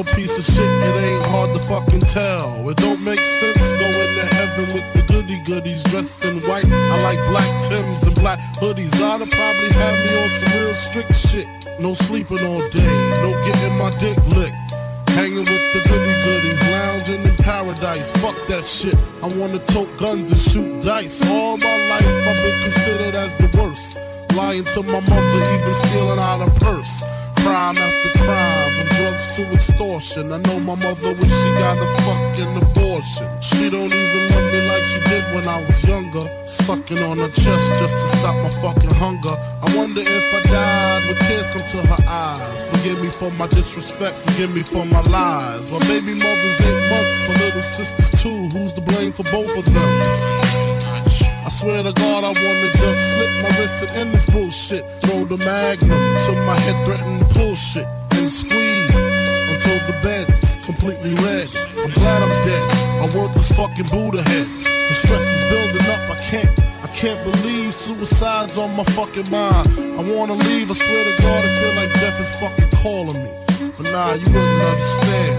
A piece of shit, it ain't hard to fucking tell. It don't make sense going to heaven with the goody goodies dressed in white. I like black Tims and black hoodies. God'll probably have me on some real strict shit. No sleeping all day, no getting my dick licked. Hanging with the goody goodies, lounging in paradise. Fuck that shit. I wanna tote guns and shoot dice. All my life I've been considered as the worst. Lying to my mother, even stealing out her purse. Crime after crime, from drugs to extortion. I know my mother wish she got a fucking abortion. She don't even love me like she did when I was younger. Sucking on her chest just to stop my fucking hunger. I wonder if I died with tears come to her eyes. Forgive me for my disrespect, forgive me for my lies. My baby mother's eight months, my little sister's two. Who's to blame for both of them? I swear to God, I wanna just slip my wrist and end this bullshit. Throw the magnum till my head threaten to pull shit and squeeze until the bed's completely red. I'm glad I'm dead. A worthless fucking Buddha head. The stress is building up. I can't. I can't believe suicide's on my fucking mind. I wanna leave. I swear to God, I feel like death is fucking calling me. But nah, you wouldn't understand.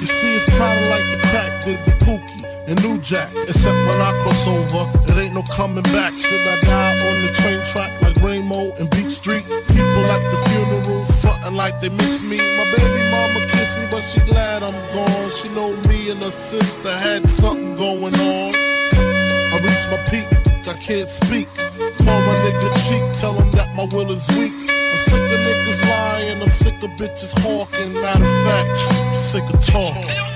You see, it's kinda like the crack did the Pookie and New Jack. Except when I cross over, it ain't no coming back. Should I die on the train track like Rainbow and Beach Street? People at the funeral frontin' like they miss me. My baby mama kissed me, but she glad I'm gone. She know me and her sister had something going on. I reached my peak, I can't speak. Call my nigga cheek, tell him that my will is weak. I'm sick of niggas lying, I'm sick of bitches hawking. Matter of fact, I'm sick of talk.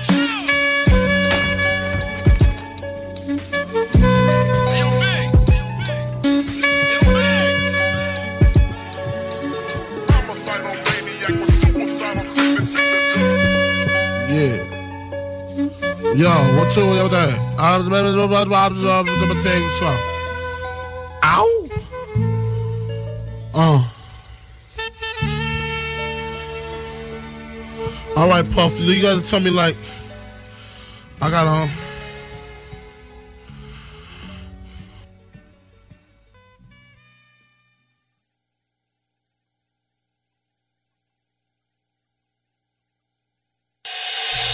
Yo, what you what that? I'm gonna tell you something. Ow. Uh. All right, Puff. You gotta tell me like. I got um.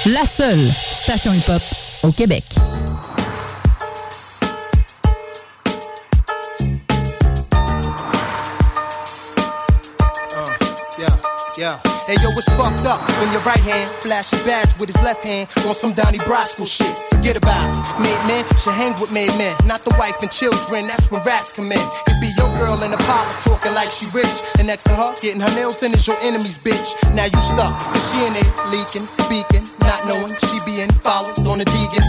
La seule station hip-hop au Québec. Yo, it's fucked up when your right hand flashes badge with his left hand on some Donnie Brasco shit. Forget about it. Made men should hang with made men, not the wife and children. That's when rats come in. It be your girl in the parlor talking like she rich, and next to her getting her nails done is your enemy's bitch. Now you stuck, cause she in there leaking, speaking, not knowing she being followed on a deacon.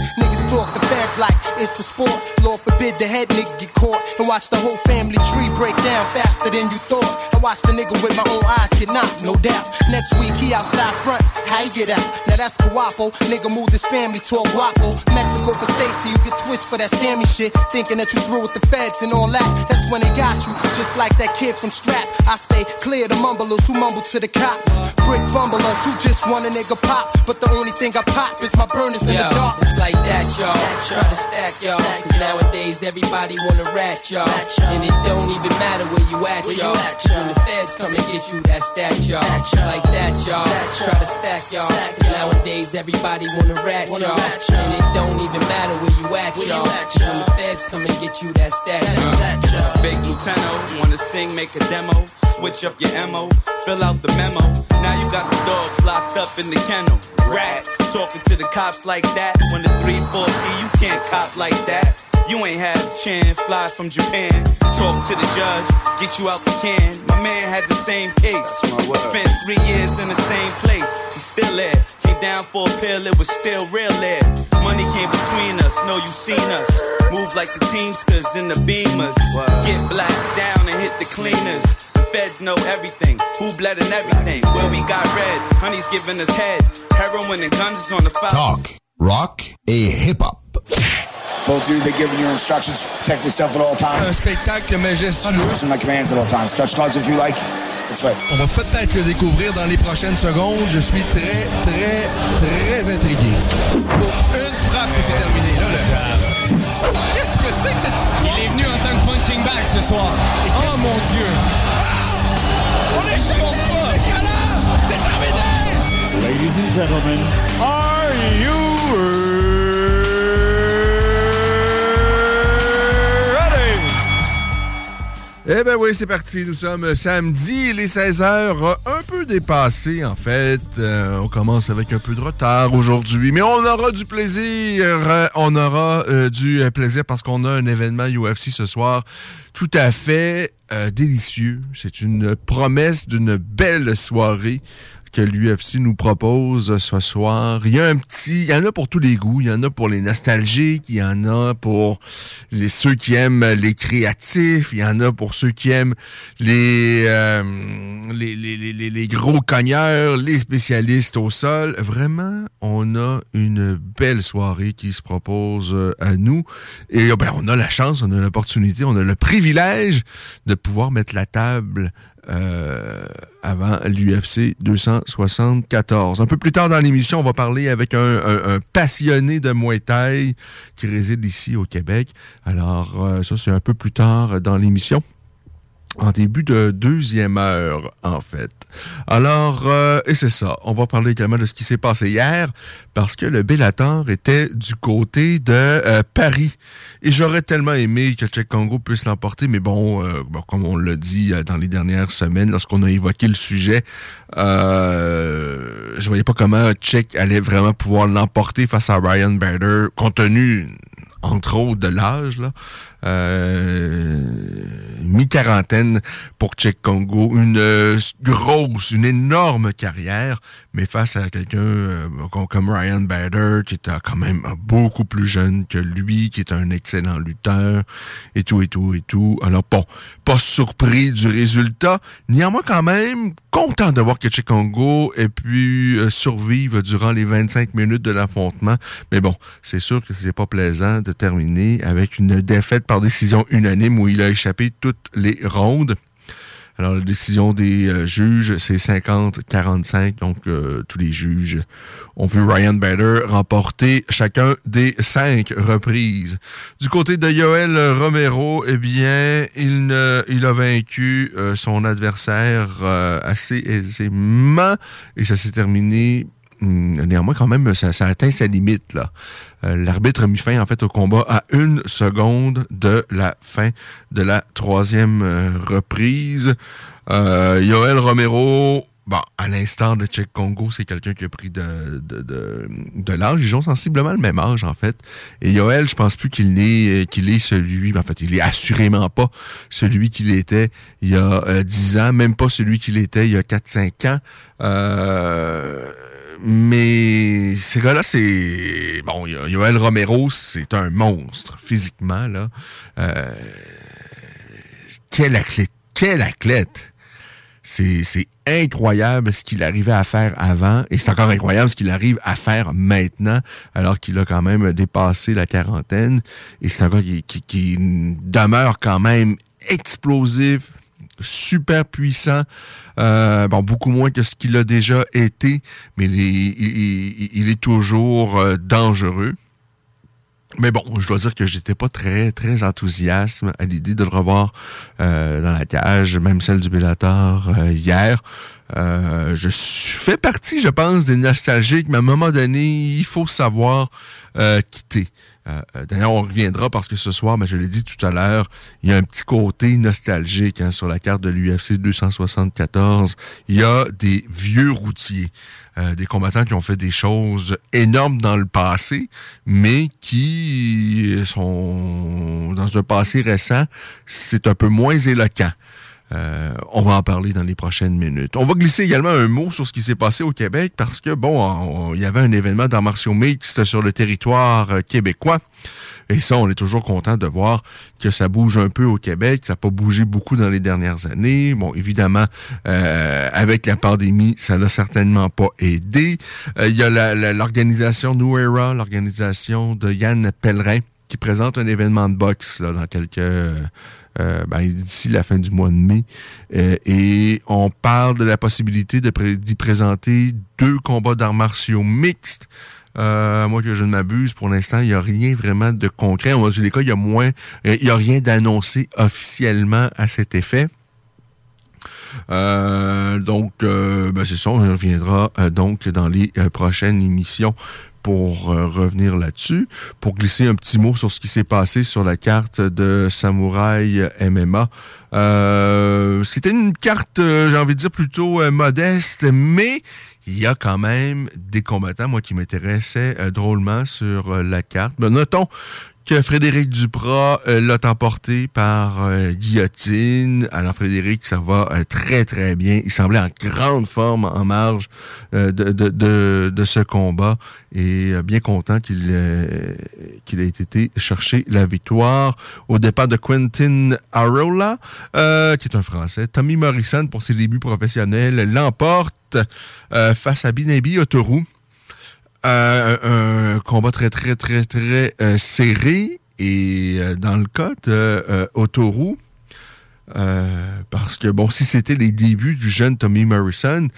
Talk the feds like it's a sport. Lord forbid the head nigga get caught and watch the whole family tree break down faster than you thought. I watched the nigga with my own eyes get knocked, no doubt. Next week he outside front, how you get out? Now that's Guapo. Nigga moved his family to a Guapo. Mexico for safety, you get twist for that Sammy shit. Thinking that you through with the feds and all that. That's when they got you, just like that kid from Strap. I stay clear the mumblers who mumble to the cops. Brick fumblers who just want a nigga pop. But the only thing I pop is my burners in Yo, the dark. It's like that, y'all. Try to stack, y'all. Cause nowadays everybody wanna rat, y'all. And it don't even matter where you at, y'all. When the feds come and get you, that's that y'all. Like that, y'all. Try to stack, y'all. Cause nowadays everybody wanna rat, y'all. And it don't even matter where you at, y'all. When the feds come and get you, that's that y'all. Fake Lieutenant, wanna sing, make a demo, switch up your MO, fill out the memo. Now you got the dogs locked up in the kennel. Rat, talking to the cops like that. When the 3 4 P, you can't cop like that. You ain't had a chin, fly from Japan. Talk to the judge, get you out the can. My man had the same case. Spent three years in the same place. He's still there. Came down for a pill, it was still real there. Money came between us, know you seen us. Move like the Teamsters in the Beamers. Get black down and hit the cleaners. Feds know everything, who bled and everything? Where we got red, honey's giving us head. Heroin and guns is on the file. Talk, rock et hip-hop. Both of you, they're giving you instructions. Protect yourself at all times. Un spectacle majestueux. Listen to my commands at all times. Touch gloves if you like. It's fine. On va peut-être le découvrir dans les prochaines secondes. Je suis très, très, très intrigué. Une frappe et c'est terminé. Là, le... Qu'est-ce que c'est que cette histoire? Il est venu en tant que punching bag ce soir. Oh mon Dieu! On est! C'est! Ladies and gentlemen, are you? Eh ben oui, c'est parti. Nous sommes samedi, les 16h, un peu dépassé en fait. Euh, on commence avec un peu de retard aujourd'hui, mais on aura du plaisir. Euh, On aura euh, du euh, plaisir parce qu'on a un événement UFC ce soir tout à fait euh, délicieux. C'est une promesse d'une belle soirée que l'UFC nous propose ce soir. Il y a un petit, il y en a pour tous les goûts. Il y en a pour les nostalgiques, il y en a pour les ceux qui aiment les créatifs, il y en a pour ceux qui aiment les euh, les, les, les, les- gros cogneurs, les spécialistes au sol. Vraiment, on a une belle soirée qui se propose euh, à nous. Et ben, on a la chance, on a l'opportunité, on a le privilège de pouvoir mettre la table euh, avant l'UFC 274. Un peu plus tard dans l'émission, on va parler avec un, passionné de Muay qui réside ici au Québec. Alors, euh, ça, c'est un peu plus tard dans l'émission. En début de deuxième heure, en fait. Alors, euh, et c'est ça. On va parler également de ce qui s'est passé hier, parce que le Bellator était du côté de euh, Paris. Et j'aurais tellement aimé que Tchèque Congo puisse l'emporter, mais bon, euh, comme on l'a dit dans les dernières semaines, lorsqu'on a évoqué le sujet, euh, je voyais pas comment Tchèque allait vraiment pouvoir l'emporter face à Ryan Bader, compte tenu entre autres de l'âge, là. Euh, mi-quarantaine pour Tchèque Congo. Une euh, grosse, une énorme carrière, mais face à quelqu'un euh, comme- Ryan Bader, qui est quand même beaucoup plus jeune que lui, qui est un excellent lutteur, et tout, et tout, et tout. Alors bon, pas surpris du résultat. Néanmoins, quand même, content de voir que Tchèque Congo ait pu survivre durant les 25 minutes de l'affrontement. Mais bon, c'est sûr que c'est pas plaisant de terminer avec une défaite par décision unanime où il a échappé toutes les rondes. Alors, la décision des euh, juges, c'est 50-45. Donc, euh, tous les juges ont vu Ryan Bader remporter chacun des cinq reprises. Du côté de Yoel Romero, eh bien, il, a vaincu euh, son adversaire assez aisément et ça s'est terminé néanmoins, quand même, ça, atteint sa limite. là. Euh, L'arbitre a mis fin en fait au combat à une seconde de la fin de la troisième euh, reprise. Euh, Yoel Romero bon, à l'instar de Check Congo, c'est quelqu'un qui a pris de, l'âge. Ils ont sensiblement le même âge, en fait. Et Yoel, je pense plus qu'il est, qu'il est celui, ben, en fait, il est assurément pas celui qu'il était il y a euh, 10 ans, même pas celui qu'il était il y a 4-5 ans. Euh, mais ces gars-là, c'est... Bon, Yoel Romero, c'est un monstre, physiquement, là. Euh, quel athlète! Quel athlète! C'est incroyable ce qu'il arrivait à faire avant et c'est encore incroyable ce qu'il arrive à faire maintenant alors qu'il a quand même dépassé la quarantaine et c'est un gars qui, demeure quand même explosif, super puissant, euh, bon beaucoup moins que ce qu'il a déjà été, mais il est, toujours euh, dangereux. Mais bon, je dois dire que j'étais pas très, très enthousiaste à l'idée de le revoir euh, dans la cage, même celle du Bellator hier. Je fais partie, je pense, des nostalgiques, mais à un moment donné, il faut savoir quitter. Euh, D'ailleurs, on reviendra parce que ce soir, ben, je l'ai dit tout à l'heure, il y a un petit côté nostalgique hein, sur la carte de l'UFC 274. Il y a des vieux routiers. Euh, des combattants qui ont fait des choses énormes dans le passé, mais qui sont dans un passé récent, c'est un peu moins éloquent. Euh, on va en parler dans les prochaines minutes. On va glisser également un mot sur ce qui s'est passé au Québec parce que, bon, il y avait un événement d'arts martiaux mixtes sur le territoire euh, québécois. Et ça, on est toujours content de voir que ça bouge un peu au Québec. Ça n'a pas bougé beaucoup dans les dernières années. Bon, évidemment, euh, avec la pandémie, ça l'a certainement pas aidé. Il y a l'organisation New Era, l'organisation de Yann Pellerin, qui présente un événement de boxe dans quelques... Euh, ben, d'ici la fin du mois de mai. Euh, et on parle de la possibilité d'y pré présenter deux combats d'arts martiaux mixtes. Euh, moi que je ne m'abuse, pour l'instant, il n'y a rien vraiment de concret. En tous les cas, il y a moins, il n'y a rien d'annoncé officiellement à cet effet. Euh, donc, euh, ben c'est ça, on reviendra euh, donc dans les prochaines émissions pour euh, revenir là-dessus, pour glisser un petit mot sur ce qui s'est passé sur la carte de Samouraï MMA. Euh, C'était une carte, euh, j'ai envie de dire, plutôt modeste, mais il y a quand même des combattants, moi, qui m'intéressaient drôlement sur la carte. Ben, notons que Frédéric Duprat euh, l'a emporté par euh, guillotine. Alors Frédéric, ça va euh, très très bien. Il semblait en grande forme en marge de, ce combat et bien content qu'il ait été chercher la victoire au départ de Quentin Arola, qui est un Français. Tommy Morrison, pour ses débuts professionnels, l'emporte face à Binabi Autoroute. Euh, un combat très, très, très, très euh, serré. Et euh, dans le cas de Autoru, parce que, bon, si c'était les débuts du jeune Tommy Morrison,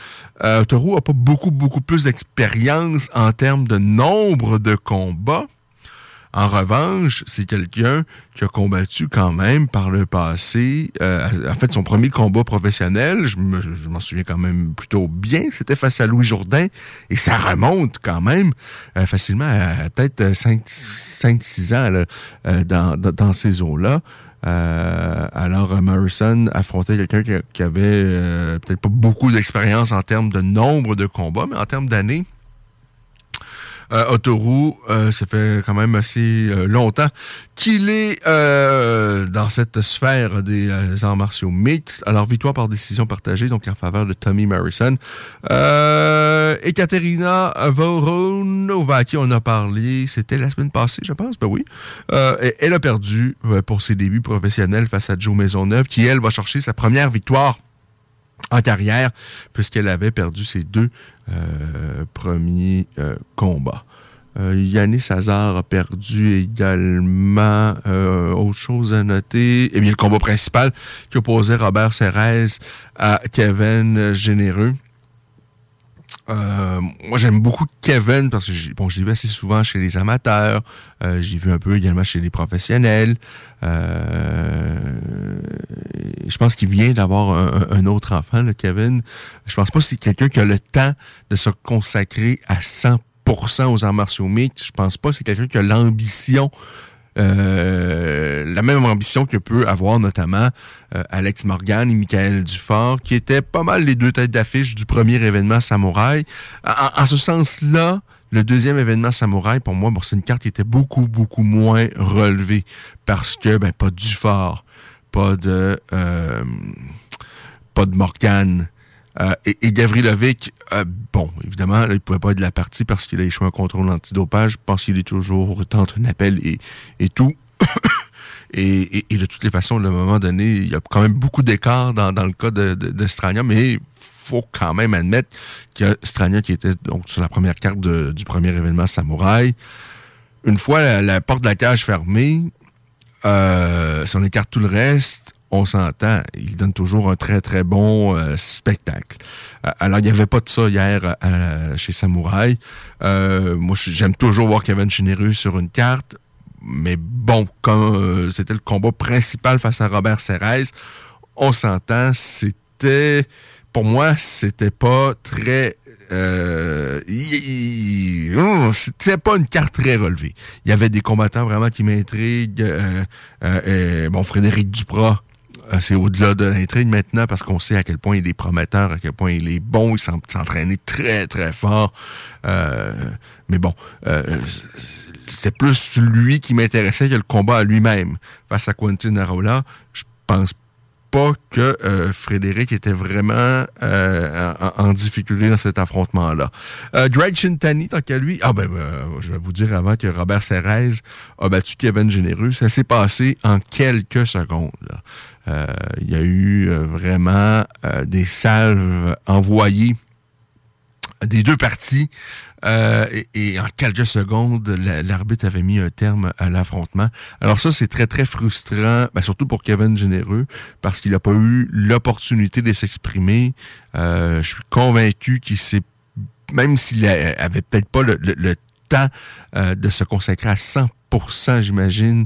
Autoru n'a pas beaucoup, beaucoup plus d'expérience en termes de nombre de combats. En revanche, c'est quelqu'un qui a combattu quand même par le passé. Euh, en fait, son premier combat professionnel, je m'en souviens quand même plutôt bien, c'était face à Louis Jourdain. Et ça remonte quand même euh, facilement à peut-être 5-6 ans euh, dans, ces eaux-là. Euh, alors, Morrison affrontait quelqu'un qui, qui, avait peut-être pas beaucoup d'expérience en termes de nombre de combats, mais en termes d'années euh, Autoru, euh, ça fait quand même assez euh, longtemps qu'il est euh, dans cette sphère des arts martiaux mixtes. Alors, victoire par décision partagée, donc en faveur de Tommy Morrison. Euh, Ekaterina Voronova, à qui on a parlé, c'était la semaine passée, je pense, ben oui. elle a perdu pour ses débuts professionnels face à Joe Maisonneuve, qui, elle, va chercher sa première victoire en carrière, puisqu'elle avait perdu ses deux euh, premiers euh, combats. Euh, Yannis Hazard a perdu également autre chose à noter. Eh bien, le combat principal qui opposait Robert Serres à Kevin Généreux. Euh, moi, j'aime beaucoup Kevin parce que bon, je l'ai vu assez souvent chez les amateurs. Euh, j'ai vu un peu également chez les professionnels. Euh, je pense qu'il vient d'avoir un, un, autre enfant, le Kevin. Je pense pas que c'est quelqu'un qui a le temps de se consacrer à 100% aux arts martiaux mixtes. Je pense pas que c'est quelqu'un qui a l'ambition euh, la même ambition que peut avoir notamment euh, Alex Morgan et Michael Dufort, qui étaient pas mal les deux têtes d'affiche du premier événement Samouraï. En, ce sens-là, le deuxième événement Samouraï, pour moi, bon, c'est une carte qui était beaucoup, beaucoup moins relevée parce que, ben, pas Dufort, pas de, euh, pas de Morgan, euh, et, et Gavrilovic, euh, bon, évidemment, là, il pouvait pas être de la partie parce qu'il a échoué un contrôle antidopage. Je pense qu'il est toujours tente un appel et, et tout. et, de toutes les façons, à un moment donné, il y a quand même beaucoup d'écart dans, dans le cas de, de, Strania, mais faut quand même admettre que Strania, qui était donc sur la première carte du premier événement Samouraï, une fois la, la porte de la cage fermée, euh, si on écarte tout le reste, on s'entend, il donne toujours un très, très bon euh, spectacle. Euh, alors, il n'y avait pas de ça hier euh, chez Samouraï. moi, j'aime toujours voir Kevin Généreux sur une carte, mais bon, comme c'était le combat principal face à Robert Serrez, on s'entend, c'était... Pour moi, c'était pas très euh, c'était pas une carte très relevée. Il y avait des combattants vraiment qui m'intriguent. Euh, euh, bon, Frédéric Duprat, c'est au-delà de l'intrigue maintenant parce qu'on sait à quel point il est prometteur, à quel point il est bon, il s'entraînait très très fort. Euh, mais bon, euh, c'est plus lui qui m'intéressait que le combat à lui-même face à Quentin Arola. Je pense pas que euh, Frédéric était vraiment euh, en, difficulté dans cet affrontement-là. Euh, Chintani, tant qu'à lui, ah ben, euh, je vais vous dire avant que Robert Serrez a battu Kevin Généreux, ça s'est passé en quelques secondes. Il y a eu vraiment des salves envoyées des deux parties. Euh, et, et, en quelques secondes, l'arbitre avait mis un terme à l'affrontement. Alors ça, c'est très, très frustrant, ben, surtout pour Kevin Généreux, parce qu'il n'a pas eu l'opportunité de s'exprimer. Euh, je suis convaincu qu'il s'est, même s'il avait peut-être pas le, temps euh, de se consacrer à 100% j'imagine,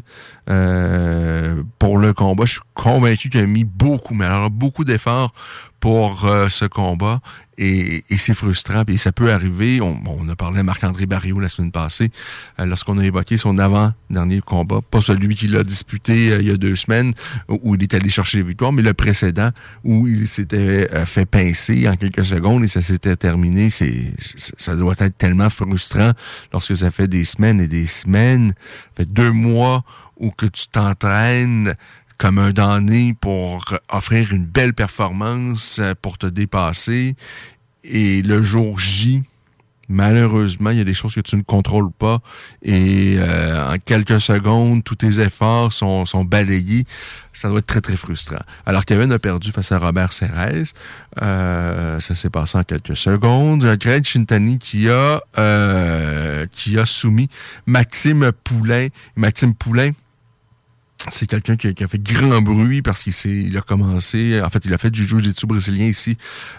euh, pour le combat. Je suis convaincu qu'il a mis beaucoup, mais alors beaucoup d'efforts pour euh, ce combat. Et, c'est frustrant, et ça peut arriver. On, a parlé à Marc-André Barrio la semaine passée, euh, lorsqu'on a évoqué son avant-dernier combat, pas celui qu'il a disputé euh, il y a deux semaines, où il est allé chercher les victoires, mais le précédent, où il s'était euh, fait pincer en quelques secondes et ça s'était terminé. C'est, ça doit être tellement frustrant lorsque ça fait des semaines et des semaines, fait deux mois où que tu t'entraînes comme un damné pour offrir une belle performance, pour te dépasser. Et le jour J, malheureusement, il y a des choses que tu ne contrôles pas. Et euh, en quelques secondes, tous tes efforts sont, balayés. Ça doit être très, très frustrant. Alors, Kevin a perdu face à Robert Serrez. Euh, ça s'est passé en quelques secondes. Greg Chintani qui a, euh, qui a soumis Maxime Poulain. Maxime Poulain, c'est quelqu'un qui, a fait grand bruit parce qu'il il a commencé, en fait, il a fait du jiu-jitsu brésilien ici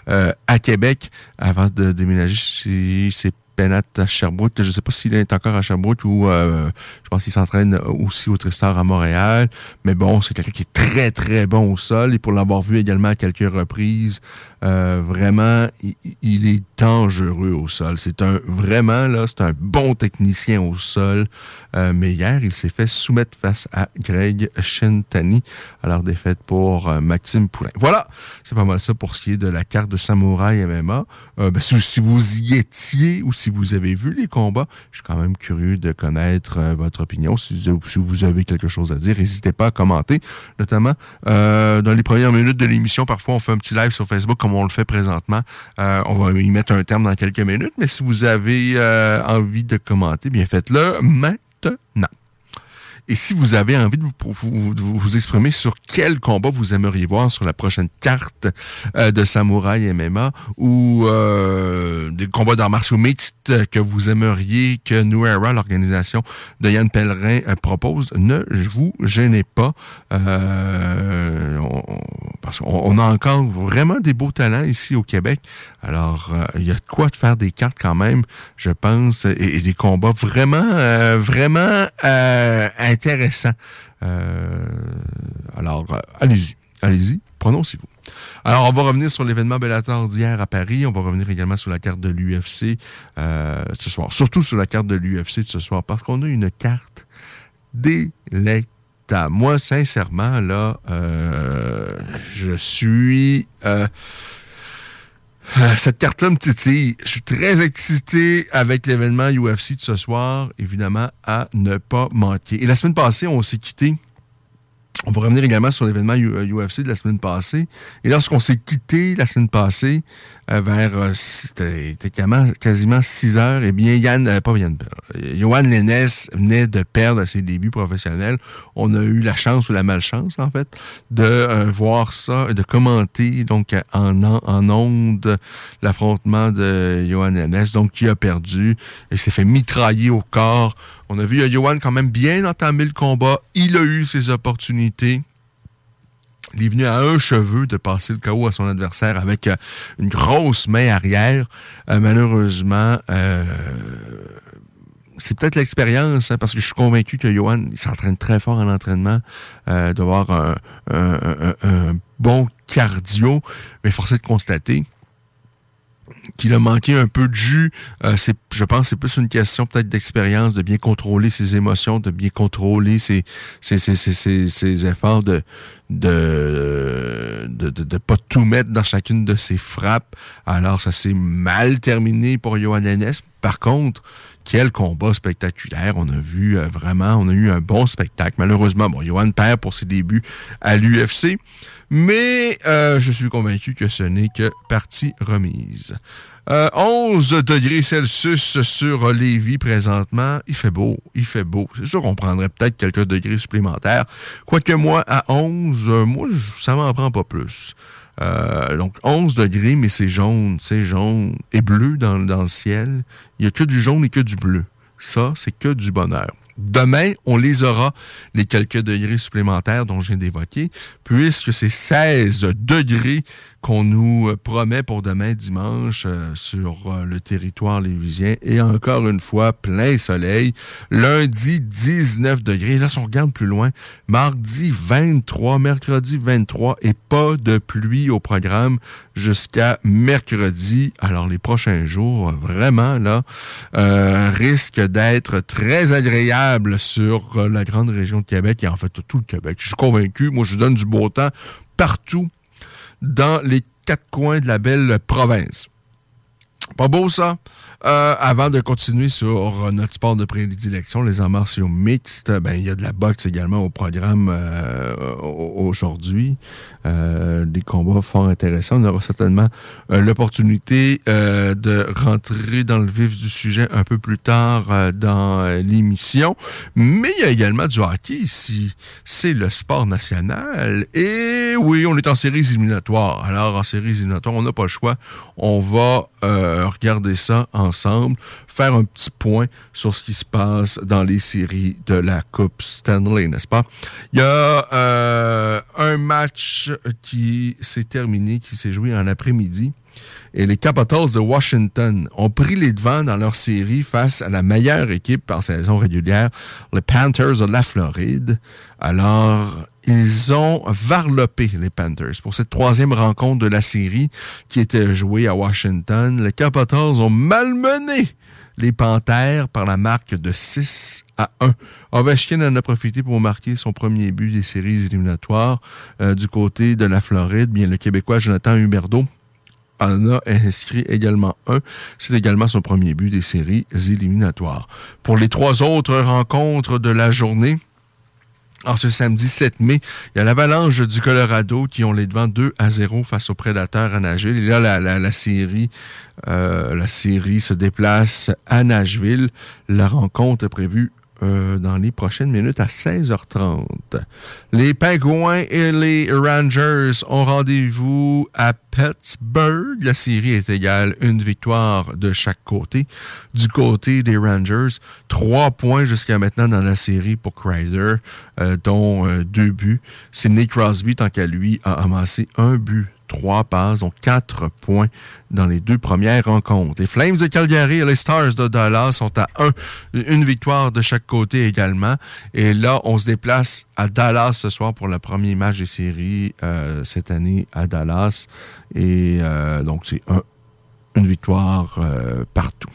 euh, à Québec avant de déménager chez ses Penat à Sherbrooke. Je ne sais pas s'il est encore à Sherbrooke ou euh, je pense qu'il s'entraîne aussi au Tristar à Montréal. Mais bon, c'est quelqu'un qui est très, très bon au sol. Et pour l'avoir vu également à quelques reprises, euh, vraiment, il, il, est dangereux au sol. C'est un vraiment là, c'est un bon technicien au sol. Euh, mais hier, il s'est fait soumettre face à Greg Shentani leur défaite pour euh, Maxime Poulain. Voilà, c'est pas mal ça pour ce qui est de la carte de Samouraï MMA. Euh, ben, si, si, vous y étiez ou si vous avez vu les combats, je suis quand même curieux de connaître votre opinion. Si, si, vous avez quelque chose à dire, n'hésitez pas à commenter, notamment dans les premières minutes de l'émission. Parfois, on fait un petit live sur Facebook comme on le fait présentement. on va y mettre un terme dans quelques minutes, mais si vous avez envie de commenter, bien faites-le maintenant. Et si vous avez envie de vous, exprimer sur quel combat vous aimeriez voir sur la prochaine carte euh, de Samouraï MMA ou euh, des combats d'arts martiaux mixtes que vous aimeriez que New l'organisation de Yann Pellerin, euh, propose, ne vous gênez pas. Euh, parce qu'on on a encore vraiment des beaux talents ici au Québec. Alors, il y a de quoi de faire des cartes quand même, je pense, et, des combats vraiment, vraiment intéressant. Euh, alors, euh, allez-y, allez-y, prononcez-vous. Alors, on va revenir sur l'événement Bellator d'hier à Paris. On va revenir également sur la carte de l'UFC euh, ce soir. Surtout sur la carte de l'UFC de ce soir, parce qu'on a une carte délectable. Moi, sincèrement, là, euh, je suis... Euh, euh, cette carte-là me titille. Je suis très excité avec l'événement UFC de ce soir, évidemment, à ne pas manquer. Et la semaine passée, on s'est quitté on va revenir également sur l'événement UFC de la semaine passée. Et lorsqu'on s'est quitté la semaine passée, euh, vers euh, c'était quasiment 6 heures, eh bien, Yann, euh, pas Yann, Johan Lennes venait de perdre ses débuts professionnels. On a eu la chance ou la malchance, en fait, de voir ça et de commenter donc en, en onde l'affrontement de Johan Lennes, donc qui a perdu et s'est fait mitrailler au corps. On a vu Johan quand même bien entamer le combat. Il a eu ses opportunités. Il est venu à un cheveu de passer le KO à son adversaire avec euh, une grosse main arrière. Euh, malheureusement, euh, c'est peut-être l'expérience, hein, parce que je suis convaincu que Johan s'entraîne très fort en entraînement, d'avoir un, un, bon cardio, mais forcé de constater qu'il a manqué un peu de jus. Euh, je pense c'est plus une question peut-être d'expérience, de bien contrôler ses émotions, de bien contrôler ses, ses, ses, ses efforts de de, pas tout mettre dans chacune de ses frappes. Alors, ça s'est mal terminé pour Johan Par contre, quel combat spectaculaire. On a vu euh, vraiment, on a eu un bon spectacle. Malheureusement, bon, Johan perd pour ses débuts à l'UFC. Mais euh, je suis convaincu que ce n'est que partie remise. 11 euh, degrés Celsius sur Lévis présentement. Il fait beau, il fait beau. C'est sûr qu'on prendrait peut-être quelques degrés supplémentaires. Quoique moi, à 11, euh, moi, ça m'en prend pas plus. Donc 11 degrés, mais c'est jaune, c'est jaune et bleu dans, dans le ciel. Il n'y a que du jaune et que du bleu. Ça, c'est que du bonheur. Demain, on les aura, les quelques degrés supplémentaires dont je viens d'évoquer, puisque c'est 16 degrés qu'on nous euh, promet pour demain dimanche euh, sur euh, le territoire lévisien. Et encore une fois, plein soleil. Lundi, 19 degrés. Là, si on regarde plus loin, mardi 23, mercredi 23 et pas de pluie au programme jusqu'à mercredi. Alors, les prochains jours, vraiment, là, risquent d'être très agréables sur la grande région de Québec et en fait tout le Québec. Je suis convaincu. Moi, je donne du beau temps partout dans les quatre coins de la belle province. Pas beau ça? Euh, avant de continuer sur notre sport de prédilection, les arts martiaux mixtes, ben, il y a de la boxe également au programme euh, aujourd'hui. Euh, des combats fort intéressants. On aura certainement l'opportunité de rentrer dans le vif du sujet un peu plus tard dans l'émission. Mais il y a également du hockey ici. C'est le sport national. Et oui, on est en séries éliminatoires. Alors, en séries éliminatoires, on n'a pas le choix. On va regarder ça ensemble ensemble, faire un petit point sur ce qui se passe dans les séries de la Coupe Stanley, n'est-ce pas? Il y a euh, un match qui s'est terminé, qui s'est joué en après-midi. Et les Capitals de Washington ont pris les devants dans leur série face à la meilleure équipe en saison régulière, les Panthers de la Floride. Alors, ils ont varlopé les Panthers pour cette troisième rencontre de la série qui était jouée à Washington. Les Capitals ont malmené les Panthers par la marque de 6 à 1. Ovechkin en a profité pour marquer son premier but des séries éliminatoires euh, du côté de la Floride. Bien, le Québécois Jonathan Huberdeau en a inscrit également un. C'est également son premier but des séries éliminatoires. Pour les trois autres rencontres de la journée, en ce samedi 7 mai, il y a l'Avalanche du Colorado qui ont les devants 2 à 0 face aux Prédateurs à Nashville. Et là, la, série, euh, la série se déplace à Nashville. La rencontre est prévue euh, dans les prochaines minutes à 16h30. Les Pingouins et les Rangers ont rendez-vous à Pittsburgh. La série est égale une victoire de chaque côté. Du côté des Rangers, trois points jusqu'à maintenant dans la série pour Chrysler, euh, dont euh, deux buts. Nick Crosby, tant qu'à lui, a amassé un but trois passes, donc quatre points dans les deux premières rencontres. Les Flames de Calgary et les Stars de Dallas sont à un, une victoire de chaque côté également. Et là, on se déplace à Dallas ce soir pour le premier match des séries euh, cette année à Dallas. Et euh, donc, c'est un, une victoire euh, partout.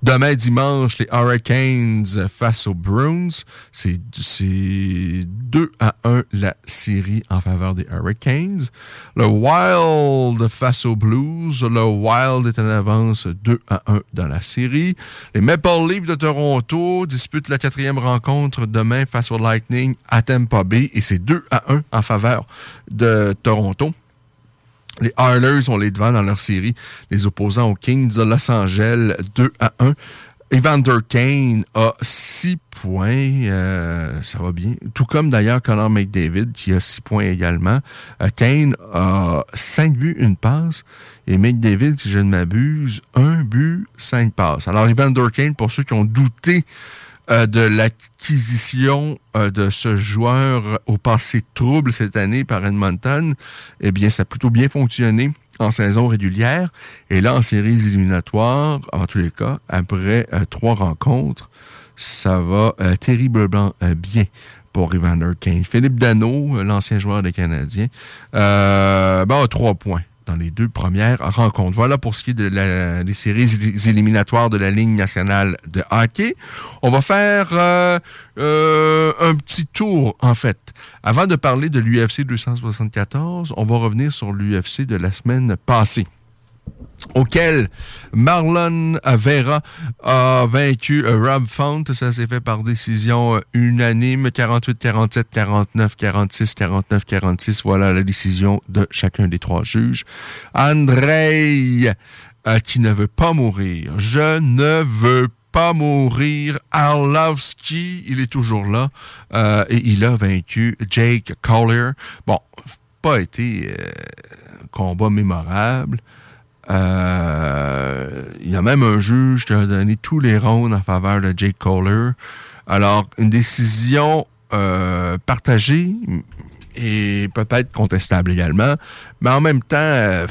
Demain dimanche, les Hurricanes face aux Bruins. C'est 2 à 1 la série en faveur des Hurricanes. Le Wild face aux Blues. Le Wild est en avance 2 à 1 dans la série. Les Maple Leafs de Toronto disputent la quatrième rencontre demain face au Lightning à Tampa Bay et c'est 2 à 1 en faveur de Toronto. Les Oilers ont les devants dans leur série, les opposants aux Kings de Los Angeles 2 à 1. Evander Kane a 6 points, euh, ça va bien. Tout comme d'ailleurs Connor McDavid qui a 6 points également. Euh, Kane a 5 buts, une passe. Et McDavid, si je ne m'abuse, un but, 5 passes. Alors Evander Kane, pour ceux qui ont douté euh, de l'acquisition euh, de ce joueur au passé trouble cette année par Edmonton, eh bien, ça a plutôt bien fonctionné en saison régulière. Et là, en séries éliminatoires, en tous les cas, après euh, trois rencontres, ça va terriblement bien pour Evander Kane. Philippe Dano, l'ancien joueur des Canadiens, a trois points dans les deux premières rencontres. Voilà pour ce qui est des séries éliminatoires de la Ligue nationale de hockey. On va faire euh, euh, un petit tour, en fait. Avant de parler de l'UFC 274, on va revenir sur l'UFC de la semaine passée auquel Marlon Vera a vaincu euh, Rob Font. Ça s'est fait par décision euh, unanime, 48-47, 49-46, 49-46. Voilà la décision de chacun des trois juges. Andrei, euh, qui ne veut pas mourir. Je ne veux pas mourir. Arlovski, il est toujours là. et il a vaincu Jake Collier. Bon, pas été un combat mémorable. Euh, il y a même un juge qui a donné tous les rounds en faveur de Jake Kohler. Alors, une décision euh, partagée et peut-être contestable également, mais en même temps,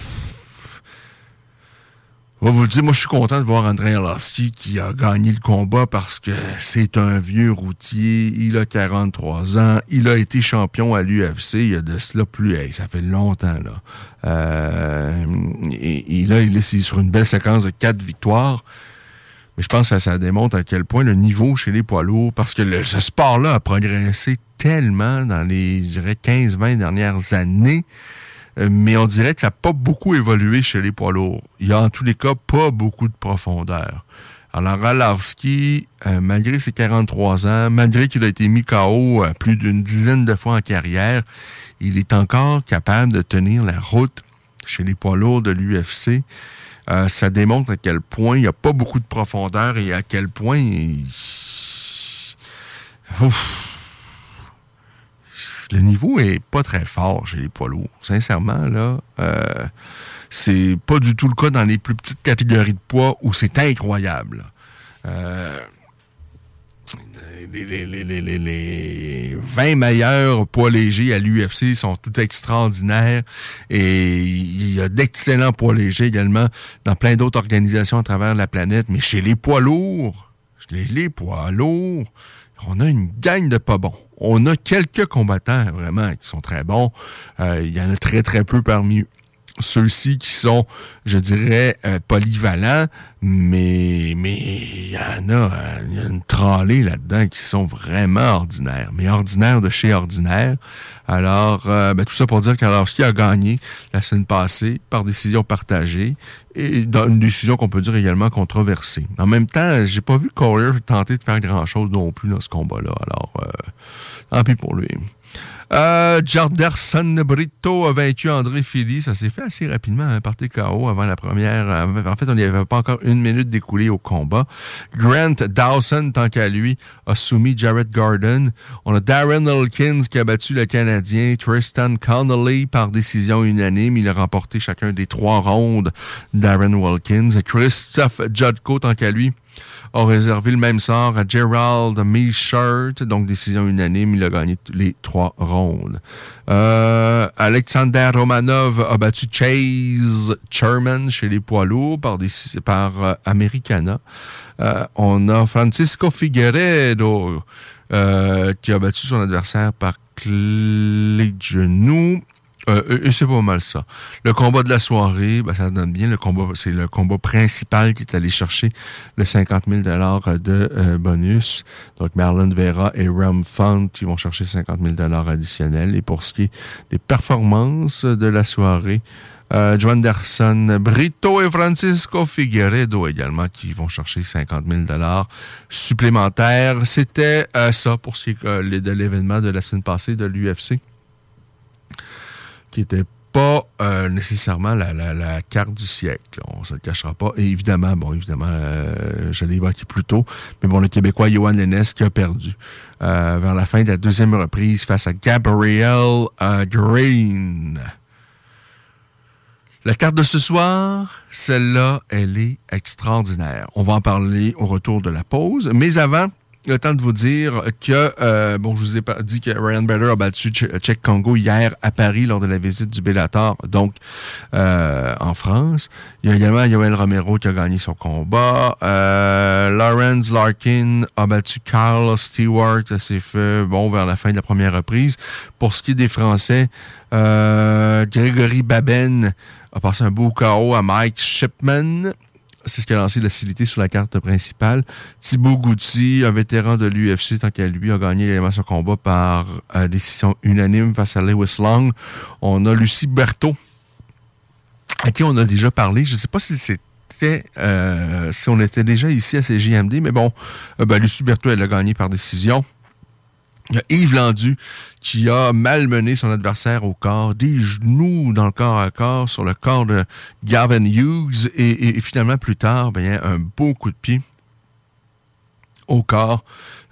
je vais vous dire, moi, je suis content de voir André Arlovski qui a gagné le combat parce que c'est un vieux routier. Il a 43 ans. Il a été champion à l'UFC. Il y a de cela plus. ça fait longtemps, là. Euh, et, là, il est sur une belle séquence de quatre victoires. Mais je pense que ça, démontre à quel point le niveau chez les poids lourds, parce que ce sport-là a progressé tellement dans les, je dirais, 15-20 dernières années. Euh, mais on dirait que ça n'a pas beaucoup évolué chez les poids lourds. Il y a en tous les cas pas beaucoup de profondeur. Alors, Alavski, euh, malgré ses 43 ans, malgré qu'il a été mis KO euh, plus d'une dizaine de fois en carrière, il est encore capable de tenir la route chez les poids lourds de l'UFC. ça démontre à quel point il n'y a pas beaucoup de profondeur et à quel point... Il le niveau est pas très fort chez les poids lourds. Sincèrement, là, euh, c'est pas du tout le cas dans les plus petites catégories de poids où c'est incroyable. Euh, les, 20 meilleurs poids légers à l'UFC sont tout extraordinaires et il y a d'excellents poids légers également dans plein d'autres organisations à travers la planète. Mais chez les poids lourds, les, les poids lourds, on a une gagne de pas bons on a quelques combattants vraiment qui sont très bons. Euh, il y en a très très peu parmi ceux-ci qui sont, je dirais, euh, polyvalents, mais mais il y en a, il y a une tralée là-dedans qui sont vraiment ordinaires, mais ordinaires de chez ordinaire. Alors, euh, ben, tout ça pour dire qu'Arlovski a gagné la semaine passée par décision partagée et dans une décision qu'on peut dire également controversée. En même temps, j'ai pas vu Collier tenter de faire grand-chose non plus dans ce combat-là. Alors, euh, tant pis pour lui. Euh, Jarderson Brito a vaincu André Philly. Ça s'est fait assez rapidement, un hein, parti KO avant la première. En fait, on n'y avait pas encore une minute d'écoulée au combat. Grant Dawson, tant qu'à lui, a soumis Jared Gordon. On a Darren Elkins qui a battu le Canadien Tristan Connolly par décision unanime. Il a remporté chacun des trois rondes. Darren Wilkins. Christophe Judko, tant qu'à lui, a réservé le même sort à Gerald Meeshart. Donc, décision unanime, il a gagné les trois rondes. Euh, Alexander Romanov a battu Chase Sherman chez les poids lourds par, par euh, Americana. Euh, on a Francisco Figueredo qui a battu son adversaire par clé de genou. Euh, et c'est pas mal ça. Le combat de la soirée, ben, ça donne bien. Le combat, c'est le combat principal qui est allé chercher le 50 000 de euh, bonus. Donc Marlon Vera et Ram Font qui vont chercher 50 000 additionnels. Et pour ce qui est des performances de la soirée, euh, Joe Anderson, Brito et Francisco Figueredo également qui vont chercher 50 000 supplémentaires. C'était euh, ça pour ce qui est euh, de l'événement de la semaine passée de l'UFC qui n'était pas euh, nécessairement la, carte du siècle. On ne se le cachera pas. Et évidemment, bon, évidemment, euh, je l'ai évoqué plus tôt, mais bon, le Québécois Johan Lennes qui a perdu euh, vers la fin de la deuxième reprise face à Gabriel Green. La carte de ce soir, celle-là, elle est extraordinaire. On va en parler au retour de la pause. Mais avant, le temps de vous dire que, euh, bon, je vous ai dit que Ryan Bader a battu Czech Congo hier à Paris lors de la visite du Bellator, donc euh, en France. Il y a également Yoel Romero qui a gagné son combat. Euh, Lawrence Larkin a battu Carl Stewart à ses feux, bon, vers la fin de la première reprise. Pour ce qui est des Français, euh, Grégory Baben a passé un beau KO à Mike Shipman c'est ce qui a lancé l'hostilité sur la carte principale. Thibaut Goutti, un vétéran de l'UFC, tant qu'à lui, a gagné également son combat par euh, décision unanime face à Lewis Long. On a Lucie Berthaud, à qui on a déjà parlé. Je ne sais pas si euh, si on était déjà ici à CJMD, mais bon, euh, ben, Lucie Berthaud, elle a gagné par décision. Yves Landu qui a malmené son adversaire au corps, des genoux dans le corps à corps sur le corps de Gavin Hughes et, finalement plus tard, ben, un beau coup de pied au corps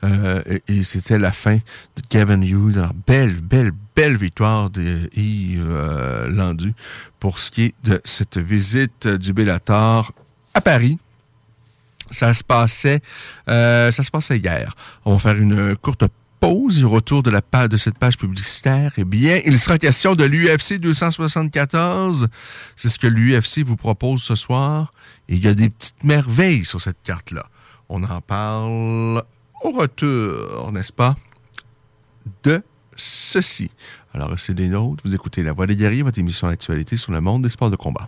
euh, et, c'était la fin de Gavin Hughes. Alors, belle, belle, belle victoire de Yves euh, Landu pour ce qui est de cette visite du Bellator à Paris. Ça se passait, euh, ça se passait hier. On va faire une courte pause et retour de, la page, de cette page publicitaire, eh bien, il sera question de l'UFC 274. C'est ce que l'UFC vous propose ce soir. Et il y a des petites merveilles sur cette carte-là. On en parle au retour, n'est-ce pas, de ceci. Alors, c'est des nôtres. Vous écoutez La Voix des guerriers, votre émission d'actualité sur le monde des sports de combat.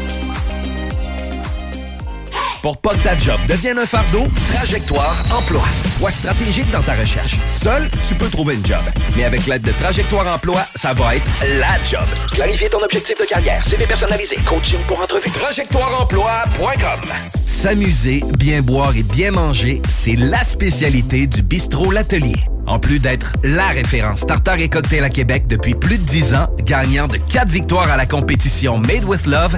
Pour pas que ta job devienne un fardeau, Trajectoire Emploi. Sois stratégique dans ta recherche. Seul, tu peux trouver une job. Mais avec l'aide de Trajectoire Emploi, ça va être la job. Clarifier ton objectif de carrière, CV personnalisé, coaching pour entrevue. TrajectoireEmploi.com S'amuser, bien boire et bien manger, c'est la spécialité du bistrot L'Atelier. En plus d'être la référence tartare et cocktail à Québec depuis plus de 10 ans, gagnant de 4 victoires à la compétition Made with Love,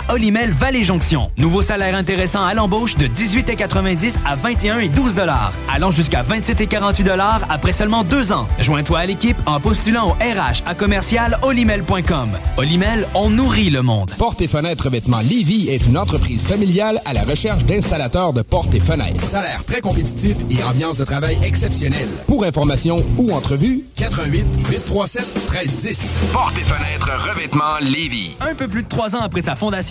Olimel Valley Jonction. Nouveau salaire intéressant à l'embauche de 18,90 à 21 et 12 dollars, allant jusqu'à 27 et 48 dollars après seulement deux ans. Joins-toi à l'équipe en postulant au RH à commercial olimel.com. Olimel, on nourrit le monde. Porte et fenêtres revêtement Lévis est une entreprise familiale à la recherche d'installateurs de portes et fenêtres. Salaire très compétitif et ambiance de travail exceptionnelle. Pour information ou entrevue, 88 837 1310. Porte et fenêtres revêtement Lévis. Un peu plus de trois ans après sa fondation,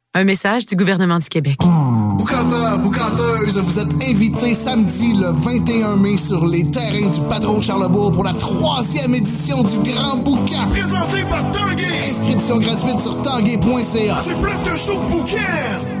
Un message du gouvernement du Québec. Boucanteur, boucanteuse, vous êtes invités samedi le 21 mai sur les terrains du Patron Charlebourg pour la troisième édition du Grand Boucan. Présenté par Tanguay. Inscription gratuite sur tanguay.ca. C'est plus qu'un show de bouquin.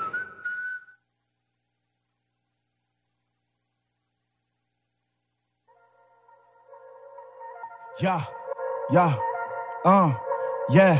Ya, ya, un, yeah.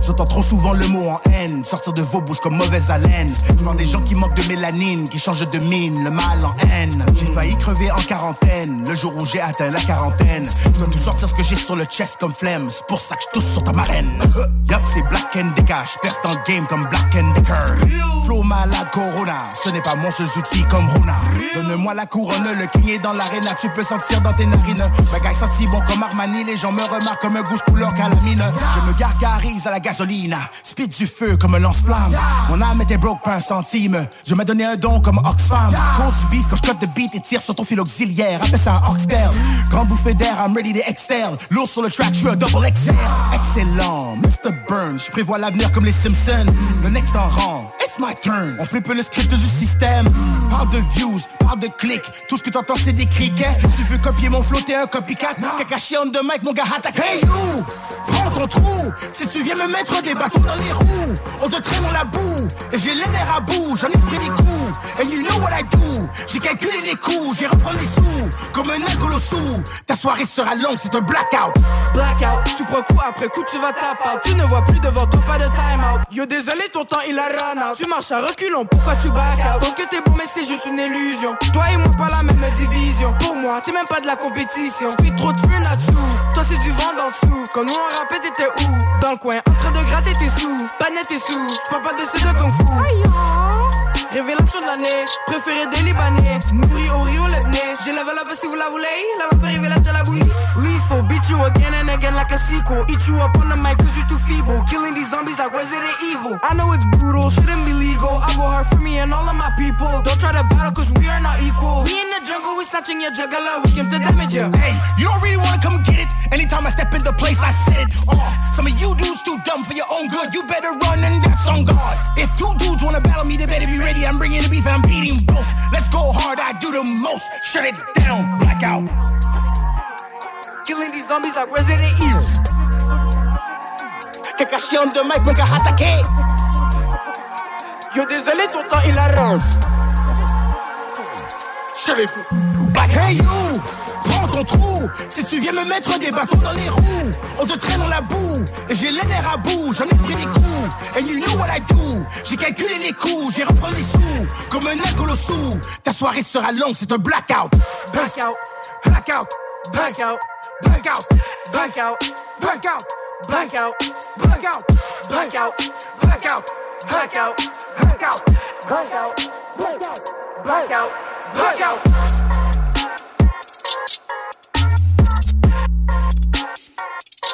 J'entends trop souvent le mot en haine sortir de vos bouches comme mauvaise haleine. Je vois des gens qui manquent de mélanine, qui changent de mine, le mal en haine. J'ai failli crever en quarantaine, le jour où j'ai atteint la quarantaine. Je dois tout sortir ce que j'ai sur le chest comme flemme, c'est pour ça que je tousse sur ta marraine. Yup, c'est Black and Decker, je perce dans le game comme Black and Decker. Flow malade Corona, ce n'est pas mon seul outil comme Rona. Donne-moi la couronne, le king est dans l'arène, tu peux sentir dans tes narines. Bagaille senti bon comme Armani, les gens me remarquent comme un goût couleur calamine. Je me gargarise à la gasoline, spit du feu comme un lance-flamme. Mon âme était broke pas un centime, je m'ai donné un don comme Oxfam. Cause du beef quand je cote de beat et tire sur ton fil auxiliaire, appelle ça un Oxtail. Grand bouffée d'air, I'm ready to excel. Lourd sur le track, je suis un double XL. Excellent, Mr. Burns, je prévois l'avenir comme les Simpsons. Le next en rang, it's my turn. On flippe le script du système. Parle de views, parle de clics. Tout ce que t'entends, c'est des criquets. Tu veux copier mon flow, t'es un copycat. Kakashi on the mic, mon gars, attaque. Hey you, prends ton trou. Si tu viens me mettre des bâtons dans les roues, on te traîne dans la boue. Et j'ai les nerfs à bout, j'en ai pris. And you know what I do? J'ai calculé les coups, j'ai reprendre les sous. Comme un sous. Ta soirée sera longue, c'est un blackout. Blackout, tu prends coup après coup, tu vas taper out. Tu ne vois plus devant toi, pas de time out. Yo, désolé, ton temps il a run out. Tu marches à reculons, pourquoi tu back out? Pense que t'es bon, mais c'est juste une illusion. Toi et moi, pas la même division. Pour moi, t'es même pas de la compétition. Speed trop de feu là-dessous. Toi, c'est du vent d'en dessous. Quand nous on rappait, t'étais où? Dans le coin, en train de gratter tes sous. Pas net tes sous. J'parle pas de ces deux kung fu. Révélation de l'année, préféré des Libanais. Nourri au Rio Lebné. J'ai level up si vous la voulez. La va faire révéler de la bouille. Lethal, beat you again and again like a sequel. Eat you up on the mic cause you too feeble. Killing these zombies like Resident Evil. I know it's brutal, shouldn't be legal. I go hard for me and all of my people. Don't try to battle cause we are not equal. We in the jungle, we snatching your juggler. We came to damage you. Hey, you don't really wanna come get it. Anytime I step in the place, I set it off. Some of you dudes too dumb for your own good. You better run and that's on God. If two dudes wanna battle me, they better be ready. I'm bringing the beef, I'm beating both. Let's go hard, I do the most. Shut it down, blackout. Killing these zombies like Resident Evil. Kakashi on the mic, nigga, attaqué. Yo, désolé, ton temps il arrange. Hey you, prends Si tu viens me mettre des bâtons dans les roues, on te traîne dans la boue. Et j'ai les à bout, j'en ai pris des coups. And you know what I do. J'ai calculé les coups, j'ai repris les sous. Comme un alcool sous. Ta soirée sera longue, c'est un blackout. Blackout, blackout, blackout, blackout, blackout, blackout, blackout, blackout, blackout, blackout, blackout, blackout, blackout, blackout, blackout, blackout.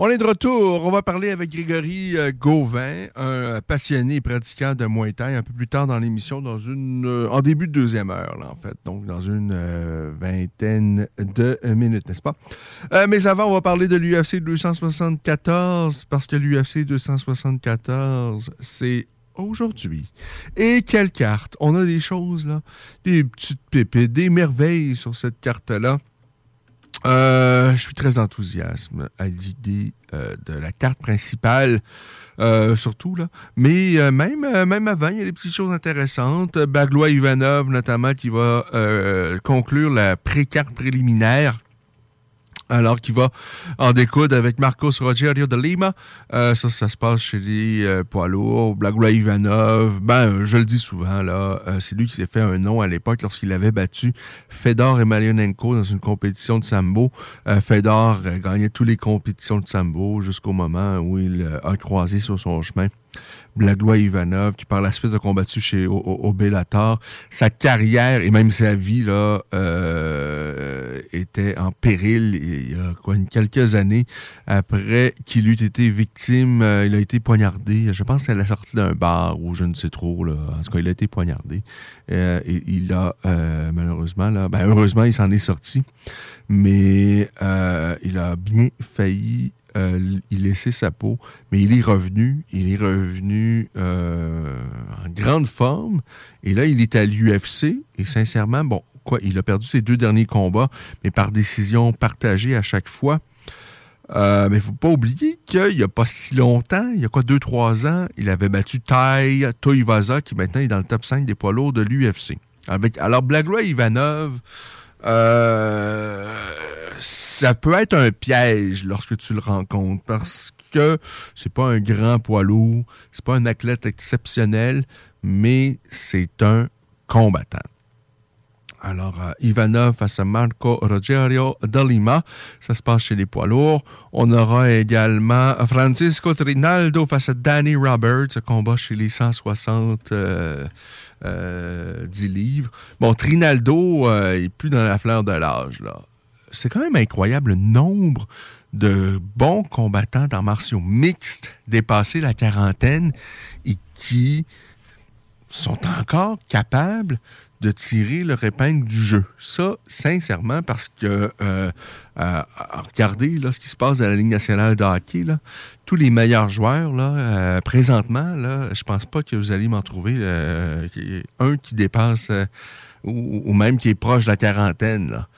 On est de retour. On va parler avec Grégory euh, Gauvin, un passionné et pratiquant de Muay un peu plus tard dans l'émission, dans une, euh, en début de deuxième heure, en fait. Donc, dans une euh, vingtaine de minutes, n'est-ce pas? Euh, mais avant, on va parler de l'UFC 274, parce que l'UFC 274, c'est aujourd'hui. Et quelle carte? On a des choses, là, des petites pépites, des merveilles sur cette carte-là. Euh, je suis très enthousiaste à l'idée euh, de la carte principale, euh, surtout là. Mais même, même avant, il y a des petites choses intéressantes. Baglois Ivanov, notamment, qui va conclure la pré-carte préliminaire. Alors qu'il va en découdre avec Marcos Rogerio de Lima. Euh, ça, ça se passe chez les euh, poids lourds. Blagua Ivanov, ben, euh, je le dis souvent, là, euh, c'est lui qui s'est fait un nom à l'époque lorsqu'il avait battu Fedor Emelianenko dans une compétition de sambo. Fedor gagnait toutes les compétitions de sambo jusqu'au moment où il a croisé sur son chemin Blaglois Ivanov, qui par la suite a combattu chez au. Sa carrière et même sa vie là euh, était en péril il y a quelques années après qu'il eut été victime. euh, il a été poignardé. Je pense à la sortie d'un bar ou je ne sais trop. Là. En tout cas, il a été poignardé. Euh, et il a malheureusement là, ben, heureusement il s'en est sorti, mais il a bien failli euh, y laisser sa peau, mais il est revenu, il est revenu euh, en grande forme, et là, il est à l'UFC, et sincèrement, bon, quoi, il a perdu ses deux derniers combats, mais par décision partagée à chaque fois. Euh, mais il ne faut pas oublier qu'il n'y a pas si longtemps, il y a quoi, deux, trois ans, il avait battu Tai Toivaza, qui maintenant est dans le top 5 des poids lourds de l'UFC. Avec, alors, Blaglois Ivanov, euh, ça peut être un piège lorsque tu le rencontres parce que c'est pas un grand poids lourd, c'est pas un athlète exceptionnel, mais c'est un combattant. Alors, Ivanov face à Marco Rogerio de Lima. Ça se passe chez les poids lourds. On aura également Francisco Trinaldo face à Danny Roberts. Ce combat chez les 160 euh, euh, 10 livres. Bon, Trinaldo euh, est plus dans la fleur de l'âge. là. C'est quand même incroyable le nombre de bons combattants dans martiaux mixtes dépassés la quarantaine et qui sont encore capables de tirer leur épingle du jeu. Ça, sincèrement, parce que euh, euh, regardez là, ce qui se passe dans la Ligue nationale de hockey, là, tous les meilleurs joueurs, là, euh, présentement, là, je pense pas que vous allez m'en trouver euh, un qui dépasse euh, ou, ou même qui est proche de la quarantaine. Là.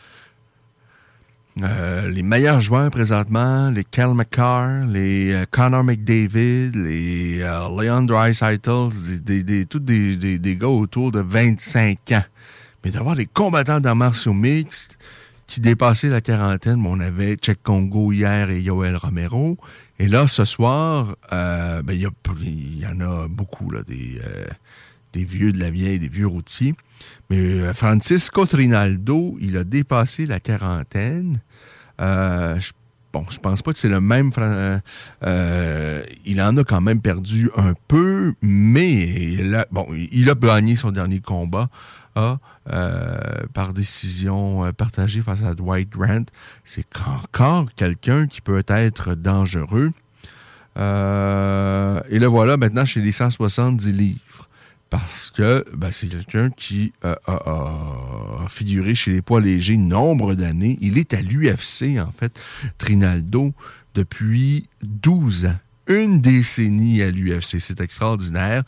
Euh, les meilleurs joueurs présentement, les Cal McCarr, les euh, Connor McDavid, les euh, Leon Draisaitl, des, des, tous des, des, gars autour de 25 ans. Mais d'avoir des combattants dans martiaux mixtes qui dépassaient la quarantaine, on avait Check Congo hier et Yoel Romero. Et là, ce soir, ben, il y, a- il y en a beaucoup, des, des vieux de la vieille, des vieux routiers. Mais Francisco Trinaldo, il a dépassé la quarantaine. Euh, je- bon, je pense pas que c'est le même. Euh, euh, il en a quand même perdu un peu, mais il a, gagné son dernier combat par décision partagée face à Dwight Grant. C'est encore quelqu'un qui peut être dangereux. Et le voilà maintenant chez les 170 livres. Parce que ben, c'est quelqu'un qui a, figuré chez les poids légers nombre d'années. Il est à l'UFC, en fait, Trinaldo, depuis 12 ans une décennie à l'UFC. C'est extraordinaire.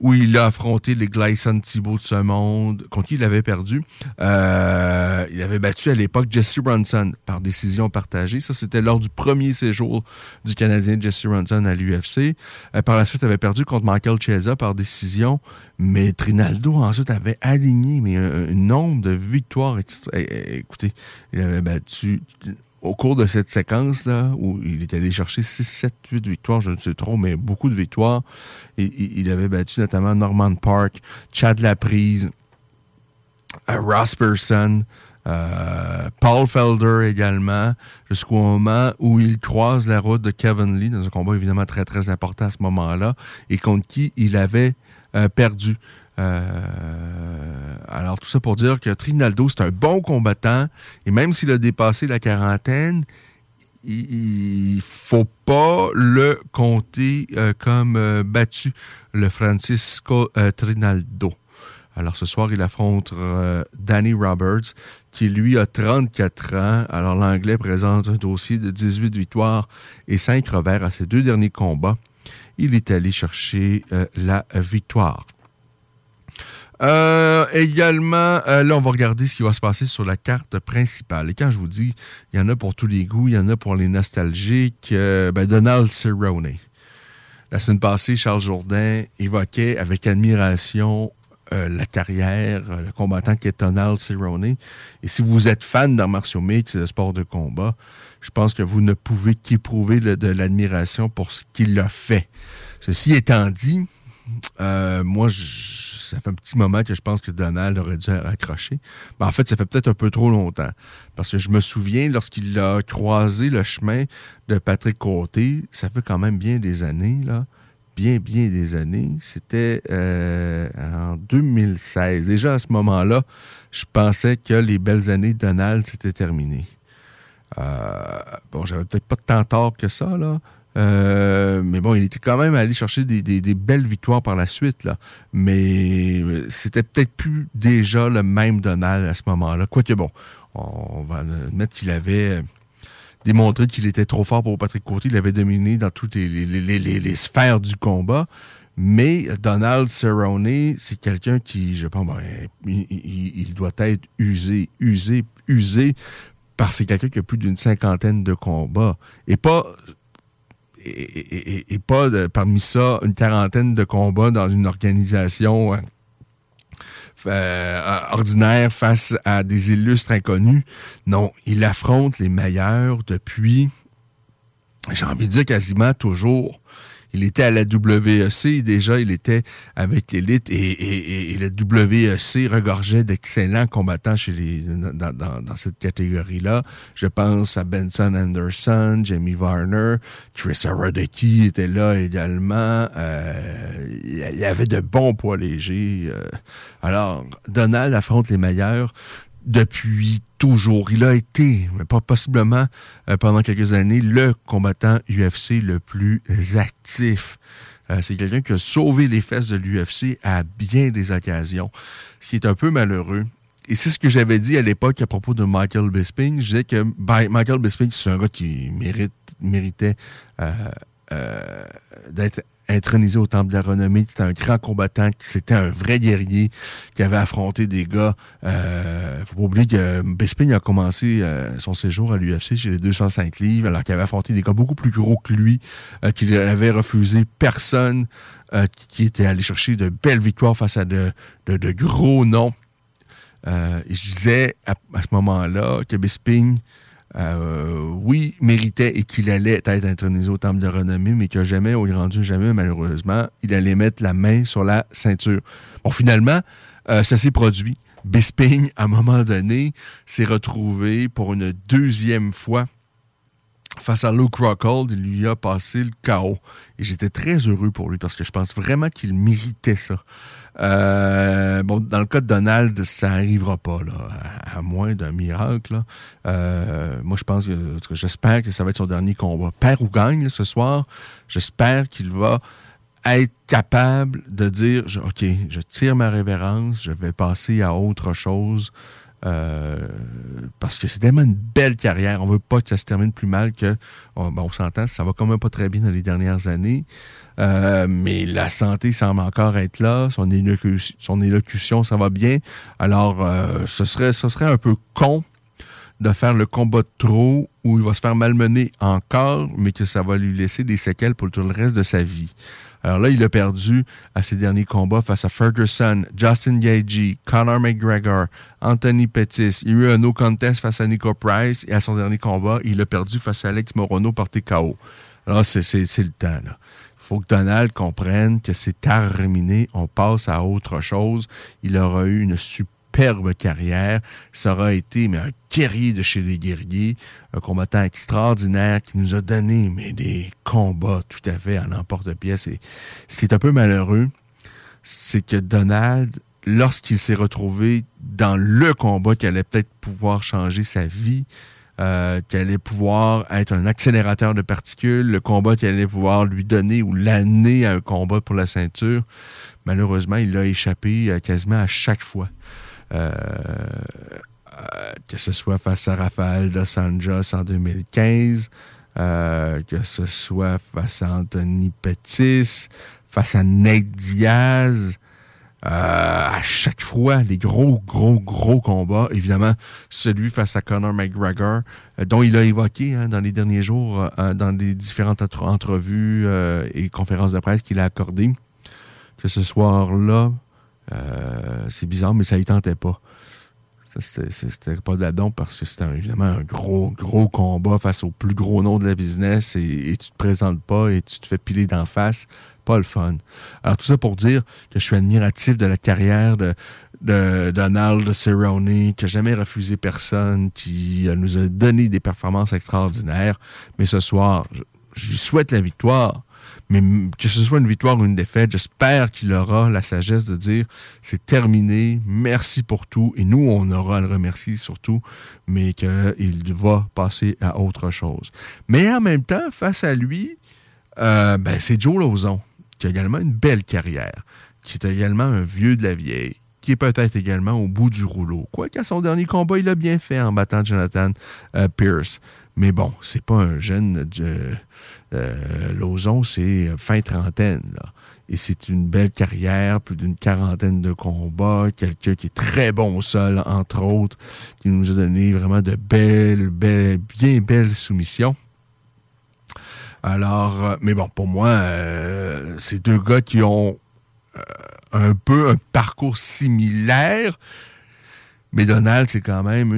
Où il a affronté les Glyson Thibault de ce monde, contre qui il avait perdu. Euh, il avait battu à l'époque Jesse Brunson par décision partagée. Ça, c'était lors du premier séjour du Canadien Jesse Brunson à l'UFC. Euh, par la suite, il avait perdu contre Michael Chiesa par décision. Mais Trinaldo, ensuite, avait aligné mais un, nombre de victoires. Écoutez, il avait battu au cours de cette séquence-là, où il est allé chercher 6, 7, 8 victoires, je ne sais trop, mais beaucoup de victoires, il avait battu notamment Norman Park, Chad Laprise, euh, Ross Person, euh, Paul Felder également, jusqu'au moment où il croise la route de Kevin Lee, dans un combat évidemment très très important à ce moment-là, et contre qui il avait euh, perdu. Euh, alors, tout ça pour dire que Trinaldo, c'est un bon combattant. Et même s'il a dépassé la quarantaine, il faut pas le compter euh, comme euh, battu, le Francisco Trinaldo. Alors, ce soir, il affronte Danny Roberts, qui lui a 34 ans. Alors, l'Anglais présente un dossier de 18 victoires et 5 revers à ses deux derniers combats. Il est allé chercher la victoire. Euh, également, euh, là, on va regarder ce qui va se passer sur la carte principale. Et quand je vous dis, il y en a pour tous les goûts, il y en a pour les nostalgiques, euh, ben, Donald Cerrone. La semaine passée, Charles Jourdain évoquait avec admiration la carrière, le combattant qui est Donald Cerrone. Et si vous êtes fan d'arts martiaux mixtes et de sport de combat, je pense que vous ne pouvez qu'éprouver de l'admiration pour ce qu'il a fait. Ceci étant dit, moi, je ça fait un petit moment que je pense que Donald aurait dû accrocher. Ben, en fait, ça fait peut-être un peu trop longtemps. Parce que je me souviens, lorsqu'il a croisé le chemin de Patrick Côté, ça fait quand même bien des années, là. Bien, bien des années. C'était euh, en 2016. Déjà à ce moment-là, je pensais que les belles années de Donald, c'était terminé. Euh, bon, j'avais peut-être pas tant tort que ça, là. Euh, mais bon, il était quand même allé chercher des, belles victoires par la suite. Là. Mais c'était peut-être plus déjà le même Donald à ce moment-là. Quoique bon, on va admettre qu'il avait démontré qu'il était trop fort pour Patrick Côté. Il avait dominé dans toutes les, sphères du combat. Mais Donald Cerrone, c'est quelqu'un qui, je pense, ben, il, doit être usé, usé, usé, parce que c'est quelqu'un qui a plus d'une cinquantaine de combats. Et pas et, pas parmi ça une quarantaine de combats dans une organisation euh, euh, ordinaire face à des illustres inconnus. Non, il affronte les meilleurs depuis, j'ai envie de dire quasiment toujours. Il était à la WEC, déjà, il était avec l'élite et, et, la WEC regorgeait d'excellents combattants chez les, dans, cette catégorie-là. Je pense à Benson Anderson, Jamie Varner, Chris Arodecki était là également. Euh, il y avait de bons poids légers. Euh. alors, Donald affronte les meilleurs depuis toujours. Il a été, mais pas possiblement euh, pendant quelques années, le combattant UFC le plus actif. Euh, c'est quelqu'un qui a sauvé les fesses de l'UFC à bien des occasions, ce qui est un peu malheureux. Et c'est ce que j'avais dit à l'époque à propos de Michael Bisping. Je disais que Michael Bisping, c'est un gars qui méritait euh, d'être intronisé au Temple de la Renommée. Un grand combattant, c'était un vrai guerrier qui avait affronté des gars. Euh, faut pas oublier que Bisping a commencé euh, son séjour à l'UFC chez les 205 livres, alors qu'il avait affronté des gars beaucoup plus gros que lui, euh, qu'il avait refusé personne, euh, qui était allé chercher de belles victoires face à de, gros noms. et je disais à, à ce moment-là que Bisping euh, oui, méritait et qu'il allait être intronisé au temple de renommée, mais que jamais, au Dieu, jamais, malheureusement, il allait mettre la main sur la ceinture. Bon, finalement, euh, ça s'est produit. Bisping, à un moment donné, s'est retrouvé pour une deuxième fois face à Luke Rockhold. Il lui a passé le chaos. Et j'étais très heureux pour lui parce que je pense vraiment qu'il méritait ça. Euh, bon, dans le cas de Donald, ça n'arrivera pas, là, à, moins d'un miracle. Euh, moi, je pense que, j'espère que ça va être son dernier combat. Père ou gagne ce soir, j'espère qu'il va être capable de dire, OK, je tire ma révérence, je vais passer à autre chose. Euh, parce que c'est tellement une belle carrière. On veut pas que ça se termine plus mal que. On, on s'entend, ça va quand même pas très bien dans les dernières années. Euh, mais la santé semble encore être là. Son, élocution, ça va bien. Alors, euh, ce, serait, ce serait un peu con de faire le combat de trop où il va se faire malmener encore, mais que ça va lui laisser des séquelles pour tout le reste de sa vie. Alors là, il a perdu à ses derniers combats face à Ferguson, Justin Gagey, Conor McGregor, Anthony Pettis. Il y a eu un no contest face à Nico Price et à son dernier combat, il a perdu face à Alex Morono par TKO. Alors, c'est le temps, là faut que Donald comprenne que c'est terminé, on passe à autre chose. Il aura eu une superbe carrière. Ça aura été un guerrier de chez les guerriers, un combattant extraordinaire qui nous a donné mais des combats tout à fait à l'emporte-pièce. Et ce qui est un peu malheureux, c'est que Donald, lorsqu'il s'est retrouvé dans le combat qui allait peut-être pouvoir changer sa vie, euh, qui allait pouvoir être un accélérateur de particules, le combat qui allait pouvoir lui donner ou l'amener à un combat pour la ceinture. Malheureusement, il a échappé euh, quasiment à chaque fois. Euh, que ce soit face à Rafael dos Anjos en 2015, que ce soit face à Anthony Pettis, face à Nate Diaz, euh, à chaque fois, les gros, gros, gros combats. Évidemment, celui face à Conor McGregor, euh, dont il a évoqué hein, dans les derniers jours, euh, dans les différentes entrevues et conférences de presse qu'il a accordées, que ce soir-là, c'est bizarre, mais ça y tentait pas. C'était pas de la don parce que c'était évidemment un gros, gros combat face au plus gros nom de la business et, et tu te présentes pas et tu te fais piler d'en face pas le fun. Alors, tout ça pour dire que je suis admiratif de la carrière de, de Donald Cerrone, qui n'a jamais refusé personne, qui nous a donné des performances extraordinaires. Mais ce soir, je, lui souhaite la victoire. Mais que ce soit une victoire ou une défaite, j'espère qu'il aura la sagesse de dire c'est terminé, merci pour tout. Et nous, on aura le remercier surtout, mais qu'il va passer à autre chose. Mais en même temps, face à lui, euh, ben, c'est Joe Lozon qui a également une belle carrière, qui est également un vieux de la vieille, qui est peut-être également au bout du rouleau. Quoiqu'à son dernier combat, il a bien fait en battant Jonathan euh, Pierce. Mais bon, c'est pas un jeune de euh, Lozon, c'est fin trentaine. Et c'est une belle carrière, plus d'une quarantaine de combats, quelqu'un qui est très bon au sol, entre autres, qui nous a donné vraiment de belles, belles, bien belles soumissions. Alors, euh, mais bon, pour moi, euh, c'est deux gars qui ont euh, un peu un parcours similaire. Mais Donald, c'est quand même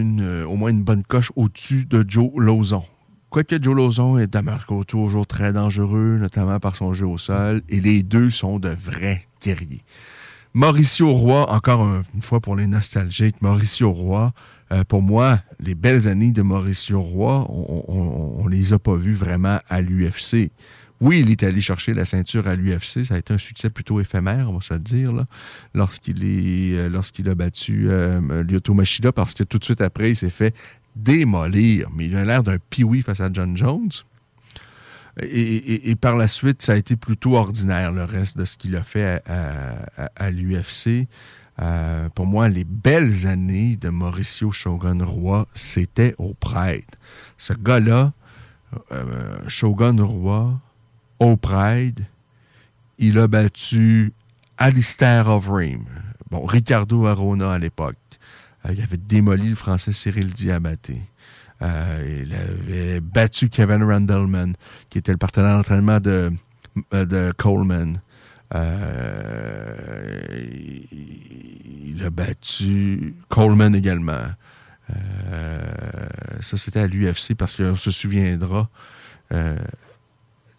au moins une bonne coche au-dessus de Joe Lozon. Quoique Joe Lozon est à Marco toujours très dangereux, notamment par son jeu au sol, et les deux sont de vrais guerriers. Mauricio Roy, encore une fois pour les nostalgiques, Mauricio Roy, euh, pour moi, les belles années de Mauricio Roy, on, ne les a pas vues vraiment à l'UFC. Oui, il est allé chercher la ceinture à l'UFC. Ça a été un succès plutôt éphémère, on va se le dire, lorsqu'il euh, lorsqu'il a battu euh, Lyoto Machida, parce que tout de suite après, il s'est fait démolir. Mais il a l'air d'un piwi face à John Jones. Et, par la suite, ça a été plutôt ordinaire, le reste de ce qu'il a fait à l'UFC. Euh, pour moi, les belles années de Mauricio Shogun Roy, c'était au Pride. Ce gars-là, euh, Shogun Roy, au Pride, il a battu Alistair Overeem, bon, Ricardo Arona à l'époque. Euh, il avait démoli le français Cyril Diabaté. il avait battu Kevin Randleman, qui était le partenaire d'entraînement de, de Coleman. Euh, il a battu Coleman également. Euh, ça, c'était à l'UFC parce qu'on se souviendra. Euh,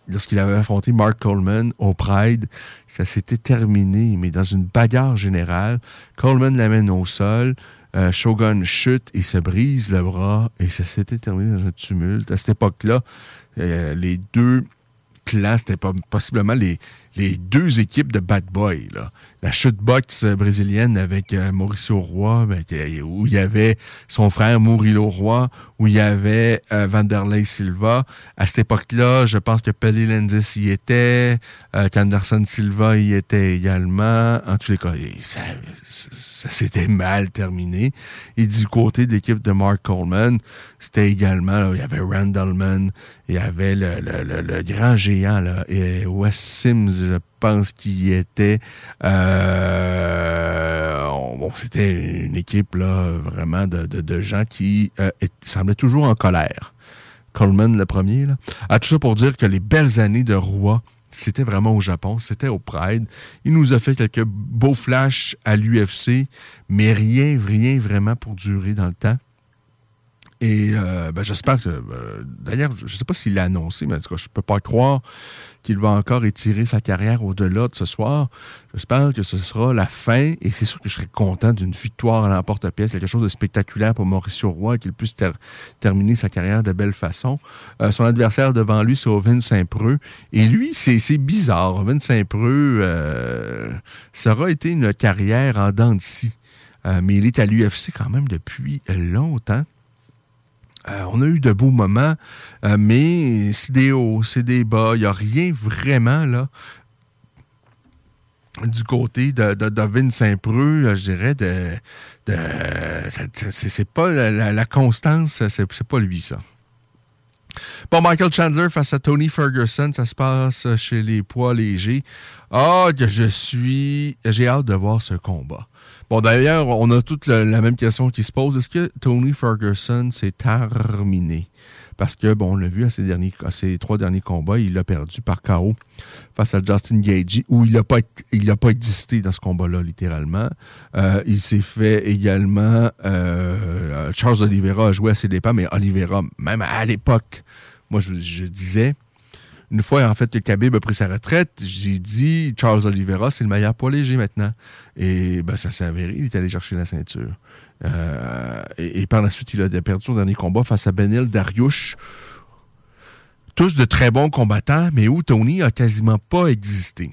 lorsqu'il avait affronté Mark Coleman au Pride, ça s'était terminé, mais dans une bagarre générale. Coleman l'amène au sol. Shogun chute et se brise le bras et ça s'était terminé dans un tumulte. À cette époque-là, les deux clans, c'était possiblement les, les deux équipes de Bad Boy. Là. La chute boxe brésilienne avec euh, Mauricio Roy, ben, où il y avait son frère Murilo Roy, où il y avait euh, Vanderlei Silva. À cette époque-là, je pense que Pelé Lendis y était, euh, qu'Anderson Silva y était également. En tous les cas, ça, s'était mal terminé. Et du côté de l'équipe de Mark Coleman, c'était également, il y avait Randallman, il y avait le, grand géant, là, et Wes Sims, je pense qu'il était. Euh, bon, c'était une équipe là, vraiment de, gens qui euh, semblaient toujours en colère. Coleman, le premier. Là. À tout ça pour dire que les belles années de Roi, c'était vraiment au Japon, c'était au Pride. Il nous a fait quelques beaux flashs à l'UFC, mais rien, rien vraiment pour durer dans le temps. Et euh, ben, j'espère que. Euh, d'ailleurs, je ne sais pas s'il l'a annoncé, mais en tout cas, je ne peux pas croire qu'il va encore étirer sa carrière au-delà de ce soir. J'espère que ce sera la fin. Et c'est sûr que je serais content d'une victoire à l'emporte-pièce, quelque chose de spectaculaire pour Mauricio Roy, qu'il puisse terminer sa carrière de belle façon. Euh, son adversaire devant lui, c'est Ovin Saint-Preux. Et lui, c'est bizarre. Ovin Saint-Preux, ça aura été une carrière en dents de scie. mais il est à l'UFC quand même depuis longtemps. Euh, on a eu de beaux moments, euh, mais c'est des hauts, c'est des bas. Il n'y a rien vraiment là du côté de, de, Saint-Preux, euh, je dirais, de, c'est pas la, constance, c'est pas lui, ça. Bon, Michael Chandler face à Tony Ferguson, ça se passe chez les poids légers. Ah, que je suis. J'ai hâte de voir ce combat. Bon, d'ailleurs, on a toute la, même question qui se pose. Est-ce que Tony Ferguson s'est terminé? Parce que, bon, on l'a vu à ses, trois derniers combats, il a perdu par KO face à Justin Gagey, où il n'a pas, existé dans ce combat-là, littéralement. Euh, il s'est fait également... Euh, Charles Oliveira a joué à ses dépens, mais Oliveira, même à l'époque, moi, je disais une fois, en fait, que Khabib a pris sa retraite, j'ai dit Charles Oliveira, c'est le meilleur poids léger maintenant. Et ben, ça s'est avéré, il est allé chercher la ceinture. Euh, et, par la suite, il a perdu son dernier combat face à Benil Dariush. Tous de très bons combattants, mais où Tony a quasiment pas existé.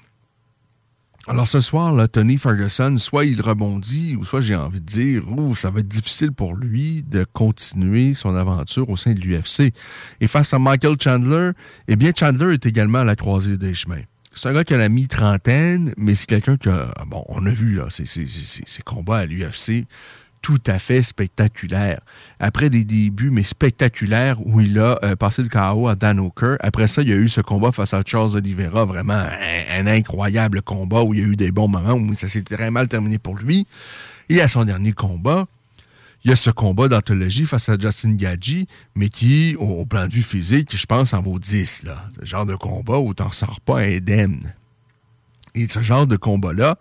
Alors ce soir, là, Tony Ferguson, soit il rebondit, ou soit j'ai envie de dire, ça va être difficile pour lui de continuer son aventure au sein de l'UFC. Et face à Michael Chandler, eh bien, Chandler est également à la croisée des chemins. C'est un gars qui a la mi-trentaine, mais c'est quelqu'un que, bon, on a vu là, ses combats à l'UFC tout à fait spectaculaire. Après des débuts, mais spectaculaires, où il a euh, passé le KO à Dan O'Kerr. Après ça, il y a eu ce combat face à Charles Oliveira, vraiment un, incroyable combat où il y a eu des bons moments, où ça s'est très mal terminé pour lui. Et à son dernier combat, il y a ce combat d'anthologie face à Justin Gaggi, mais qui, au, plan de vue physique, je pense, en vaut 10. Là. Ce genre de combat où tu n'en sors pas indemne. Et ce genre de combat-là,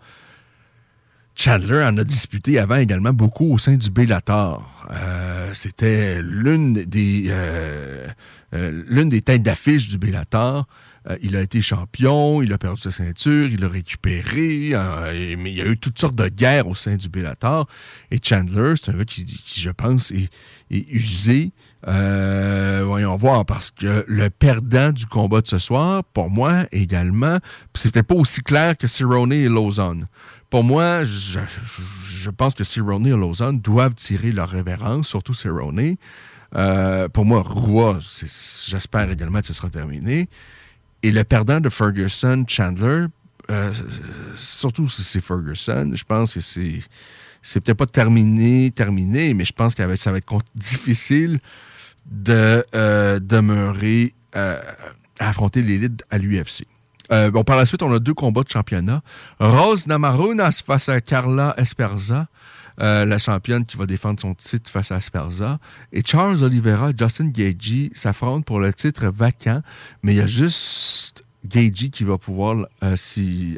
Chandler en a disputé avant également beaucoup au sein du Bellator. Euh, c'était l'une des euh, euh, l'une des têtes d'affiche du Bellator. il a été champion, il a perdu sa ceinture, il l'a récupéré, mais il y a eu toutes sortes de guerres au sein du Bellator. Et Chandler, c'est un gars qui, je pense, est, usé. voyons voir, parce que le perdant du combat de ce soir, pour moi également, c'était pas aussi clair que Cerrone et Lozon pour moi, je, pense que Cerrone et Lausanne doivent tirer leur révérence, surtout Cerrone. Euh, pour moi, Roy, j'espère également que ce sera terminé. Et le perdant de Ferguson, Chandler, euh, surtout si c'est Ferguson, je pense que c'est c'est peut-être pas terminé, terminé, mais je pense que ça va être difficile de euh, demeurer à affronter l'élite à l'UFC. Euh, bon, par la suite, on a deux combats de championnat. Rose Namarunas face à Carla Esperza. Euh, la championne qui va défendre son titre face à Esperza. Et Charles Oliveira Justin Gagey s'affrontent pour le titre vacant, mais il y a juste Gagey qui va pouvoir euh,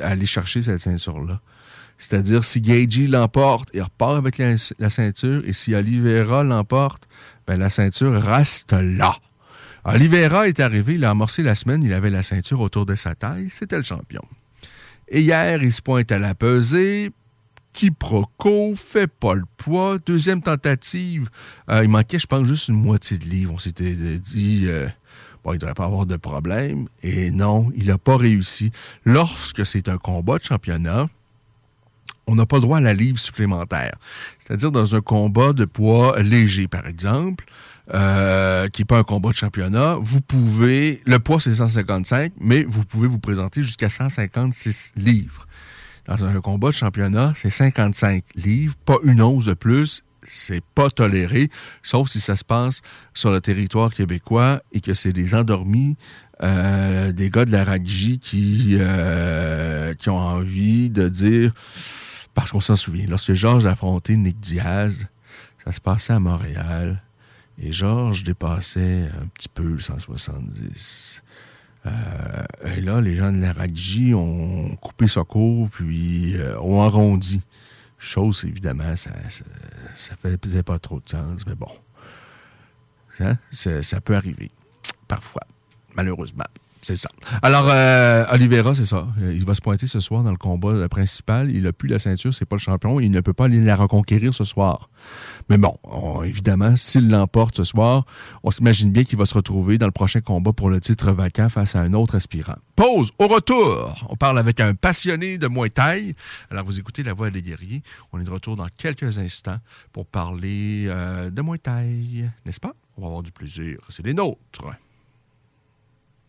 aller chercher cette ceinture-là. C'est-à-dire, si Gagey l'emporte, il repart avec la, ceinture, et si Oliveira l'emporte, ben, la ceinture reste là. Oliveira est arrivé, il a amorcé la semaine, il avait la ceinture autour de sa taille, c'était le champion. Et hier, il se pointe à la pesée, quiproquo, fait pas le poids. Deuxième tentative, euh, il manquait, je pense, juste une moitié de livre. On s'était dit, euh, bon, il ne devrait pas avoir de problème. Et non, il n'a pas réussi. Lorsque c'est un combat de championnat, on n'a pas droit à la livre supplémentaire. C'est-à-dire dans un combat de poids léger, par exemple, euh, qui n'est pas un combat de championnat, vous pouvez, le poids c'est 155, mais vous pouvez vous présenter jusqu'à 156 livres. Dans un combat de championnat, c'est 55 livres, pas une once de plus, c'est pas toléré, sauf si ça se passe sur le territoire québécois et que c'est des endormis, euh, des gars de la RAGJ qui, euh, qui ont envie de dire, parce qu'on s'en souvient, lorsque Georges a affronté Nick Diaz, ça se passait à Montréal, et Georges dépassait un petit peu le 170. Euh, et là, les gens de la RAGJ ont coupé sa cour, puis ont arrondi. Chose, évidemment, ça, ça, faisait pas trop de sens, mais bon. Hein? Ça peut arriver. Parfois. Malheureusement. C'est ça. Alors, euh, Oliveira, c'est ça. Il va se pointer ce soir dans le combat principal. Il n'a plus la ceinture, c'est pas le champion. Il ne peut pas aller la reconquérir ce soir. Mais bon, évidemment, s'il l'emporte ce soir, on s'imagine bien qu'il va se retrouver dans le prochain combat pour le titre vacant face à un autre aspirant. Pause. Au retour, on parle avec un passionné de Muay. Alors, vous écoutez La Voix des guerriers. On est de retour dans quelques instants pour parler euh, de Muay n'est-ce pas? On va avoir du plaisir. C'est les nôtres.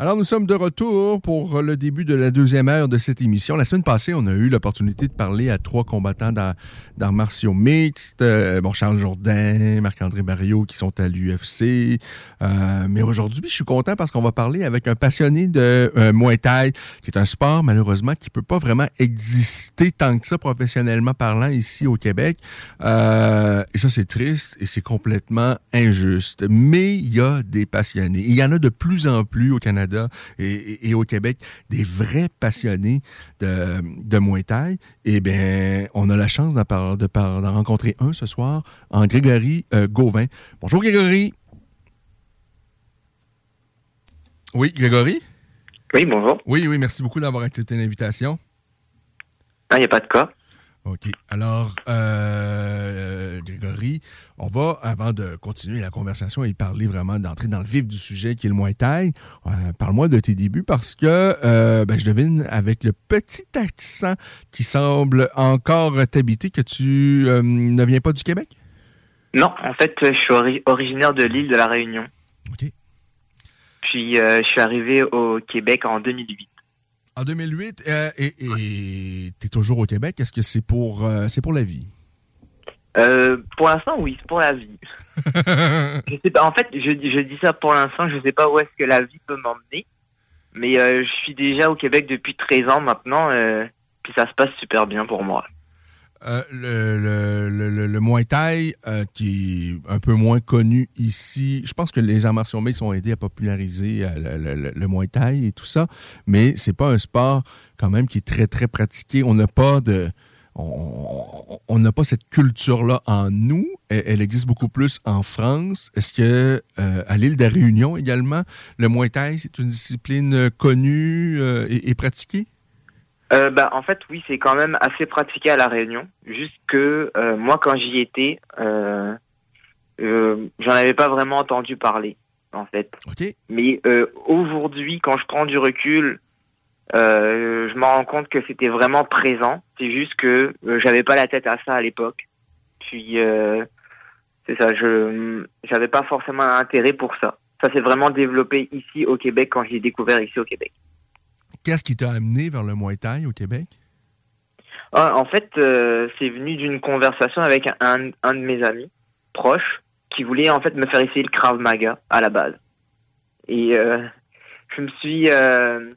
Alors, nous sommes de retour pour le début de la deuxième heure de cette émission. La semaine passée, on a eu l'opportunité de parler à trois combattants d'arts martiaux mixtes. Euh, bon, Charles Jourdain, Marc-André Barriot qui sont à l'UFC. Euh, mais aujourd'hui, je suis content parce qu'on va parler avec un passionné de euh, qui est un sport, malheureusement, qui peut pas vraiment exister tant que ça, professionnellement parlant, ici au Québec. et ça, c'est triste et c'est complètement injuste. Mais il y a des passionnés. Il y en a de plus en plus au Canada et, au Québec des vrais passionnés de, de Muay Thai, eh bien, on a la chance d'en, de, rencontrer un ce soir, en Grégory euh, Gauvin. Bonjour Grégory. Oui, Grégory? Oui, bonjour. Oui, oui, merci beaucoup d'avoir accepté l'invitation. Ah, il n'y a pas de cas. OK. Alors, euh, Grégory, on va, avant de continuer la conversation et parler vraiment, d'entrer dans le vif du sujet qui est le Muay Thai, euh, parle-moi de tes débuts parce que euh, ben, je devine avec le petit accent qui semble encore t'habiter que tu ne viens pas du Québec? Non, en fait, je suis originaire de l'île de la Réunion. OK. Puis, je suis arrivé au Québec en 2008. En 2008, euh, et tu es toujours au Québec. Est-ce que c'est pour, euh, c'est pour la vie? Euh, pour l'instant, oui, c'est pour la vie. je sais pas, en fait, je, je dis ça pour l'instant, je ne sais pas où est-ce que la vie peut m'emmener. Mais je suis déjà au Québec depuis 13 ans maintenant, puis ça se passe super bien pour moi. Euh, le, le, le, Muay Thai, euh, qui est un peu moins connu ici, je pense que les arts martiaux mixtes ont aidé à populariser euh, le, Muay Thai et tout ça, mais c'est pas un sport quand même qui est très, très pratiqué. On n'a pas de... On n'a pas cette culture-là en nous. Elle, existe beaucoup plus en France. Est-ce que à l'île de Réunion également, le Muay c'est une discipline connue et pratiquée? Euh, bah, En fait, oui, c'est quand même assez pratiqué à La Réunion. Juste que euh, moi, quand j'y étais, euh, euh, j'en avais pas vraiment entendu parler, en fait. Okay. Mais euh, aujourd'hui, quand je prends du recul, Euh, je me rends compte que c'était vraiment présent. C'est juste que j'avais pas la tête à ça à l'époque. Puis euh, c'est ça, je j'avais pas forcément un intérêt pour ça. Ça s'est vraiment développé ici au Québec quand j'ai découvert ici au Québec. Qu'est-ce qui t'a amené vers le Muay Thai au Québec? Ah, en fait, euh, c'est venu d'une conversation avec un, de mes amis proches qui voulait en fait me faire essayer le Krav Maga à la base. Et euh, je me suis euh,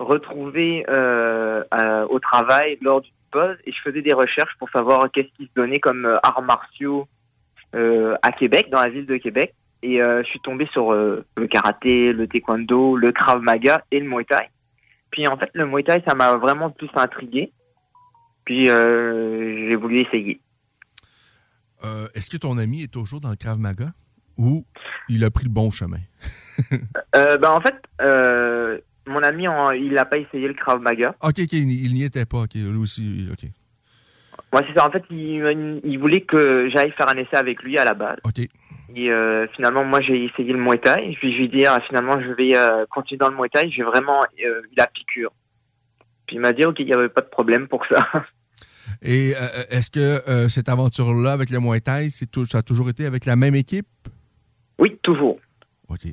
retrouvé au travail lors d'une pause et je faisais des recherches pour savoir qu'est-ce qui se donnait comme arts martiaux à Québec, dans la ville de Québec. Et je suis tombé sur le karaté, le taekwondo, le Krav Maga et le Muay Thai. Puis en fait, le Muay Thai, ça m'a vraiment plus intrigué. Puis euh, j'ai voulu essayer. Euh, Est-ce que ton ami est toujours dans le Krav Maga? Ou il a pris le bon chemin? Euh, ben en fait, mon ami, il n'a pas essayé le Krav Maga. OK, OK, il, n'y était pas. OK, lui aussi, OK. Moi, c'est ça. En fait, il, il voulait que j'aille faire un essai avec lui à la base. OK. Et euh, finalement, moi, j'ai essayé le Muay Thai. Puis je lui ai dit, ah, finalement, je vais euh, continuer dans le Muay Thai. J'ai vraiment euh, eu la piqûre. Puis il m'a dit, OK, il n'y avait pas de problème pour ça. Et euh, est-ce que cette aventure-là avec le Muay Thai, tout- ça a toujours été avec la même équipe? Oui, toujours.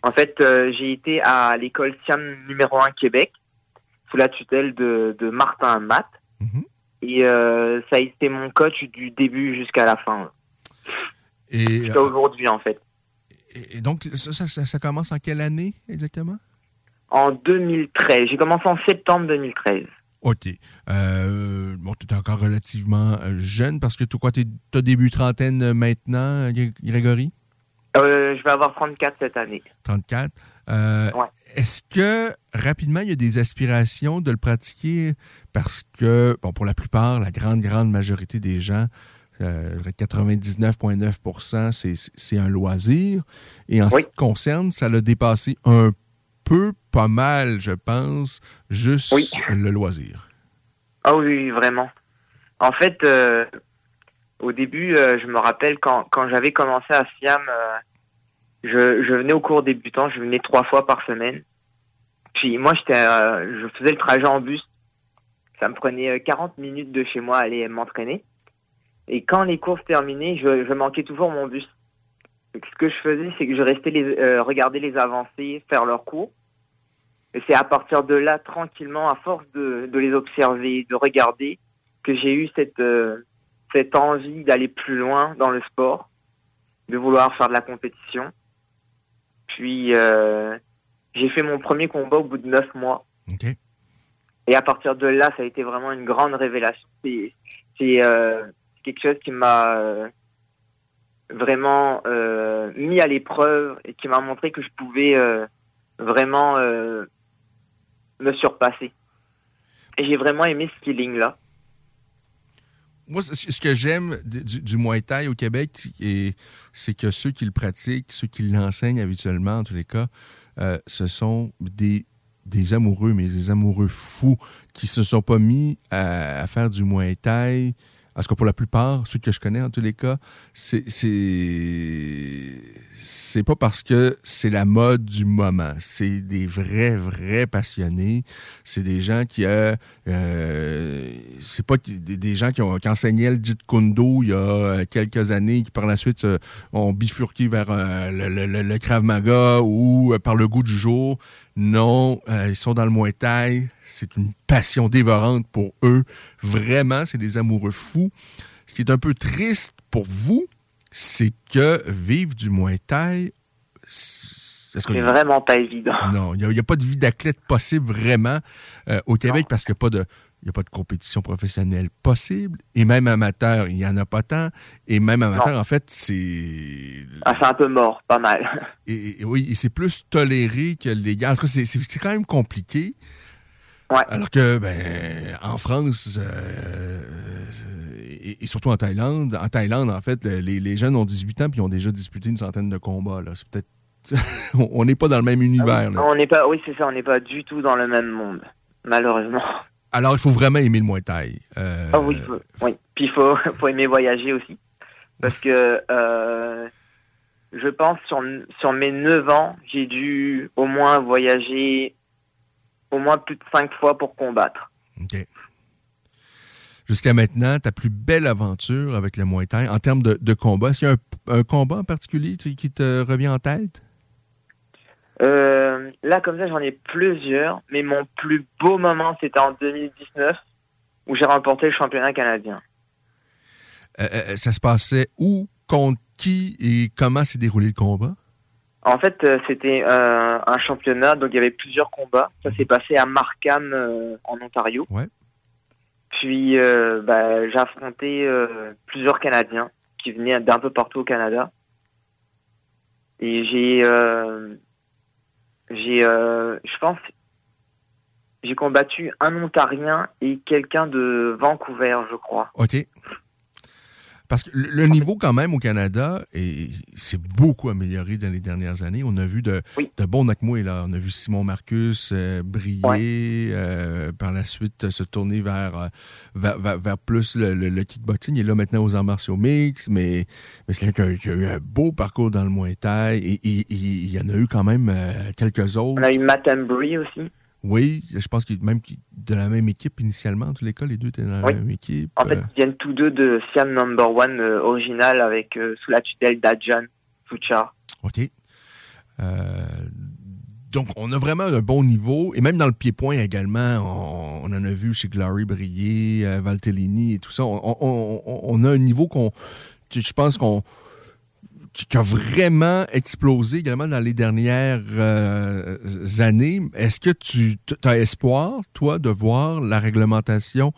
En fait, j'ai été à l'école Siam numéro 1 Québec, sous la tutelle de, de Martin Matt. Et euh, ça a été mon coach du début jusqu'à la fin. Et, Jusqu'à aujourd'hui, en fait. et- et donc, ça, ça- commence en quelle année exactement? En 2013. J'ai commencé en septembre 2013. OK. Euh, bon, tu es encore relativement euh, jeune parce que tu quoi, tu as début trentaine euh, maintenant, Gré- Grégory? Euh, je vais avoir 34 cette année. 34. Euh, Est-ce que rapidement, il y a des aspirations de le pratiquer? Parce que, bon, pour la plupart, la grande, grande majorité des gens, euh, je dirais 99,9 c'est- un loisir. Et en ce qui te concerne, ça l'a dépassé un peu, pas mal, je pense, juste le loisir. Ah oui, vraiment. En fait, euh, au début, euh, je me rappelle quand, quand j'avais commencé à Siam, euh, je, je venais au cours débutant, je venais trois fois par semaine. Puis moi, j'étais, je faisais le trajet en bus. Ça me prenait euh, 40 minutes de chez moi à aller m'entraîner. Et quand les courses terminaient, je, je manquais toujours mon bus. Donc, ce que je faisais, c'est que je restais les, euh, regarder les avancées, faire leurs cours. Et c'est à partir de là, tranquillement, à force de, de les observer, de regarder, que j'ai eu cette, euh, cette envie d'aller plus loin dans le sport, de vouloir faire de la compétition. Puis, euh, j'ai fait mon premier combat au bout de neuf mois. Et à partir de là, ça a été vraiment une grande révélation. C'est, c'est euh, quelque chose qui m'a euh, vraiment euh, mis à l'épreuve et qui m'a montré que je pouvais euh, vraiment me surpasser. Et j'ai vraiment aimé ce feeling-là. Moi, ce que j'aime du, du- Muay Thai au Québec, c'est que ceux qui le pratiquent, ceux qui l'enseignent habituellement, en tous les cas, ce sont des, amoureux, mais des amoureux fous qui se sont pas mis à, à faire du Muay Thai. Tout cas, pour la plupart, ceux que je connais, en tous les cas, c'est c'est pas parce que c'est la mode du moment. C'est des vrais, vrais passionnés. C'est des gens qui euh, euh, c'est pas des, gens qui ont qui enseignaient le Jeet Kune Do il y a euh, quelques années, qui par la suite euh, ont bifurqué vers le, le- le- le Krav Maga ou par le goût du jour. Non, ils sont dans le Muay Thai. C'est une passion dévorante pour eux. Vraiment, c'est des amoureux fous. Ce qui est un peu triste pour vous, c'est que vivre du Muay Thai, c'est vraiment pas évident. non, il n'y a, pas de vie d'athlète possible vraiment euh, au Québec parce qu'il n'y a, pas de- il a pas de compétition professionnelle possible. Et même amateur, il n'y en a pas tant. Et même amateur, Non. en fait, c'est. Ah, c'est un peu mort, pas mal. Et, et oui, et c'est plus toléré que légal. En tout cas, c'est quand même compliqué. Alors que, ben, en France, euh, et, et surtout en Thaïlande, en Thaïlande, en fait, les, les jeunes ont 18 ans puis ils ont déjà disputé une centaine de combats. là. C'est peut-être. on n'est pas dans le même univers. là. On n'est pas, oui, c'est ça, on n'est pas du tout dans le même monde, malheureusement. Alors, il faut vraiment aimer le Muay Thai. Euh, Ah oui, faut- oui. Puis il faut, faut aimer voyager aussi. Parce que euh, je pense sur, sur mes 9 ans, j'ai dû au moins voyager au moins plus de cinq fois pour combattre. OK. Jusqu'à maintenant, ta plus belle aventure avec le Muay Thai en termes de, de combat, est-ce qu'il y a un, un combat en particulier qui te revient en tête? Euh, là, comme ça, j'en ai plusieurs, mais mon plus beau moment, c'était en 2019, où j'ai remporté le championnat canadien. Euh, euh, ça se passait où, contre qui et comment s'est déroulé le combat? En fait, euh, c'était euh, un championnat, donc il y avait plusieurs combats. Ça s'est passé à Markham, euh, en Ontario. Ouais. Puis, euh, bah, j'ai affronté euh, plusieurs Canadiens qui venaient d'un peu partout au Canada. Et j'ai, euh, j'ai, euh, je pense, j'ai combattu un Ontarien et quelqu'un de Vancouver, je crois. OK. Parce que le le niveau, quand même, au Canada, et s'est beaucoup amélioré dans les dernières années. On a vu de, de bons Nakmoué, là. On a vu Simon Marcus euh, briller, euh, par la suite se tourner vers, euh, vers, vers- vers plus le, le- le kickboxing. Il est là maintenant aux arts martiaux mix, mais, mais c'est quelqu'un qui a eu un beau parcours dans le Muay Thai. Et, il y en a eu quand même euh, quelques autres. On a eu Matt Embry aussi. Oui, je pense qu'il même de la même équipe initialement. En tous les cas, les deux étaient dans la Oui. même équipe. En fait, Euh, ils viennent tous deux de Siam Number One euh, original avec euh, sous la tutelle d'Adjan Suchar. OK. Euh, donc, on a vraiment un bon niveau. Et même dans le pied-point également, on, on en a vu chez Glory briller, Valtellini et tout ça. On, on- a un niveau qu'on, je pense qu'on qui a vraiment explosé également dans les dernières euh, années. Est-ce que tu as espoir, toi, de voir la réglementation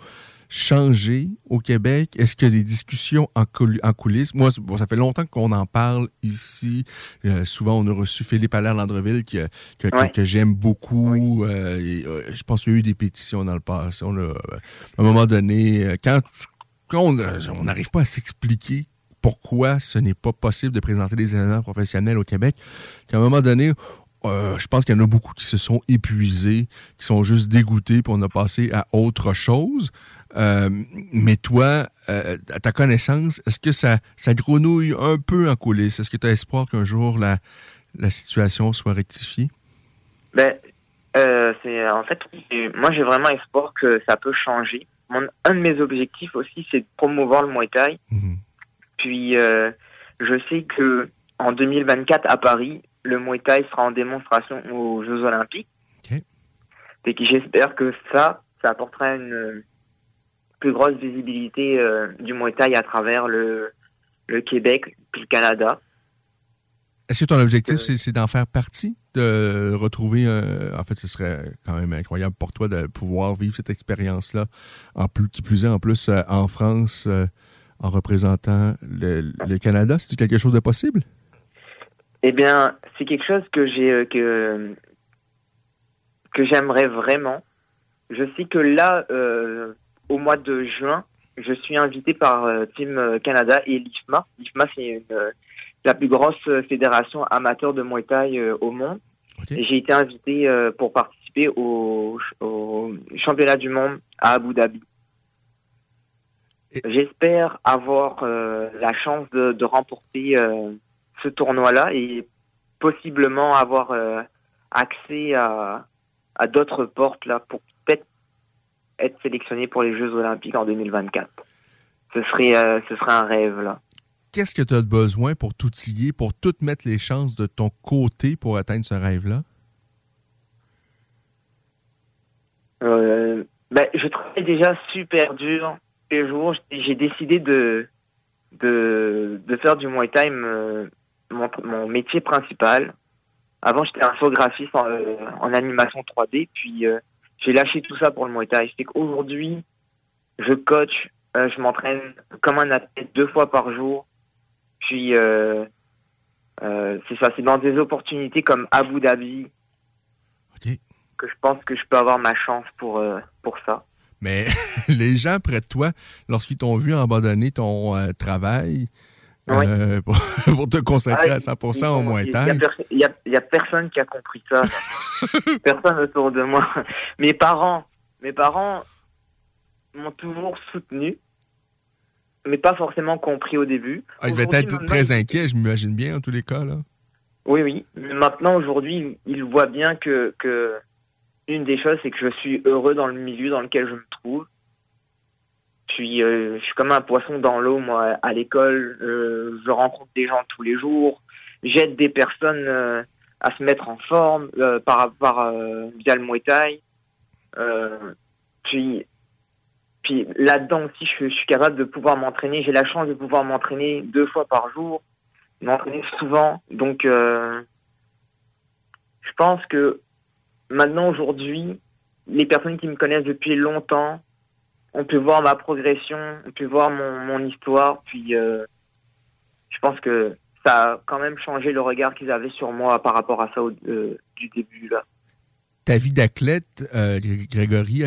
changer au Québec? Est-ce qu'il y a des discussions en, coul- en coulisses? Moi, bon, ça fait longtemps qu'on en parle ici. Euh, souvent, on a reçu Philippe Allaire Landreville que, que, que- Ouais. que j'aime beaucoup. Euh, et, euh, je pense qu'il y a eu des pétitions dans le passé. On a, à un moment donné, quand, on n'arrive pas à s'expliquer pourquoi ce n'est pas possible de présenter des événements professionnels au Québec, qu'à un moment donné, euh, je pense qu'il y en a beaucoup qui se sont épuisés, qui sont juste dégoûtés, puis on a passé à autre chose. Euh, mais toi, euh, à ta connaissance, est-ce que ça, ça grenouille un peu en coulisses? Est-ce que tu as espoir qu'un jour la, la situation soit rectifiée? Ben, c'est en fait, moi j'ai vraiment espoir que ça peut changer. Mon, un de mes objectifs aussi, c'est de promouvoir le Muay Thai. Puis, euh, je sais que en 2024 à Paris, le Muay Thai sera en démonstration aux Jeux Olympiques. Et que j'espère que ça, ça apportera une plus grosse visibilité euh, du Muay Thai à travers le, le Québec puis le Canada. Est-ce que ton objectif, c'est, c'est d'en faire partie? De retrouver En fait, ce serait quand même incroyable pour toi de pouvoir vivre cette expérience-là, en plus, qui plus est en plus euh, en France, euh, en représentant le, le Canada? C'est quelque chose de possible? Eh bien, c'est quelque chose que j'ai euh, que que j'aimerais vraiment. Je sais que là, euh, au mois de juin, je suis invité par euh, Team Canada et l'IFMA. L'IFMA, c'est la plus grosse fédération amateur de Muay Thai au monde. J'ai été invité pour participer au, au championnat du monde à Abu Dhabi. J'espère avoir euh, la chance de, de remporter euh, ce tournoi-là et possiblement avoir euh, accès à, à d'autres portes là pour peut-être être sélectionné pour les Jeux Olympiques en 2024. Ce serait, ce serait un rêve là. Qu'est-ce que tu as besoin pour t'outiller, pour toutes mettre les chances de ton côté pour atteindre ce rêve-là? Ben, je travaille déjà super dur les jours. J'ai décidé de, de, de faire du Muay Thai euh, mon, mon métier principal. Avant, j'étais infographiste en, euh, en animation 3D, puis euh, j'ai lâché tout ça pour le Muay Thai. C'est qu'aujourd'hui, je coach, euh, je m'entraîne comme un athlète deux fois par jour. Puis, euh, c'est ça, c'est dans des opportunités comme Abu Dhabi que je pense que je peux avoir ma chance pour, pour ça. Mais les gens près de toi, lorsqu'ils t'ont vu abandonner ton euh, travail euh, pour, pour te consacrer Ah, à 100% ils au Muay Il y, a personne qui a compris ça. personne autour de moi. Mes parents, mes parents m'ont toujours soutenu, mais pas forcément compris au début. ah, ils devaient être très inquiets, je m'imagine bien, en tous les cas. Là. Oui, oui. Mais maintenant, aujourd'hui, ils voient bien que, que une des choses, c'est que je suis heureux dans le milieu dans lequel je me trouve. Puis, euh, je suis comme un poisson dans l'eau, moi, à l'école. Je rencontre des gens tous les jours. J'aide des personnes euh, à se mettre en forme euh, par, euh, via le Muay puis, puis là-dedans aussi, je, suis capable de pouvoir m'entraîner. J'ai la chance de pouvoir m'entraîner deux fois par jour, m'entraîner souvent. Donc, je pense que maintenant, aujourd'hui, les personnes qui me connaissent depuis longtemps, on peut voir ma progression, on peut voir mon, histoire. Puis, euh, je pense que ça a quand même changé le regard qu'ils avaient sur moi par rapport à ça au- euh, du début là. Ta vie d'athlète, euh, Gré- Grégory,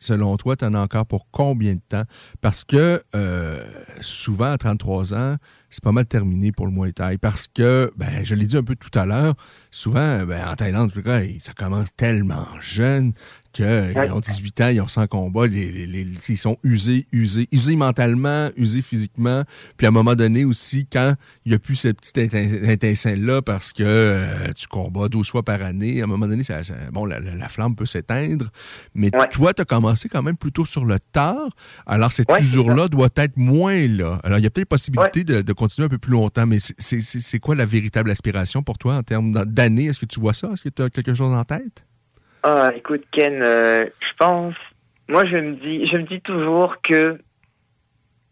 selon toi, tu en as encore pour combien de temps? Parce que euh, souvent, à 33 ans, c'est pas mal terminé pour le Muay Thai. Parce que, ben, je l'ai dit un peu tout à l'heure, souvent, ben, en Thaïlande, en tout cas, ça commence tellement jeune qu'ils ont 18 ans, ils ont 100 combats, les, les- les- ils sont usés, usés, usés mentalement, usés physiquement. Puis à un moment donné aussi, quand il n'y a plus petite étin- étincelle-là parce que euh, tu combats 12 fois par année, à un moment donné, ça, ça- bon, la, la- la flamme peut s'éteindre. Mais toi, tu as commencé quand même plutôt sur le tard. Alors cette usure-là doit être moins là. Alors il y a peut-être possibilité de, de continuer un peu plus longtemps, mais c'est quoi la véritable aspiration pour toi en termes d'années? Est-ce que tu vois ça? Est-ce que tu as quelque chose en tête? Ah, écoute, Ken, euh, je pense, moi, je me dis, je me dis toujours que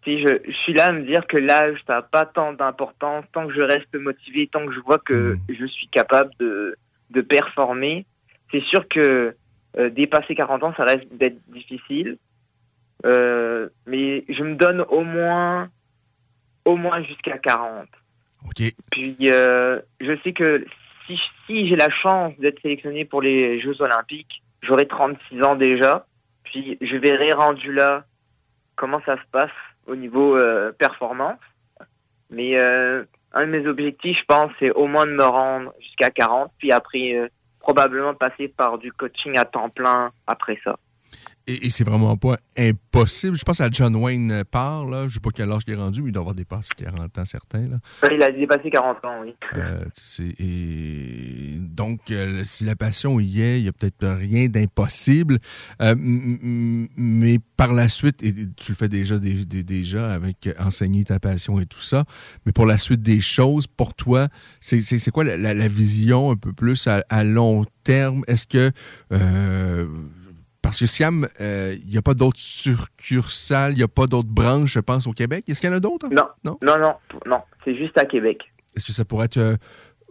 si je, je suis là à me dire que l'âge, ça n'a pas tant d'importance tant que je reste motivé, tant que je vois que je suis capable de, de performer. C'est sûr que euh, dépasser 40 ans, ça reste d'être difficile. Euh, mais je me donne au moins, au moins jusqu'à 40. Puis euh, je sais que si, j'ai la chance d'être sélectionné pour les Jeux Olympiques, j'aurai 36 ans déjà. Puis je verrai rendu là comment ça se passe au niveau euh, performance. Mais euh, un de mes objectifs, je pense, c'est au moins de me rendre jusqu'à 40, puis après euh, probablement passer par du coaching à temps plein après ça. Et, et c'est vraiment pas impossible. Je pense à John Wayne Parr, là. Je sais pas quel âge il est rendu, mais il doit avoir dépassé 40 ans certains. Là. Il a dépassé 40 ans, oui. Euh, et donc, euh, si la passion y est, il n'y a peut-être rien d'impossible. Euh, mais par la suite, et tu le fais déjà, dé- dé- déjà avec enseigner ta passion et tout ça, mais pour la suite des choses, pour toi, c'est quoi la, la- la vision un peu plus à, à long terme? Est-ce que... euh, parce que Siam, euh, il n'y a pas d'autres succursales, il n'y a pas d'autres branches, je pense, au Québec? Est-ce qu'il y en a d'autres? Non, non, non, non, non, c'est juste à Québec. Est-ce que ça pourrait être euh,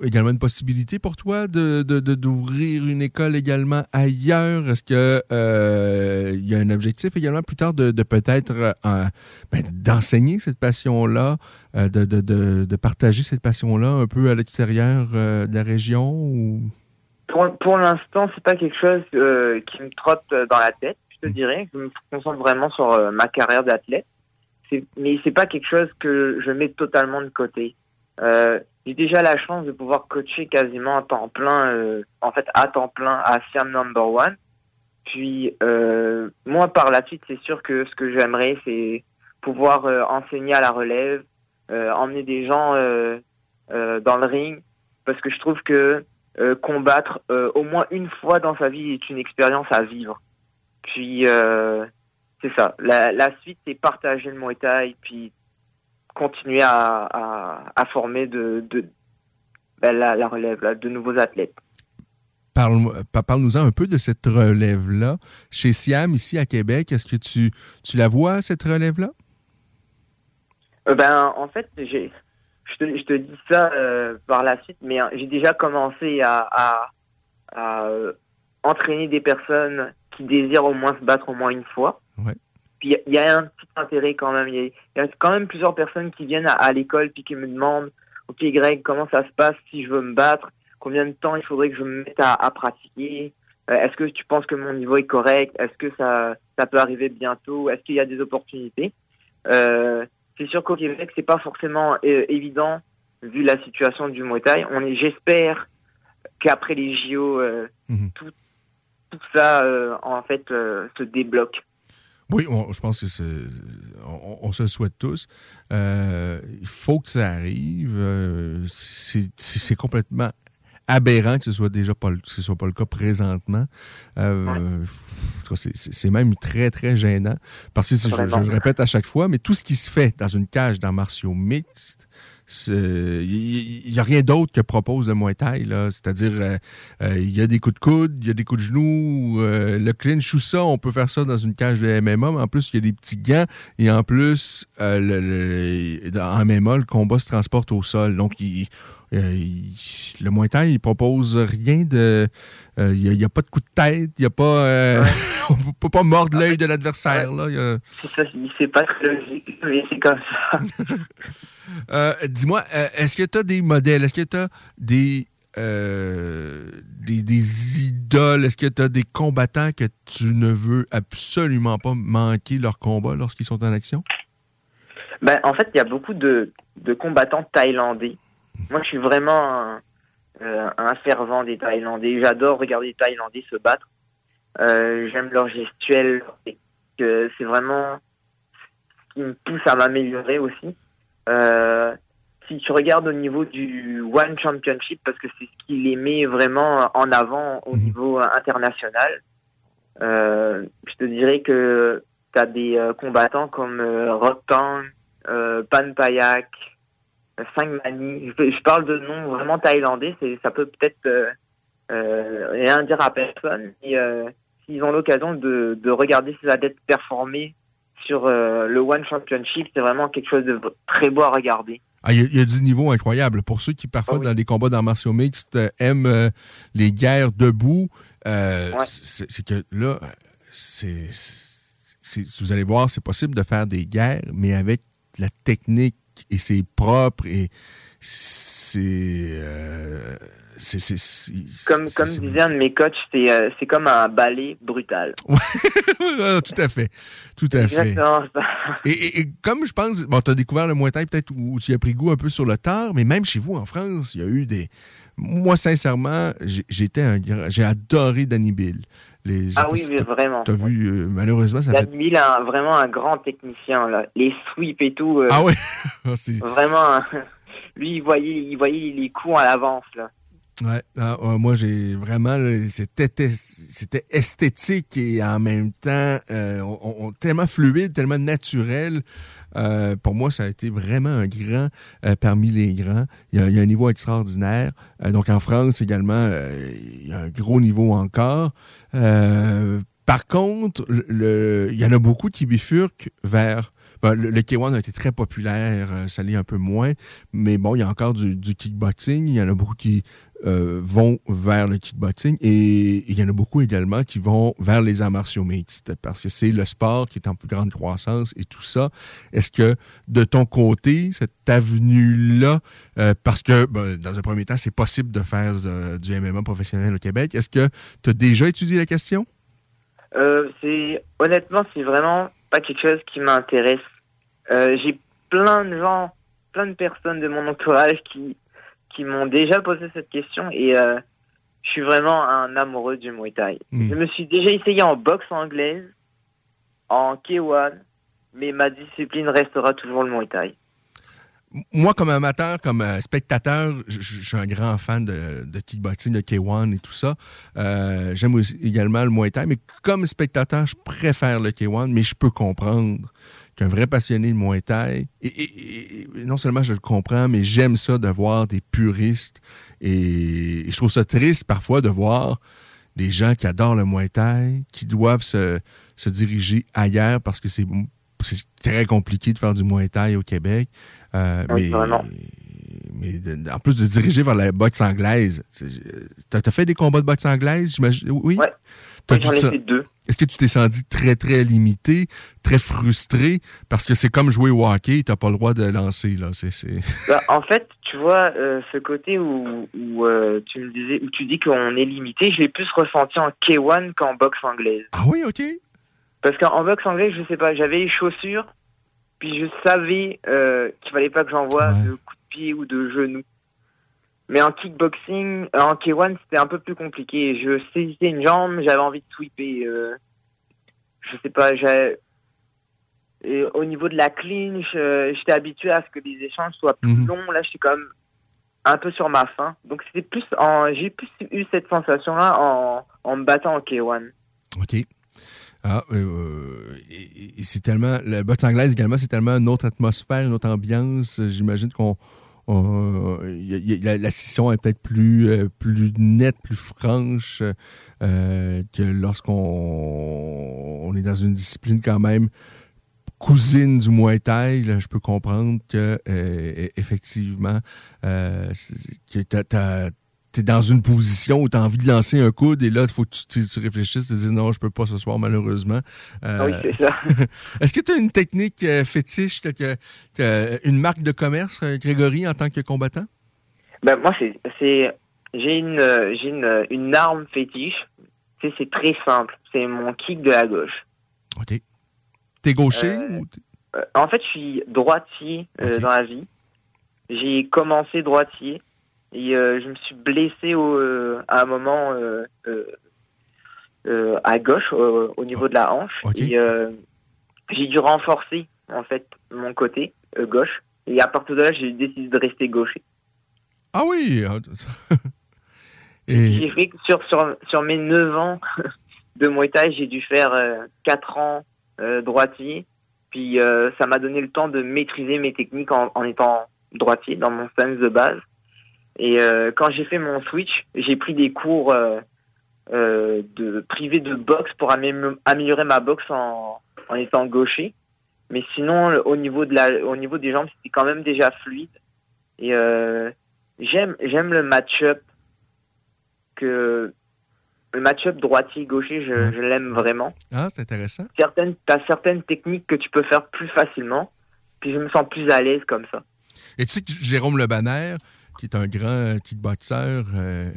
également une possibilité pour toi de, de- de- d'ouvrir une école également ailleurs? Est-ce que euh, il y a un objectif également plus tard de, de peut-être euh, en- ben, d'enseigner cette passion-là, euh, de, de- de- de partager cette passion-là un peu à l'extérieur euh, de la région? Ou... Pour, pour l'instant, c'est pas quelque chose euh, qui me trotte dans la tête, je te dirais. Je me concentre vraiment sur euh, ma carrière d'athlète. Mais c'est pas quelque chose que je mets totalement de côté. Euh, J'ai déjà la chance de pouvoir coacher quasiment à temps plein, en fait à temps plein à Siam Number One. Puis moi, par la suite, c'est sûr que ce que j'aimerais, c'est pouvoir enseigner à la relève, emmener des gens dans le ring, parce que je trouve que euh, combattre euh, au moins une fois dans sa vie est une expérience à vivre. Puis euh, c'est ça. La, la suite, c'est partager le Muay Thai, puis continuer à, à, à former de, de ben, la, la relève, là, de nouveaux athlètes. Parle- pa- Parle-nous-en un peu de cette relève-là. Chez Siam, ici à Québec, est-ce que tu, tu la vois, cette relève-là? Euh, ben, en fait, j'ai, je te, je te dis ça euh, par la suite, mais hein, j'ai déjà commencé à, à, à, euh, entraîner des personnes qui désirent au moins se battre au moins une fois. Ouais. Puis il y a un petit intérêt quand même. Il y, a- il y a quand même plusieurs personnes qui viennent à, à l'école puis qui me demandent, ok Greg, comment ça se passe si je veux me battre? Combien de temps il faudrait que je me mette à, à pratiquer? Euh, Est-ce que tu penses que mon niveau est correct? Est-ce que ça, ça peut arriver bientôt? Est-ce qu'il y a des opportunités euh, C'est sûr qu'au Québec, c'est pas forcément euh, évident vu la situation du Muay Thai. On est, j'espère qu'après les JO, euh, tout, tout ça euh, en fait se débloque. Oui, on- je pense que c'est, on, on se le souhaite tous. Il faut que ça arrive. C'est complètement aberrant que ce soit déjà pas, le- que ce soit pas le cas présentement. Euh, c'est- même très, très gênant. Parce que je, le répète à chaque fois, mais tout ce qui se fait dans une cage d'arts martiaux mixtes, il n'y a rien d'autre que propose le Muay Thai. C'est-à-dire, euh, euh, il y a des coups de coude, il y a des coups de genoux, euh, le clinch ou ça, on peut faire ça dans une cage de MMA, mais en plus, il y a des petits gants et en plus, euh, le, le- en MMA, le combat se transporte au sol. Donc, il- euh, il- le Muay Thai, il propose rien de... euh, Il n'y a, pas de coup de tête, il n'y a pas... euh, on ne peut pas mordre l'œil de l'adversaire. C'est ça, c'est pas très logique, mais c'est comme ça. Dis-moi, est-ce que tu as des modèles? Est-ce que tu as des, des, des idoles? Est-ce que tu as des combattants que tu ne veux absolument pas manquer leur combat lorsqu'ils sont en action? Ben, en fait, il y a beaucoup de, de combattants thaïlandais. Moi, je suis vraiment un, euh, un fervent des Thaïlandais. J'adore regarder les Thaïlandais se battre. Euh, J'aime leur gestuelle. que C'est vraiment ce qui me pousse à m'améliorer aussi. Euh, si tu regardes au niveau du One Championship, parce que c'est ce qui les met vraiment en avant au niveau euh, international, euh, je te dirais que tu as des euh, combattants comme euh, Rotan, euh, Pan Payak, euh, Sang Mani. Je, je parle de noms vraiment thaïlandais, ça peut peut-être euh, euh, rien dire à personne. Et euh, s'ils ont l'occasion de, de regarder ces athlètes performer sur euh, le One Championship, c'est vraiment quelque chose de très beau à regarder. Ah, Il y, a- il y a du niveau incroyable. Pour ceux qui, parfois, dans les combats d'arts martiaux mixtes, aiment euh, les guerres debout, euh, c'est c'est que là, c'est- vous allez voir, c'est possible de faire des guerres, mais avec la technique et c'est propre et c'est. euh, c'est- c'est- c'est- Comme, comme disait un de mes coachs, c'est, euh, c'est comme un ballet brutal. Tout à fait. Tout à fait. Ça. Et, et- et comme je pense, bon, tu as découvert le Muay Thai peut-être où tu as pris goût un peu sur le tard, mais même chez vous en France, il y a eu des. Moi, sincèrement, j'ai- j'étais un grand- J'ai adoré Danny Bill. Les, Ah oui, mais vraiment. T'as vu, euh, malheureusement, ça fait. Mill a un- vraiment un grand technicien là. Les sweeps et tout. euh, Ah ouais? C'est- Vraiment, lui il voyait, il voyait les coups à l'avance là. Ouais, ah, ouais, moi j'ai vraiment c'était c'était esthétique et en même temps euh, on- on- tellement fluide, tellement naturel. Euh, pour moi, ça a été vraiment un grand euh, parmi les grands. Il y, a, un niveau extraordinaire. Euh, donc en France également, il y a un gros niveau encore. Par contre, il y en a beaucoup qui bifurquent vers ben, le, le K1 a été très populaire, ça l'est un peu moins, mais bon, il y a encore du kickboxing. Il y en a beaucoup qui euh, vont vers le kickboxing et il y en a beaucoup également qui vont vers les arts martiaux mixtes parce que c'est le sport qui est en plus grande croissance et tout ça. Est-ce que de ton côté, cette avenue-là, euh, parce que ben, dans un premier temps, c'est possible de faire euh, du MMA professionnel au Québec, est-ce que tu as déjà étudié la question? C'est honnêtement, c'est vraiment pas quelque chose qui m'intéresse. J'ai plein de gens, plein de personnes de mon entourage qui qui m'ont déjà posé cette question et euh, je suis vraiment un amoureux du Muay Thai. Mm. Je me suis déjà essayé en boxe anglaise, en K1, mais ma discipline restera toujours le Muay Thai. moi, comme amateur, comme euh, spectateur, je suis un grand fan de, de kickboxing, de K1 et tout ça. Euh, J'aime également le Muay Thai, mais comme spectateur, je préfère le K1, mais je peux comprendre qu'un vrai passionné de Muay Thai, et, et- et non seulement je le comprends, mais j'aime ça de voir des puristes, et, et je trouve ça triste parfois de voir des gens qui adorent le Muay Thai, qui doivent se, se diriger ailleurs parce que c'est c'est très compliqué de faire du Muay Thai au Québec. Euh, Oui, mais mais de- en plus de diriger vers la boxe anglaise, tu as fait des combats de boxe anglaise, j'imagine? Oui? T'as Oui, j'en tout ai ça- fait deux. Est-ce que tu t'es senti très, très limité, très frustré? Parce que c'est comme jouer au hockey, t'as pas le droit de lancer, là. Bah, en fait, tu vois, euh, ce côté où, où euh, tu me disais, où tu dis qu'on est limité, je l'ai plus ressenti en K1 qu'en boxe anglaise. Ah oui, ok. Parce qu'en boxe anglaise, je sais pas, j'avais les chaussures, puis je savais euh, qu'il fallait pas que j'envoie de coups de pied ou de genoux. Mais en kickboxing, euh, en K1, c'était un peu plus compliqué. Je saisissais une jambe, j'avais envie de sweeper. Euh, je sais pas. Et au niveau de la clinch, euh, j'étais habitué à ce que les échanges soient plus Mhm. longs. Là, j'étais comme un peu sur ma fin. Donc c'était plus en, j'ai plus eu cette sensation-là en, en me battant en K1. OK. Ah, euh, et, et c'est tellement. La boxe anglaise également, c'est tellement une autre atmosphère, une autre ambiance. J'imagine qu'on. A- la, scission est peut-être plus, euh, plus nette, plus franche euh, que lorsqu'on on est dans une discipline quand même cousine du Muay Thai. là, je peux comprendre que euh, effectivement, euh, que t'as- t'as- t'es dans une position où tu as envie de lancer un coude et là, il faut que tu, tu- tu réfléchisses, te dire non, je peux pas ce soir, malheureusement. Euh, Oui, c'est ça. Est-ce que tu as une technique euh, fétiche, que- une marque de commerce, euh, Grégory, en tant que combattant? Ben, moi, c'est, c'est, j'ai une, j'ai une, une arme fétiche. C'est, c'est très simple. C'est mon kick de la gauche. OK. T'es gaucher Euh, ou t'es- en fait, je suis droitier dans la vie. J'ai commencé droitier et euh, je me suis blessé au, euh, à un moment euh, à gauche, au- au niveau de la hanche. Et j'ai dû renforcer en fait mon côté gauche. Et à partir de là, j'ai décidé de rester gaucher. Ah oui! Et- J'ai fait que sur, sur, sur mes 9 ans de Muay Thai, j'ai dû faire euh, 4 ans euh, droitier. Puis euh, ça m'a donné le temps de maîtriser mes techniques en, en étant droitier dans mon stance de base. Et euh, quand j'ai fait mon switch, j'ai pris des cours euh, euh, de privés de boxe pour amé- améliorer ma boxe en, en étant gaucher. Mais sinon, au niveau de la, au niveau des jambes, c'était quand même déjà fluide. Et j'aime, j'aime le match-up que le match-up droitier-gaucher, je, je l'aime vraiment. Ah, c'est intéressant. Certaines, t'as certaines techniques que tu peux faire plus facilement, puis je me sens plus à l'aise comme ça. Et tu sais que Jérôme Le Banner, qui est un grand kickboxer, euh,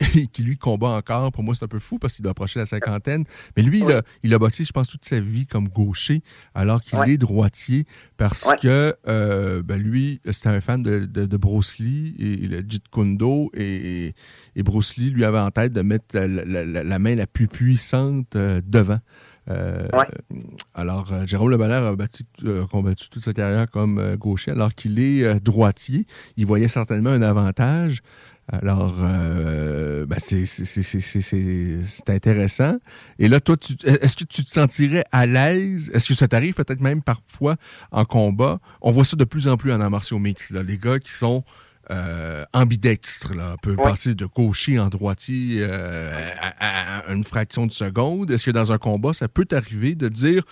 qui lui combat encore, pour moi c'est un peu fou parce qu'il doit approcher la cinquantaine, mais lui, il, a, il a boxé, je pense, toute sa vie comme gaucher, alors qu'il est droitier, parce que euh, ben, lui, c'était un fan de, de, de Bruce Lee et, et le Jeet Kune Do, et, et Bruce Lee lui avait en tête de mettre la, la- la- la main la plus puissante euh, devant. Euh, Alors, euh, Jérôme Le Banner a battu- euh, combattu toute sa carrière comme euh, gaucher, alors qu'il est droitier. Il voyait certainement un avantage. Alors, ben, c'est- intéressant. Et là, toi, est-ce que tu te sentirais à l'aise? Est-ce que ça t'arrive peut-être même parfois en combat? On voit ça de plus en plus en arts martiaux mix. Là, les gars qui sont euh, ambidextres, là, peuvent passer de gaucher en droitier euh, à, une fraction de seconde. Est-ce que dans un combat, ça peut t'arriver de dire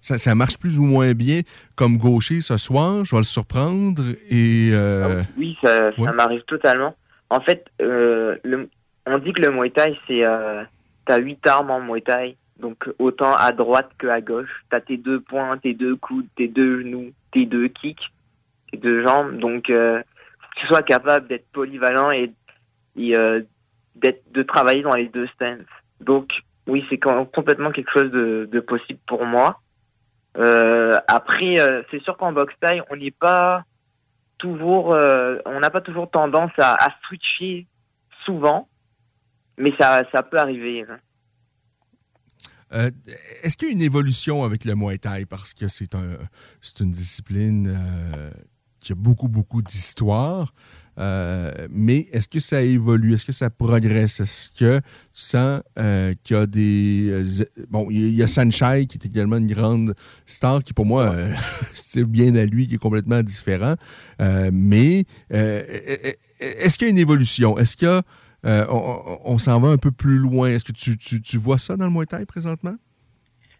ça, ça marche plus ou moins bien comme gaucher ce soir, je vais le surprendre et euh, Oui, ça, m'arrive totalement. En fait, le, on dit que le Muay Thai, c'est... T'as huit armes en Muay Thai, donc autant à droite que à gauche. T'as tes deux poings, tes deux coudes, tes deux genoux, tes deux kicks, tes deux jambes. Donc, tu sois capable d'être polyvalent et, euh, d'être de travailler dans les deux stances. Donc, oui, c'est complètement quelque chose de, possible pour moi. Euh, après, euh, c'est sûr qu'en boxe taille, on n'est pas toujours, on n'a pas toujours tendance à, switcher souvent, mais ça, ça peut arriver. hein. Est-ce qu'il y a une évolution avec le Muay Thai? Parce que c'est un, une discipline qui a beaucoup, beaucoup d'histoire. Euh, mais est-ce que ça évolue? Est-ce que ça progresse? Est-ce que tu sens euh, qu'il y a des... euh, bon, il y a- Sanchai qui est également une grande star qui, pour moi, euh, c'est bien à lui, qui est complètement différent. Euh, mais euh, est-ce qu'il y a une évolution? Est-ce euh, on s'en va un peu plus loin? Est-ce que tu, tu- tu vois ça dans le Muay Thai présentement?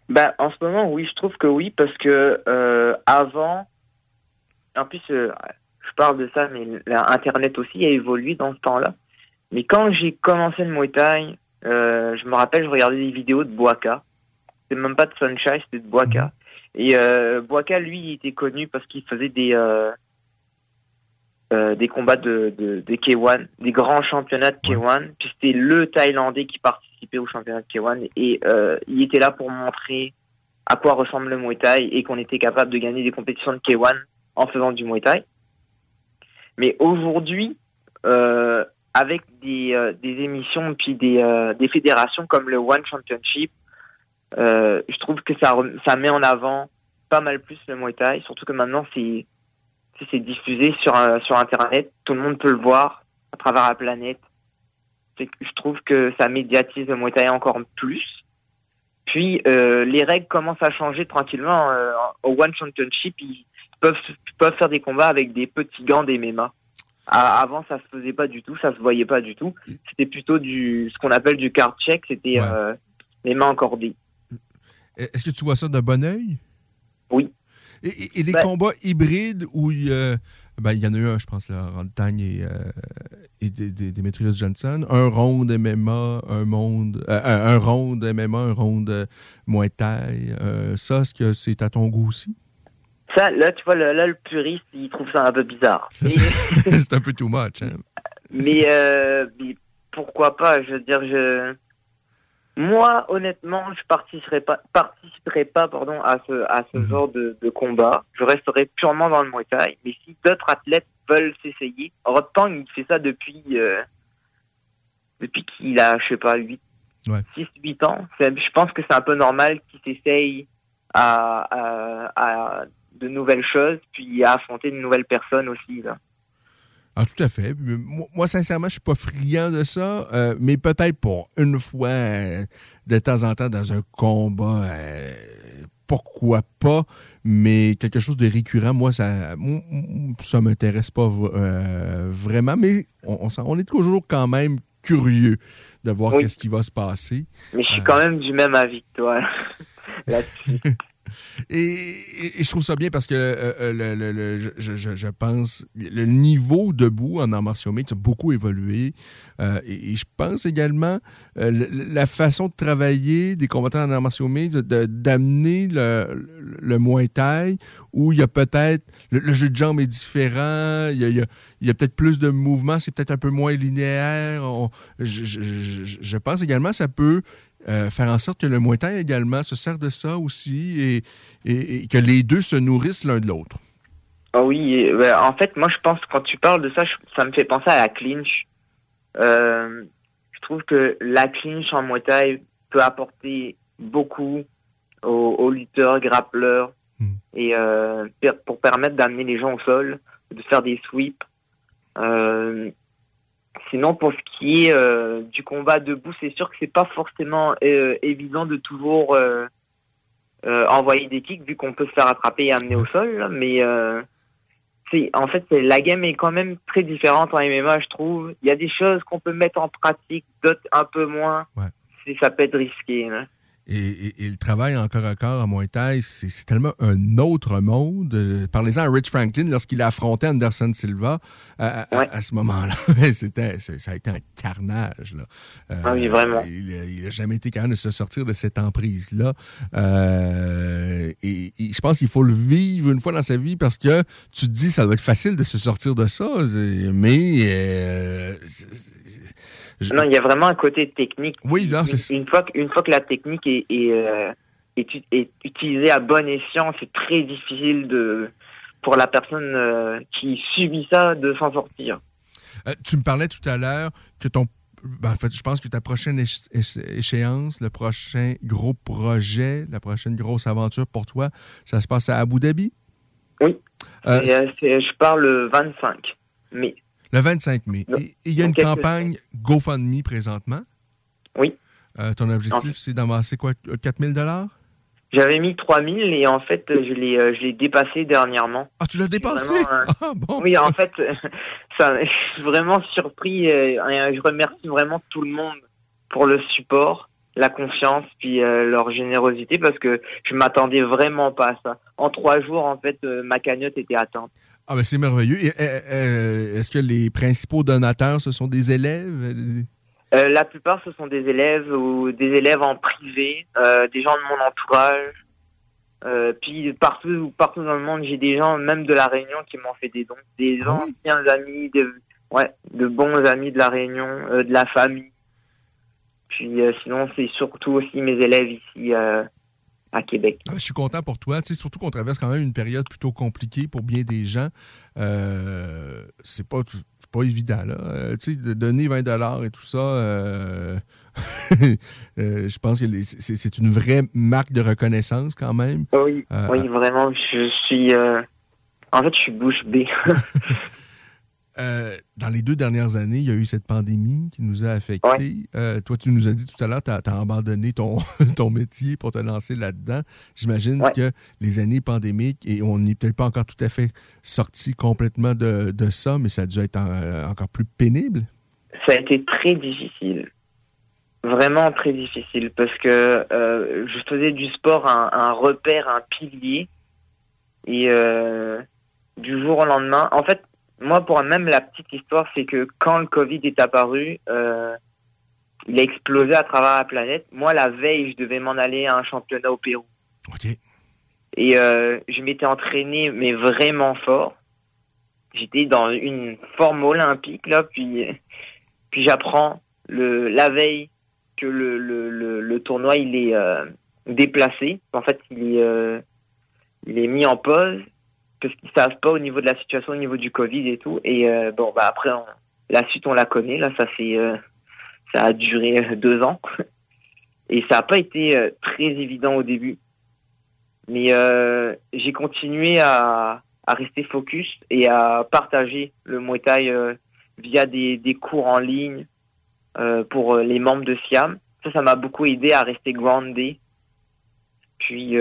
Ben, en ce moment, oui, je trouve que oui, parce que euh, avant, en plus, euh, je parle de ça, mais la- Internet aussi a évolué dans ce temps-là. Mais quand j'ai commencé le Muay Thai, euh, je me rappelle, je regardais des vidéos de Boaka. C'était même pas de Sunshine, c'était de Boaka. Et euh, Boaka, lui, il était connu parce qu'il faisait des euh, euh, des combats de, de, de K1, des grands championnats de K1. Puis c'était le Thaïlandais qui participait au championnat de K1 et euh, il était là pour montrer à quoi ressemble le Muay Thai et qu'on était capable de gagner des compétitions de K1 en faisant du Muay Thai. Mais aujourd'hui, euh, avec des, euh, des émissions puis des, euh, des fédérations comme le One Championship, je trouve que ça, met en avant pas mal plus le Muay Thai, surtout que maintenant c'est diffusé sur, Internet, tout le monde peut le voir à travers la planète. Je trouve que ça médiatise le Muay Thai encore plus. Puis les règles commencent à changer tranquillement. Au One Championship, peuvent, faire des combats avec des petits gants des MMA. Avant, ça se faisait pas du tout, ça se voyait pas du tout. C'était plutôt du ce qu'on appelle du card check, c'était euh, les mains encordées. Est-ce que tu vois ça d'un bon oeil? Oui. Et, et- et les Ben- combats hybrides où il, euh, ben, il y en a eu un, je pense, là, Rantagne et, euh, et Demetrius Johnson. Un round MMA, un monde, euh, un, un round MMA, un round euh, Muay Thai. Euh, ça, est-ce que c'est à ton goût aussi? Ça, là, tu vois, le- là, le puriste, il trouve ça un peu bizarre. C'est un peu too much. Hein? mais, euh, mais pourquoi pas Je veux dire, je, moi, honnêtement, je participerai pas, participerai pas, pardon, à ce, à ce genre de, de combat. Je resterai purement dans le Muay Thai. Mais si d'autres athlètes veulent s'essayer, Rod Tang, il fait ça depuis, euh, depuis qu'il a, je sais pas, 8, Ouais. 6, 8 ans. Je pense que c'est un peu normal qu'il s'essaye à, à, à de nouvelles choses, puis à affronter de nouvelles personnes aussi, là. Ah, tout à fait. Moi, sincèrement, je suis pas friand de ça, euh, mais peut-être pour une fois, euh, de temps en temps, dans un combat, euh, pourquoi pas, mais quelque chose de récurrent, moi, ça ça m'intéresse pas vraiment, mais on, est toujours quand même curieux de voir Oui. qu'est-ce qui va se passer. Mais je suis quand même du même avis que toi là-dessus. Et, je trouve ça bien parce que euh, euh, je- je, je- pense le niveau debout en arts martiaux a beaucoup évolué. Euh, et, je pense également euh, la façon de travailler des combattants en arts martiaux d'amener le, le, Muay Thai où il y a peut-être le, jeu de jambes est différent, il y a, peut-être plus de mouvements, c'est peut-être un peu moins linéaire. Je- je pense également que ça peut euh, faire en sorte que le Muay Thai également se sert de ça aussi et, et- et que les deux se nourrissent l'un de l'autre. Ah oui, ouais, en fait, moi je pense quand tu parles de ça, je- ça me fait penser à la clinch. Euh, je trouve que la clinch en Muay Thai peut apporter beaucoup aux, aux lutteurs, grappleurs, et euh, per- pour permettre d'amener les gens au sol, de faire des sweeps. Sinon, pour ce qui est euh, du combat debout, c'est sûr que c'est pas forcément euh, évident de toujours euh, envoyer des kicks vu qu'on peut se faire attraper et amener au sol. là, mais c'est en fait la game est quand même très différente en MMA, je trouve. Il y a des choses qu'on peut mettre en pratique, d'autres un peu moins. C'est ça peut être risqué. là. Et, et- et le travail en corps à corps à Muay Thai, c'est tellement un autre monde. Euh, Parlez-en à Rich Franklin lorsqu'il a affronté Anderson Silva à, à- à ce moment-là. Ça a été un carnage. Là. Euh, Ah oui, vraiment. Il n'a jamais été capable de se sortir de cette emprise-là. Euh, et, et je pense qu'il faut le vivre une fois dans sa vie parce que tu te dis ça doit être facile de se sortir de ça. Mais euh, je- Non, il y a vraiment un côté technique. Oui, là, c'est une fois que, une fois que la technique est, est, euh, est u- est utilisée à bon escient, c'est très difficile de pour la personne euh, qui subit ça de s'en sortir. Euh, tu me parlais tout à l'heure que ton. ben, en fait, je pense que ta prochaine échéance, le prochain gros projet, la prochaine grosse aventure pour toi, ça se passe à Abu Dhabi? Oui. Je parle le 25 mai. Le 25 mai. Et il y a une campagne GoFundMe présentement. Oui. Euh, ton objectif, c'est d'amasser quoi? 4000 dollars? J'avais mis 3000 et en fait, je l'ai euh, je l'ai dépassé dernièrement. Ah, tu l'as dépassé? Vraiment, euh, Oui, en fait, ça, je suis vraiment surpris. euh, et je remercie vraiment tout le monde pour le support, la confiance, puis euh, leur générosité, parce que je m'attendais vraiment pas à ça. En trois jours, en fait, euh, ma cagnotte était atteinte. Ah, ben c'est merveilleux. Et, euh, euh, Est-ce que les principaux donateurs, ce sont des élèves? Euh, la plupart, ce sont des élèves ou des élèves en privé, euh, des gens de mon entourage. Euh, puis partout, partout dans le monde, j'ai des gens, même de la Réunion, qui m'ont fait des dons, des anciens amis, ouais, de bons amis de la Réunion, de la famille. Puis sinon, c'est surtout aussi mes élèves ici à Québec. Ah, je suis content pour toi. Tu sais, surtout qu'on traverse quand même une période plutôt compliquée pour bien des gens. Euh, c'est pas, pas évident. Là. Euh, tu sais, de donner 20 et tout ça, euh, je pense que c'est, une vraie marque de reconnaissance quand même. Oui, oui, vraiment, je suis En fait, je suis bouche bée. Euh, dans les deux dernières années, il y a eu cette pandémie qui nous a affectés. Euh, toi, tu nous as dit tout à l'heure, tu as, abandonné ton, ton métier pour te lancer là-dedans. J'imagine que les années pandémiques, et on n'est peut-être pas encore tout à fait sorti complètement de, de, ça, mais ça a dû être euh, encore plus pénible. Ça a été très difficile. Vraiment très difficile parce que je faisais du sport un, un repère, un pilier. Et du jour au lendemain, en fait, moi, pour même la petite histoire, c'est que quand le Covid est apparu, euh, il a explosé à travers la planète. Moi, la veille, je devais m'en aller à un championnat au Pérou. Et euh, je m'étais entraîné, mais vraiment fort. J'étais dans une forme olympique, là, puis, puis j'apprends le, la veille que le, le, le, tournoi, il est euh, déplacé. En fait, il est, il est mis en pause parce qu'ils savent pas au niveau de la situation, au niveau du Covid et tout. Et euh, bon, bah après, la suite, on la connaît. Là, ça fait, euh, ça a duré euh, deux ans. Et ça n'a pas été très évident au début. Mais j'ai continué à, à, rester focus et à partager le Muay Thai via des, des, cours en ligne pour les membres de Siam. Ça, ça m'a beaucoup aidé à rester groundé. Puis,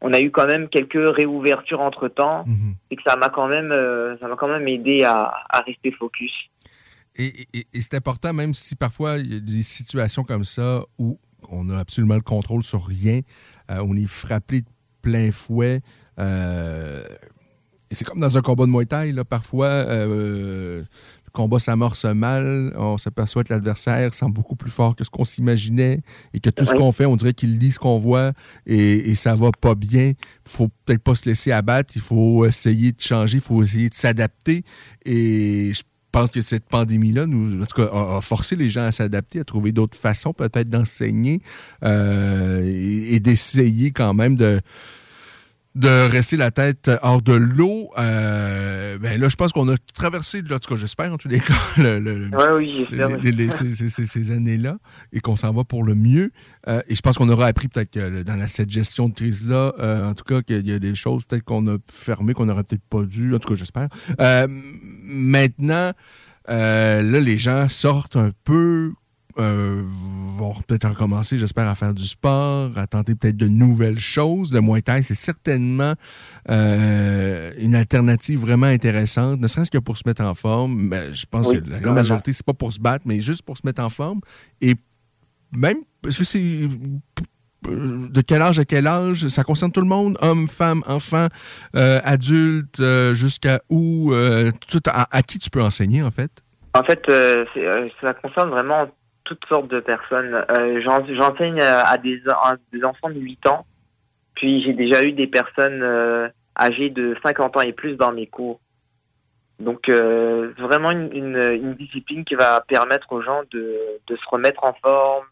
on a eu quand même quelques réouvertures entre temps mhm. et que ça m'a quand même euh, ça m'a quand même aidé à, rester focus. Et, c'est important, même si parfois il y a des situations comme ça où on n'a absolument le contrôle sur rien, euh, on est frappé de plein fouet. Euh, et c'est comme dans un combat de Muay Thai, là, parfois combat s'amorce mal, on s'aperçoit que l'adversaire semble beaucoup plus fort que ce qu'on s'imaginait et que tout ce qu'on fait, on dirait qu'il lit ce qu'on voit et, et, ça va pas bien. Il faut peut-être pas se laisser abattre, il faut essayer de changer, il faut essayer de s'adapter et je pense que cette pandémie-là nous, en tout cas, a, forcé les gens à s'adapter, à trouver d'autres façons peut-être d'enseigner euh, et d'essayer quand même de de rester la tête hors de l'eau. Euh, ben là, je pense qu'on a traversé, en tout cas, j'espère en tous les cas, oui, ces, années-là et qu'on s'en va pour le mieux. Euh, et je pense qu'on aura appris peut-être que dans la, cette gestion de crise-là, euh, en tout cas, qu'il y a des choses peut-être qu'on a fermées, qu'on n'aurait peut-être pas dû, en tout cas, j'espère. maintenant, là, les gens sortent un peu euh, vont peut-être recommencer, j'espère, à faire du sport, à tenter peut-être de nouvelles choses. Le Muay Thai, c'est certainement euh, une alternative vraiment intéressante, ne serait-ce que pour se mettre en forme. Mais je pense que la grande majorité, c'est pas pour se battre, mais juste pour se mettre en forme. Et même, parce que c'est de quel âge à quel âge? Ça concerne tout le monde? Hommes, femmes, enfants, euh, adultes, jusqu'à où? tout, à, qui tu peux enseigner, en fait? En fait, ça concerne vraiment toutes sortes de personnes. Euh, J'enseigne à des, enfants de 8 ans, puis j'ai déjà eu des personnes euh, âgées de 50 ans et plus dans mes cours. Donc euh, vraiment une, discipline qui va permettre aux gens de, se remettre en forme,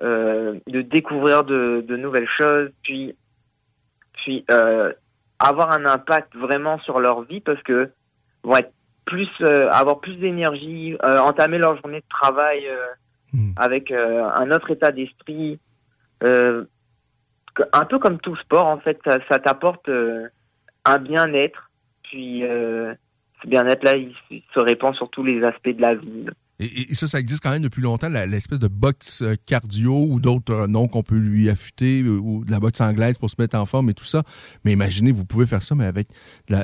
de découvrir de, de, nouvelles choses, puis puis avoir un impact vraiment sur leur vie parce que vont être plus avoir plus d'énergie, entamer leur journée de travail Hmm. avec euh, un autre état d'esprit. Euh, un peu comme tout sport, en fait, ça, t'apporte euh, un bien-être. Puis ce bien-être-là, il, se répand sur tous les aspects de la vie. Et, ça, ça existe quand même depuis longtemps, l'espèce de boxe cardio ou d'autres noms qu'on peut lui affûter, ou de la boxe anglaise pour se mettre en forme et tout ça. Mais imaginez, vous pouvez faire ça, mais avec de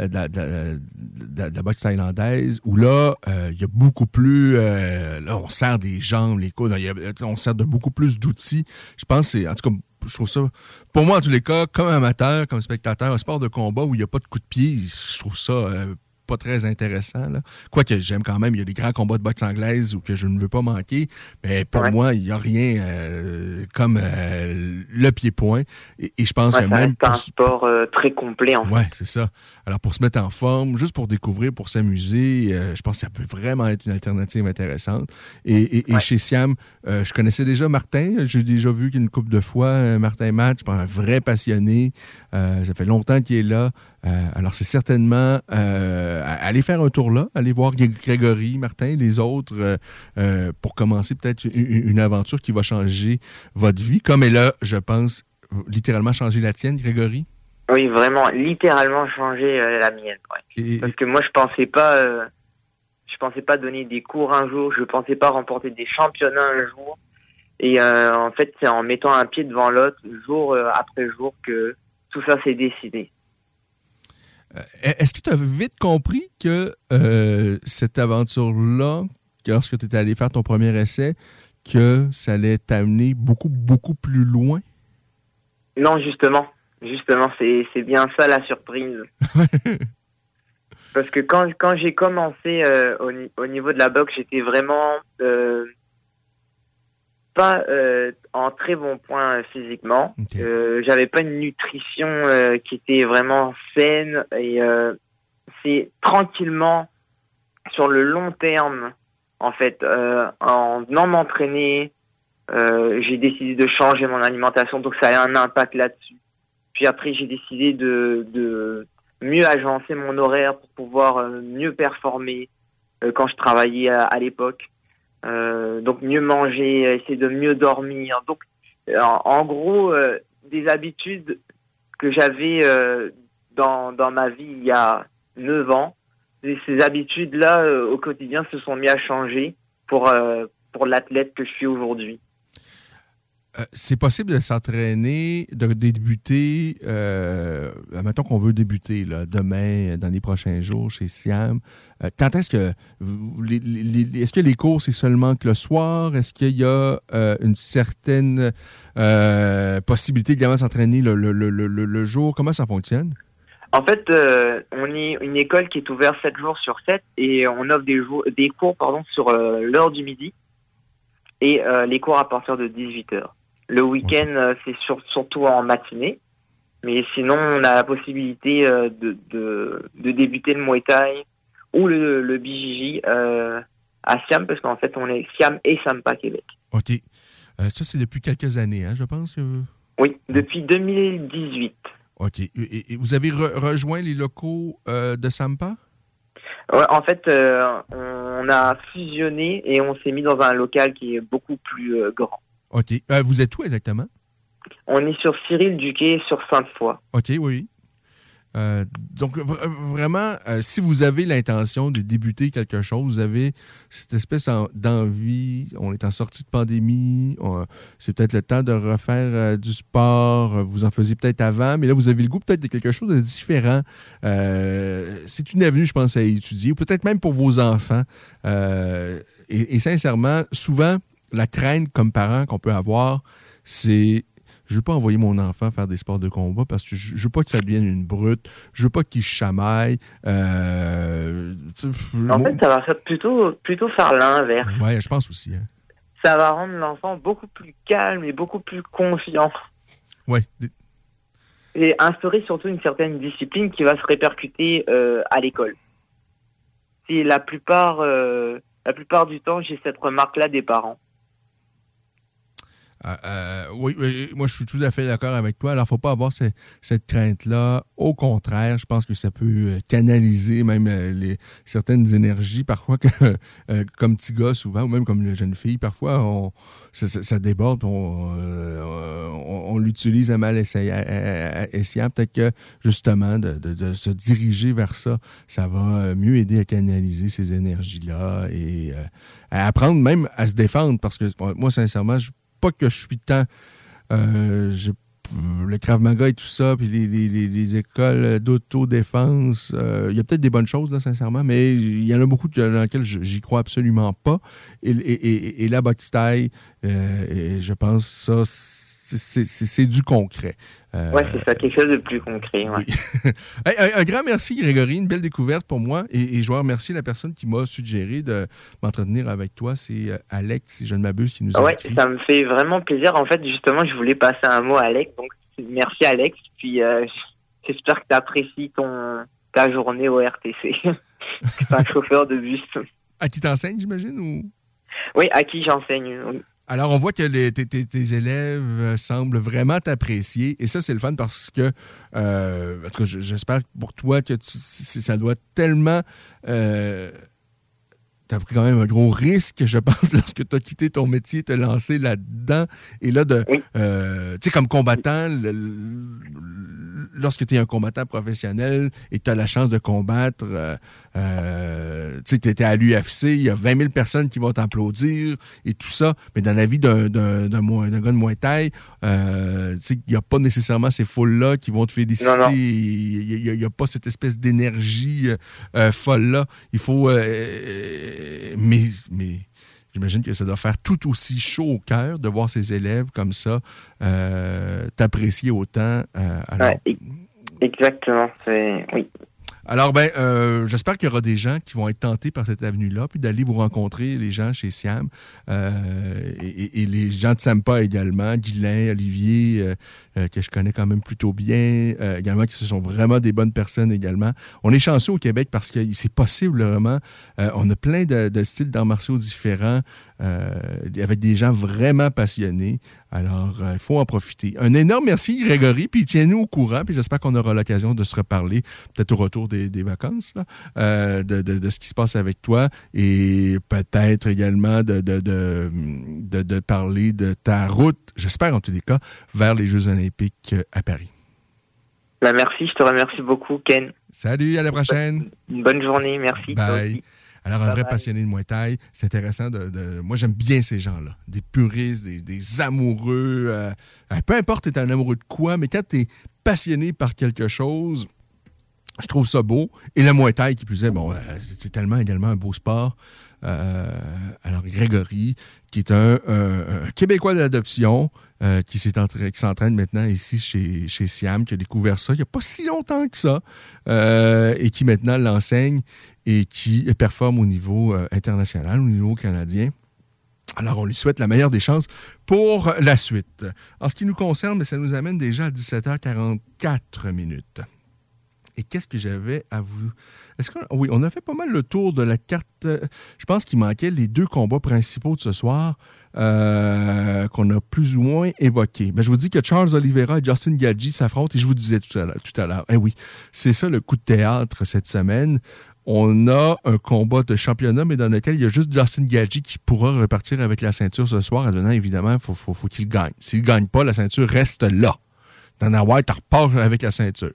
la, boxe thaïlandaise, où là, euh, il y a beaucoup plus... Euh, là, on sert des jambes, les coudes, on sert de beaucoup plus d'outils. Je pense c'est... En tout cas, je trouve ça, pour moi en tous les cas, comme amateur, comme spectateur, un sport de combat où il n'y a pas de coup de pied, je trouve ça euh, pas très intéressant. Là. Quoique j'aime quand même, il y a des grands combats de boxe anglaise ou que je ne veux pas manquer, mais pour moi, il n'y a rien euh, comme euh, le pied-point. Et, je pense que même. C'est un sport euh, très complet en fait. Ouais, c'est ça. Alors pour se mettre en forme, juste pour découvrir, pour s'amuser, je pense que ça peut vraiment être une alternative intéressante. Et, chez Siam, je connaissais déjà Martin, j'ai déjà vu qu'une couple de fois, Martin Match, un vrai passionné. ça fait longtemps qu'il est là. alors c'est certainement euh, allez faire un tour là, allez voir Grégory, Martin, les autres, euh, euh, pour commencer peut-être une, aventure qui va changer votre vie, comme elle a, je pense, littéralement changé la tienne, Grégory? Oui, vraiment, littéralement changer euh, la mienne. ouais. Parce que moi, je pensais pas, euh, je pensais pas donner des cours un jour, je pensais pas remporter des championnats un jour. Et euh, en fait, c'est en mettant un pied devant l'autre, jour euh, après jour, que tout ça s'est décidé. Est-ce que tu as vite compris que euh, cette aventure-là, que lorsque tu étais allé faire ton premier essai, que ça allait t'amener beaucoup, beaucoup plus loin? Non, justement, justement, c'est bien ça la surprise. Parce que quand quand j'ai commencé euh, au, ni- au niveau de la boxe, j'étais vraiment euh, pas euh, en très bon point physiquement. J'avais pas une nutrition qui était vraiment saine et c'est tranquillement sur le long terme, en fait, en venant m'entraîner, j'ai décidé de changer mon alimentation, donc ça a un impact là-dessus. Puis après, j'ai décidé de, de mieux agencer mon horaire pour pouvoir euh, mieux performer euh, quand je travaillais à, à l'époque. Euh, donc mieux manger, essayer de mieux dormir. Donc euh, en, gros, euh, des habitudes que j'avais euh, dans, dans ma vie il y a 9 ans, ces habitudes-là au quotidien se sont mis à changer pour, pour l'athlète que je suis aujourd'hui. Euh, c'est possible de s'entraîner, de débuter, euh, mettons qu'on veut débuter là, demain, euh, dans les prochains jours chez Siam. Euh, quand est-ce que est-ce que les cours c'est seulement que le soir? Est-ce qu'il y a une certaine possibilité également de s'entraîner le, le- le- le- jour? Comment ça fonctionne? En fait, on est une école qui est ouverte 7 jours sur 7 et on offre des, jours, des cours pardon, sur l'heure du midi et les cours à partir de 18h. Le week-end, euh, c'est sur- surtout en matinée, mais sinon, on a la possibilité euh, de, de, de débuter le Muay Thai ou le, le BJJ euh, à Siam, parce qu'en fait, on est Siam et Sampa Québec. OK. Euh, ça, c'est depuis quelques années, hein, je pense que. Oui, depuis 2018. OK. Et, et vous avez re- rejoint les locaux euh, de Sampa? Ouais, en fait, on a fusionné et on s'est mis dans un local qui est beaucoup plus grand. OK. Euh, vous êtes où exactement? On est sur Cyril Duquet, sur Sainte-Foy. OK, oui. Euh, donc, vra- vraiment, euh, si vous avez l'intention de débuter quelque chose, vous avez cette espèce en- d'envie, on est en sortie de pandémie, c'est peut-être le temps de refaire euh, du sport, euh, vous en faisiez peut-être avant, mais là, vous avez le goût peut-être de quelque chose de différent. Euh, c'est une avenue, je pense, à étudier, ou peut-être même pour vos enfants. Euh, et, et sincèrement, souvent, la crainte comme parent qu'on peut avoir, c'est je veux pas envoyer mon enfant faire des sports de combat parce que je, veux pas que ça devienne une brute. Je veux pas qu'il chamaille. Euh, En fait, ça va faire plutôt, plutôt faire l'inverse. ouais, je pense aussi. hein. Ça va rendre l'enfant beaucoup plus calme et beaucoup plus confiant. Ouais. Et instaurer surtout une certaine discipline qui va se répercuter euh, à l'école. C'est la plupart, euh, la plupart du temps, j'ai cette remarque-là des parents. Euh, euh, oui, oui, moi je suis tout à fait d'accord avec toi. Alors, faut pas avoir ce- cette crainte-là. Au contraire, je pense que ça peut euh, canaliser même euh, les, certaines énergies, parfois, que, euh, comme petit gars souvent, ou même comme une jeune fille, parfois, on, ça, déborde, on, euh, on, l'utilise à mal essayant. Peut-être que, justement, de, de- se diriger vers ça, ça va euh, mieux aider à canaliser ces énergies-là et euh, à apprendre même à se défendre, parce que moi, sincèrement, je pas que je suis tant. euh, le Krav Maga et tout ça, puis les, les- les- les écoles d'autodéfense, euh, il y a peut-être des bonnes choses, là, sincèrement, mais il y en a beaucoup que- dans lesquelles j'y crois absolument pas. Et, la boxe thaï, euh, je pense ça, c'est- c'est c'est du concret. Euh, Ouais, c'est ça, quelque chose de plus concret. ouais. Un, un grand merci, Grégory. Une belle découverte pour moi. Et, et je veux remercier la personne qui m'a suggéré de m'entretenir avec toi. C'est euh, Alex, si je ne m'abuse, qui nous a Ouais, écrit. ça me fait vraiment plaisir. En fait, justement, je voulais passer un mot à Alex. Donc, merci Alex. Puis, euh, j'espère que tu apprécies ton, ta journée au RTC. C'est un chauffeur de bus. À qui t'enseigne, j'imagine? Ou... Oui, à qui j'enseigne. oui. Alors, on voit que les- tes, élèves euh, semblent vraiment t'apprécier. Et ça, c'est le fun parce que, euh, en tout cas, je- j'espère que pour toi que tu- ça doit tellement. Euh, tu as pris quand même un gros risque, je pense, lorsque tu as quitté ton métier, te lancer là-dedans. Et là, de, euh, tu sais, comme combattant, le, lorsque tu es un combattant professionnel et tu as la chance de combattre, euh, euh, tu sais, tu étais à l'UFC, il y a 20 000 personnes qui vont t'applaudir et tout ça, mais dans la vie d'un d'un gars de moins taille, euh, il n'y a pas nécessairement ces foules-là qui vont te féliciter. Il n'y a, pas cette espèce d'énergie folle-là. Il faut... mais... mais J'imagine que ça doit faire tout aussi chaud au cœur de voir ses élèves comme ça euh, t'apprécier autant. Euh, exactement. Oui. Alors, ben, euh, j'espère qu'il y aura des gens qui vont être tentés par cette avenue-là, puis d'aller vous rencontrer, les gens chez Siam, et, les gens de Sampa également, Guylain, Olivier, que je connais quand même plutôt bien, également, qui sont vraiment des bonnes personnes également. On est chanceux au Québec parce que c'est possible vraiment. on a plein de, styles d'arts martiaux différents. Euh, avec des gens vraiment passionnés. Alors, il euh, faut en profiter. Un énorme merci, Grégory, puis tiens-nous au courant, puis j'espère qu'on aura l'occasion de se reparler, peut-être au retour des, vacances, euh, de, ce qui se passe avec toi, et peut-être également de, de, parler de ta route, j'espère en tous les cas, vers les Jeux olympiques à Paris. Ben, merci, je te remercie beaucoup, Ken. Salut, à la prochaine. Une bonne journée, merci. Bye. Alors, un vrai passionné de Muay Thai, c'est intéressant. De, Moi, j'aime bien ces gens-là. Des puristes, des, amoureux. Euh, euh, peu importe, tu es un amoureux de quoi, mais quand tu es passionné par quelque chose, je trouve ça beau. Et le Muay Thai, qui plus est, bon, euh, c'est tellement également un beau sport. Alors, Grégory, qui est un, Québécois d'adoption, qui s'entraîne maintenant ici chez, chez Siam, qui a découvert ça il n'y a pas si longtemps que ça, et qui maintenant l'enseigne et qui performe au niveau euh, international, au niveau canadien. Alors, on lui souhaite la meilleure des chances pour la suite. En ce qui nous concerne, ça nous amène déjà à 17h44 minutes. Et qu'est-ce que j'avais à vous. Est-ce que. Oui, on a fait pas mal le tour de la carte. Je pense qu'il manquait les deux combats principaux de ce soir euh, qu'on a plus ou moins évoqués. Ben, je vous dis que Charles Oliveira et Justin Gaggi s'affrontent et je vous disais tout à l'heure. Eh oui, c'est ça le coup de théâtre cette semaine on a un combat de championnat, mais dans lequel il y a juste Justin Gaggi qui pourra repartir avec la ceinture ce soir. Advenant, évidemment, il faut, faut, qu'il gagne. S'il ne gagne pas, la ceinture reste là. Dana White repart avec la ceinture.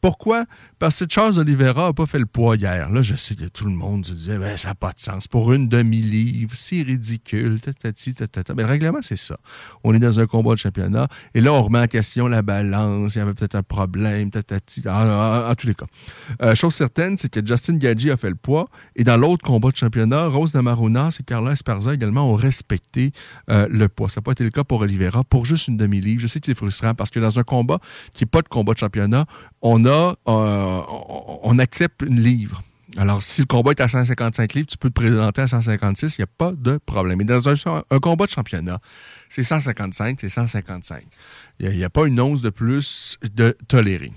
Pourquoi? Parce que Charles Oliveira n'a pas fait le poids hier. Là, je sais que tout le monde se disait, ben, ça n'a pas de sens. Pour une demi-livre, c'est ridicule. Mais le règlement, c'est ça. On est dans un combat de championnat. Et là, on remet en question la balance. Il y avait peut-être un problème. En, tous les cas. Euh, chose certaine, c'est que Justin Gaggi a fait le poids. Et dans l'autre combat de championnat, Rose Namarunas et Carla Esparza également ont respecté euh, le poids. Ça n'a pas été le cas pour Oliveira pour juste une demi-livre. Je sais que c'est frustrant parce que dans un combat qui n'est pas de combat de championnat, on a, euh, on accepte une livre. Alors, si le combat est à 155 livres, tu peux te présenter à 156, il n'y a pas de problème. Mais dans un, combat de championnat, c'est 155, c'est 155. Il n'y a, a, pas une once de plus de toléré.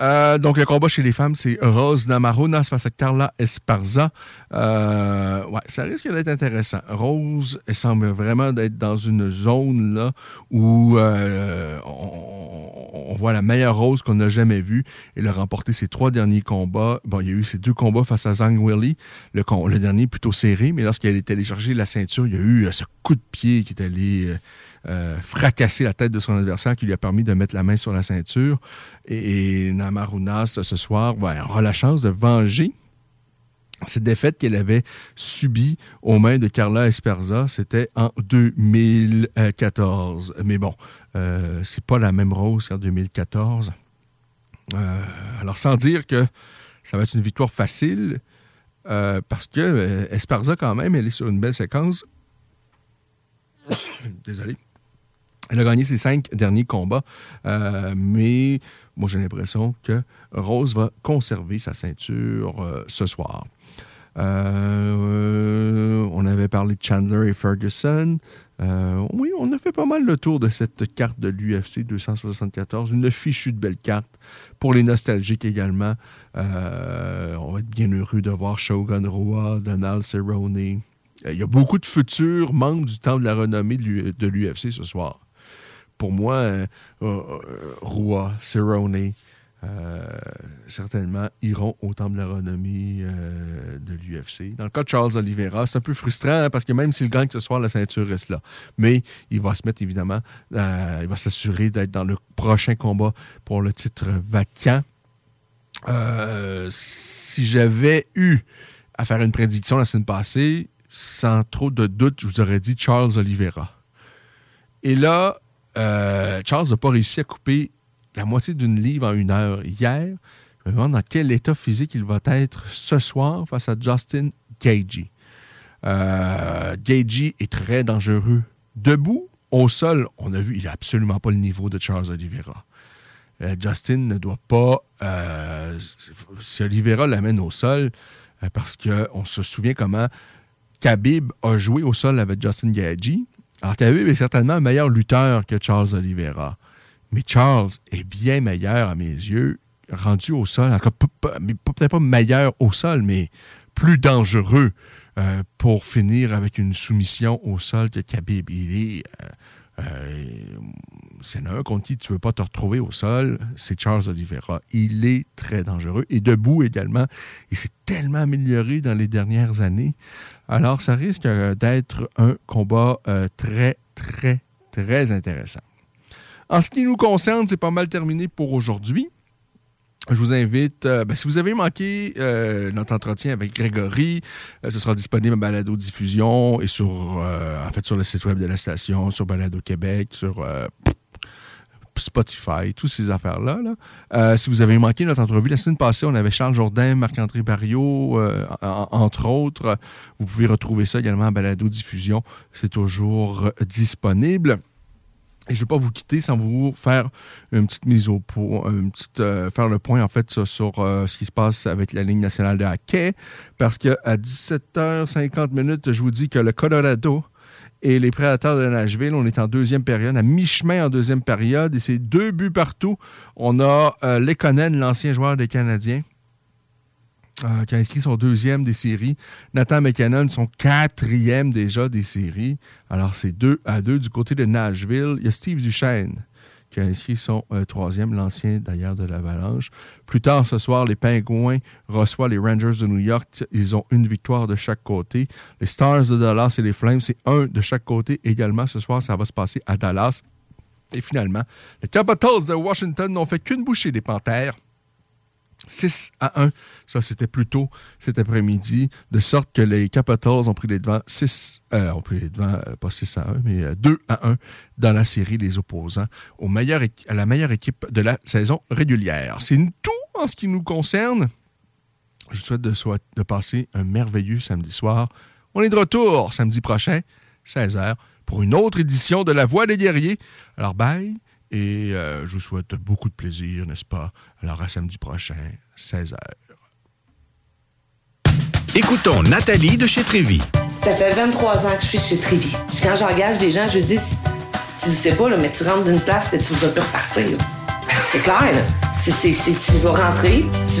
Euh, donc, le combat chez les femmes, c'est Rose Namarunas face à Carla Esparza. Euh, ouais, ça risque d'être intéressant. Rose, elle semble vraiment d'être dans une zone là où euh, on, voit la meilleure Rose qu'on n'a jamais vue. Elle a remporté ses trois derniers combats. Bon, il y a eu ses deux combats face à Zhang Willy. Le, le dernier plutôt serré, mais lorsqu'elle est allée la ceinture, il y a eu ce coup de pied qui est allé euh, fracasser la tête de son adversaire qui lui a permis de mettre la main sur la ceinture. Et, Namarunas, ce soir, ben, aura la chance de venger cette défaite qu'elle avait subie aux mains de Carla Esperza, c'était en 2014. Mais bon, euh, c'est pas la même rose qu'en 2014. Euh, alors, sans dire que ça va être une victoire facile, parce que Esparza, quand même, elle est sur une belle séquence. Désolé. Elle a gagné ses cinq derniers combats, euh, mais moi j'ai l'impression que Rose va conserver sa ceinture euh, ce soir. Euh, on avait parlé de Chandler et Ferguson. oui, on a fait pas mal le tour de cette carte de l'UFC 274. Une fichue de belle carte. Pour les nostalgiques également, on va être bien heureux de voir Shogun Roa, Donald Cerrone. Il y a beaucoup de futurs membres du temps de la renommée de l'UFC ce soir pour moi, euh, euh, Rua, Cerrone, euh, certainement iront au temple de la renommée euh, de l'UFC. Dans le cas de Charles Oliveira, c'est un peu frustrant hein, parce que même s'il gagne ce soir, la ceinture reste là. Mais il va se mettre évidemment, euh, il va s'assurer d'être dans le prochain combat pour le titre vacant. si j'avais eu à faire une prédiction la semaine passée, sans trop de doute, je vous aurais dit Charles Oliveira. Et là, Charles n'a pas réussi à couper la moitié d'une livre en une heure hier. Je me demande dans quel état physique il va être ce soir face à Justin Gagey. Euh, est très dangereux. Debout, au sol, on a vu, il n'a absolument pas le niveau de Charles Oliveira. Euh, Justin ne doit pas. Euh, si Oliveira l'amène au sol, euh, parce qu'on se souvient comment Khabib a joué au sol avec Justin Gagey. Alors, Khabib est certainement un meilleur lutteur que Charles Oliveira. Mais Charles est bien meilleur à mes yeux, rendu au sol. En peut-être pas meilleur au sol, mais plus dangereux euh, pour finir avec une soumission au sol que Khabib. Il est. Euh, euh, c'est un contre qui tu ne veux pas te retrouver au sol, c'est Charles Oliveira. Il est très dangereux. Et debout également. Il s'est tellement amélioré dans les dernières années. Alors, ça risque d'être un combat très, très, très intéressant. En ce qui nous concerne, c'est pas mal terminé pour aujourd'hui. Je vous invite, euh, ben, si vous avez manqué euh, notre entretien avec Grégory, euh, ce sera disponible à Balado Diffusion et sur, en fait, sur le site web de la station, sur Balado Québec, sur Spotify, toutes ces affaires-là. si vous avez manqué notre entrevue, la semaine passée, on avait Charles Jourdain, Marc-André Barriot, entre autres. Vous pouvez retrouver ça également à Balado Diffusion. C'est toujours disponible. Et je ne vais pas vous quitter sans vous faire une petite mise au point, euh, faire le point en fait sur, euh, ce qui se passe avec la ligne nationale de hockey. Parce qu'à 17h50 minutes, je vous dis que le Colorado et les Prédateurs de Nashville, on est en deuxième période, à mi-chemin en deuxième période, et c'est deux buts partout. On a euh, Lekonen, l'ancien joueur des Canadiens, euh, qui a inscrit son deuxième des séries. Nathan McKinnon, son quatrième déjà des séries. Alors, c'est deux à deux du côté de Nashville. Il y a Steve Duchesne qui a inscrit son euh, troisième, l'ancien d'ailleurs de l'Avalanche. Plus tard ce soir, les Pingouins reçoivent les Rangers de New York. Ils ont une victoire de chaque côté. Les Stars de Dallas et les Flames, c'est un de chaque côté également. Ce soir, ça va se passer à Dallas. Et finalement, les Capitals de Washington n'ont fait qu'une bouchée des Panthères. 6 à 1. Ça, c'était plus tôt cet après-midi, de sorte que les Capitals ont pris les devants 6, euh, ont pris les devants, euh, pas 6 à 1, mais 2 euh, à 1 dans la série, les opposants au à la meilleure équipe de la saison régulière. C'est tout en ce qui nous concerne. Je vous souhaite de, de passer un merveilleux samedi soir. On est de retour samedi prochain, 16h, pour une autre édition de La Voix des guerriers. Alors, bye! Et euh, je vous souhaite beaucoup de plaisir, n'est-ce pas? Alors à samedi prochain, 16h. Écoutons Nathalie de chez Trévy. Ça fait 23 ans que je suis chez Trévy. quand j'engage des gens, je dis, tu sais pas, là, mais tu rentres d'une place et tu vas plus repartir. C'est clair, là tu vas rentrer, tu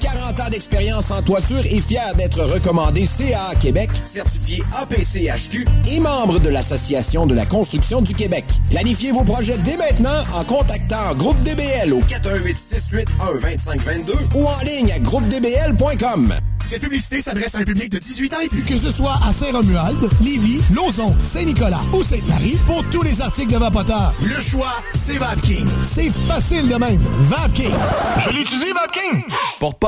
40 ans d'expérience en toiture est fier d'être recommandé CA Québec, certifié APCHQ et membre de l'Association de la construction du Québec. Planifiez vos projets dès maintenant en contactant Groupe DBL au 418 681 2522 ou en ligne à groupedbl.com. Cette publicité s'adresse à un public de 18 ans et plus. Que ce soit à Saint-Romuald, Lévis, Lauson, Saint-Nicolas ou Sainte-Marie, pour tous les articles de Vapoteur, le choix, c'est VapKing. C'est facile de même. VapKing. Je l'utilise, VapKing. Pour pas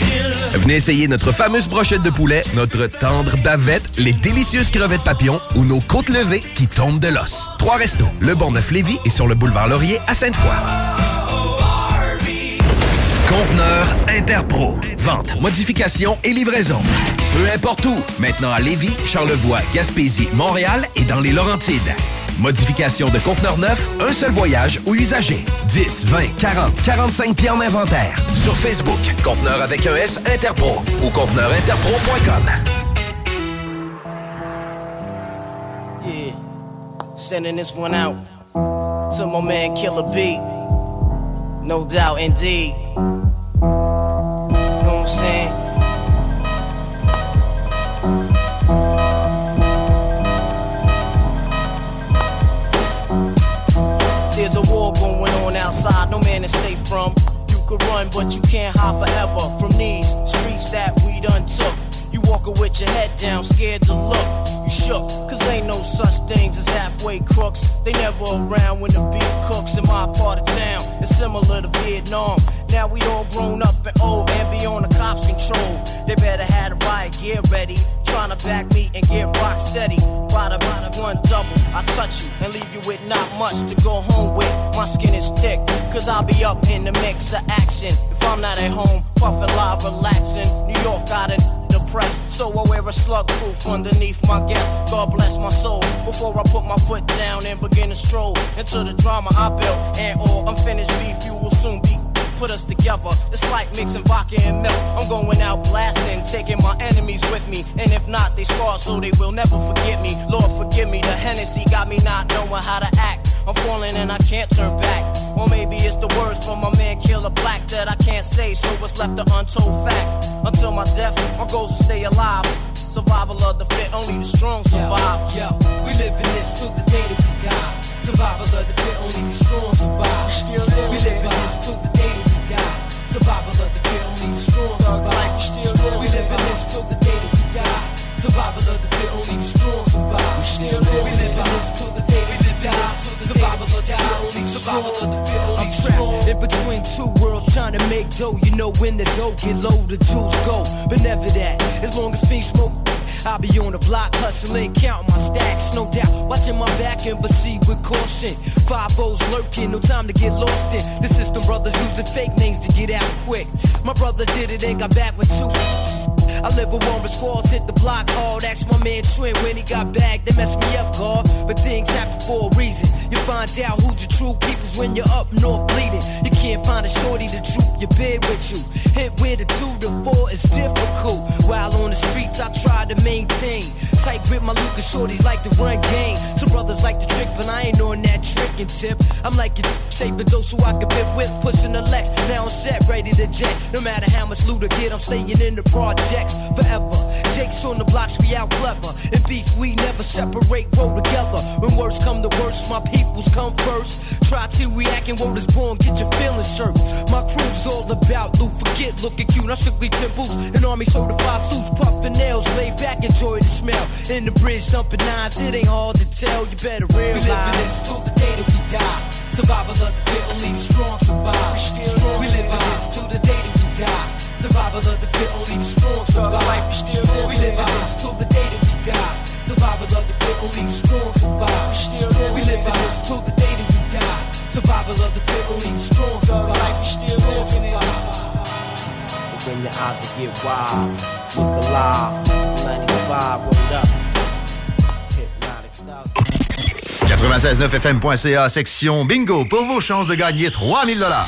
Venez essayer notre fameuse brochette de poulet, notre tendre bavette, les délicieuses crevettes papillons ou nos côtes levées qui tombent de l'os. Trois restos, le Bonneuf Lévis et sur le boulevard Laurier à Sainte-Foy. Conteneur Interpro. Vente, modification et livraison. Peu importe où. Maintenant à Lévis, Charlevoix, Gaspésie, Montréal et dans les Laurentides. Modification de conteneur neuf, un seul voyage ou usager. 10, 20, 40, 45 pieds en inventaire. Sur Facebook, conteneur avec un S Interpro ou conteneurinterpro.com. Yeah. No doubt, indeed. Is safe from. You could run, but you can't hide forever from these streets that we done took. You walking with your head down, scared to look. You shook, cause ain't no such things as halfway crooks. They never around when the beef cooks in my part of town. It's similar to Vietnam. Now we all grown up and old and be on the cops' control. They better have the riot gear ready. Trying to back me and get rock steady. Bada one double. I touch you and leave you with not much to go home with. My skin is thick, cause I'll be up in the mix of action. If I'm not at home, puffin' live, relaxing. New York got it so I wear a slug proof underneath my guest. God bless my soul. Before I put my foot down and begin to stroll into the drama I built, and oh, all unfinished beef you will soon be put us together. It's like mixing vodka and milk. I'm going out blasting, taking my enemies with me. And if not, they scarred so they will never forget me. Lord, forgive me. The Hennessy got me not knowing how to act. I'm falling and I can't turn back. Or maybe it's the words from my man Killer Black that I can't say, so it's left an untold fact. Until my death, my goals will stay alive. Survival of the fit, only the strong survive. Yo, yo, we live in this till the day that we die. Survival of the fit, only the strong survive. Still we live in this till the day that we die. Survival of the fit, only the strong survive. Still we live in this till the day that we die. Survival of the fit, only the strong survive. We live in this till the day that we die. Survival of the fit, only survival of the fit, only trapped in between two worlds trying to make dough. You know when the dough get low, the juice go. But never that. As long as fiends smoke. I'll be on the block hustling, counting my stacks, no doubt. Watching my back and proceed with caution. Five O's lurking, no time to get lost in. The system brothers using fake names to get out quick. My brother did it and got back with two. I live with one squads, hit the block hard. Ask my man Twin when he got back, they messed me up, God. But things happen for a reason. You find out who's your true peoples when you're up north bleeding. You can't find a shorty to troop your bed with you. Hit with a two to four is difficult. While on the streets, I try to maintain. Tight with my Lucas shorties like to run game. Some brothers like to trick, but I ain't on that tricking tip. I'm like a saving those who I can bit with, pushing the Lex. Now I'm set, ready to jet. No matter how much loot I get, I'm staying in the projects forever. Jake's on the blocks, we out clever. In beef, we never separate, roll together. When words come to worst, my peoples come first. Try to react and word is born, get your feelings hurt. My crew's all about loot, forget looking cute. I strictly temples, an army certified suits, puffin' nails, lay back, enjoy the smell. In the bridge, dumping nines, it ain't hard to tell. You better realize. We live in this till the day that we die. Survival of the fit, only the strong survive. We live this till the day that we die. Survival of the fit, only the strong survive. Life is still we live this till the day that we die. Survival of the fit, only the strong survive. We live this till the day that we die. Survival of the fit, only the strong survive. Still survive. Open your eyes and get wise. Look alive. 95, rolled up. 969fm.ca, section bingo, pour vos chances de gagner 3000 dollars.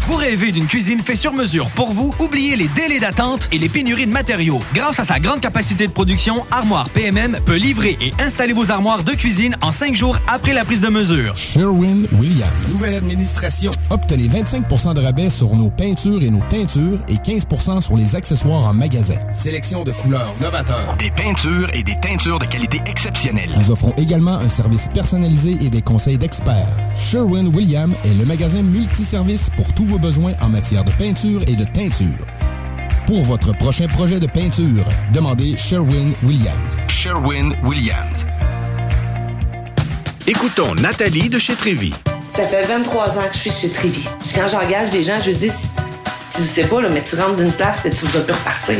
Vous rêvez d'une cuisine faite sur mesure pour vous? Oubliez les délais d'attente et les pénuries de matériaux. Grâce à sa grande capacité de production, Armoire PMM peut livrer et installer vos armoires de cuisine en cinq jours après la prise de mesure. Sherwin-Williams. Nouvelle administration. Obtenez 25% de rabais sur nos peintures et nos teintures et 15 sur les accessoires en magasin. Sélection de couleurs novateurs. Des peintures et des teintures de qualité exceptionnelle. Nous offrons également un service personnalisé et des conseils d'experts. Sherwin-Williams est le magasin multiservice pour tous vos besoins en matière de peinture et de teinture. Pour votre prochain projet de peinture, demandez Sherwin-Williams. Sherwin-Williams. Écoutons Nathalie de chez Trévy. Ça fait 23 ans que je suis chez Trévy. Quand j'engage des gens, je dis, tu sais pas, là, mais tu rentres d'une place et tu vas plus repartir.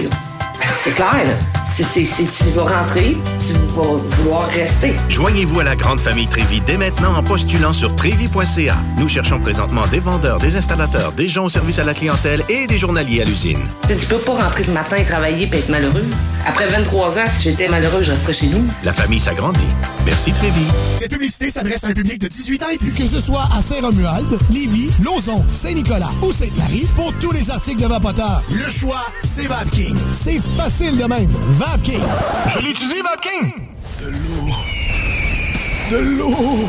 C'est clair, là. C'est- tu vas rentrer, tu vas vouloir rester. Joignez-vous à la grande famille Trévi dès maintenant en postulant sur trévi.ca. Nous cherchons présentement des vendeurs, des installateurs, des gens au service à la clientèle et des journaliers à l'usine. Tu peux pas rentrer le matin et travailler et être malheureux. Après 23 ans, si j'étais malheureux, je resterais chez nous. La famille s'agrandit. Merci Trévi. Cette publicité s'adresse à un public de 18 ans et plus. Que ce soit à Saint-Romuald, Lévis, Lauson, Saint-Nicolas ou Sainte-Marie, pour tous les articles de Vapoteur, le choix, c'est VapKing. C'est facile de même. VapKing. Je l'utilise, VapKing! De l'eau. De l'eau.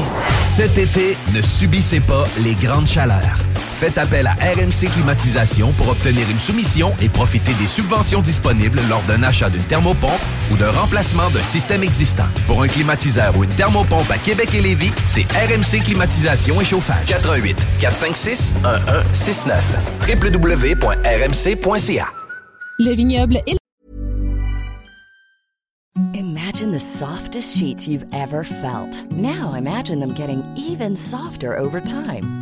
Cet été, ne subissez pas les grandes chaleurs. Faites appel à RMC Climatisation pour obtenir une soumission et profiter des subventions disponibles lors d'un achat d'une thermopompe ou d'un remplacement d'un système existant. Pour un climatiseur ou une thermopompe à Québec et Lévis, c'est RMC Climatisation et Chauffage. 88 456 1169 www.rmc.ca Le vignoble et Imagine the softest sheets you've ever felt. Now imagine them getting even softer over time.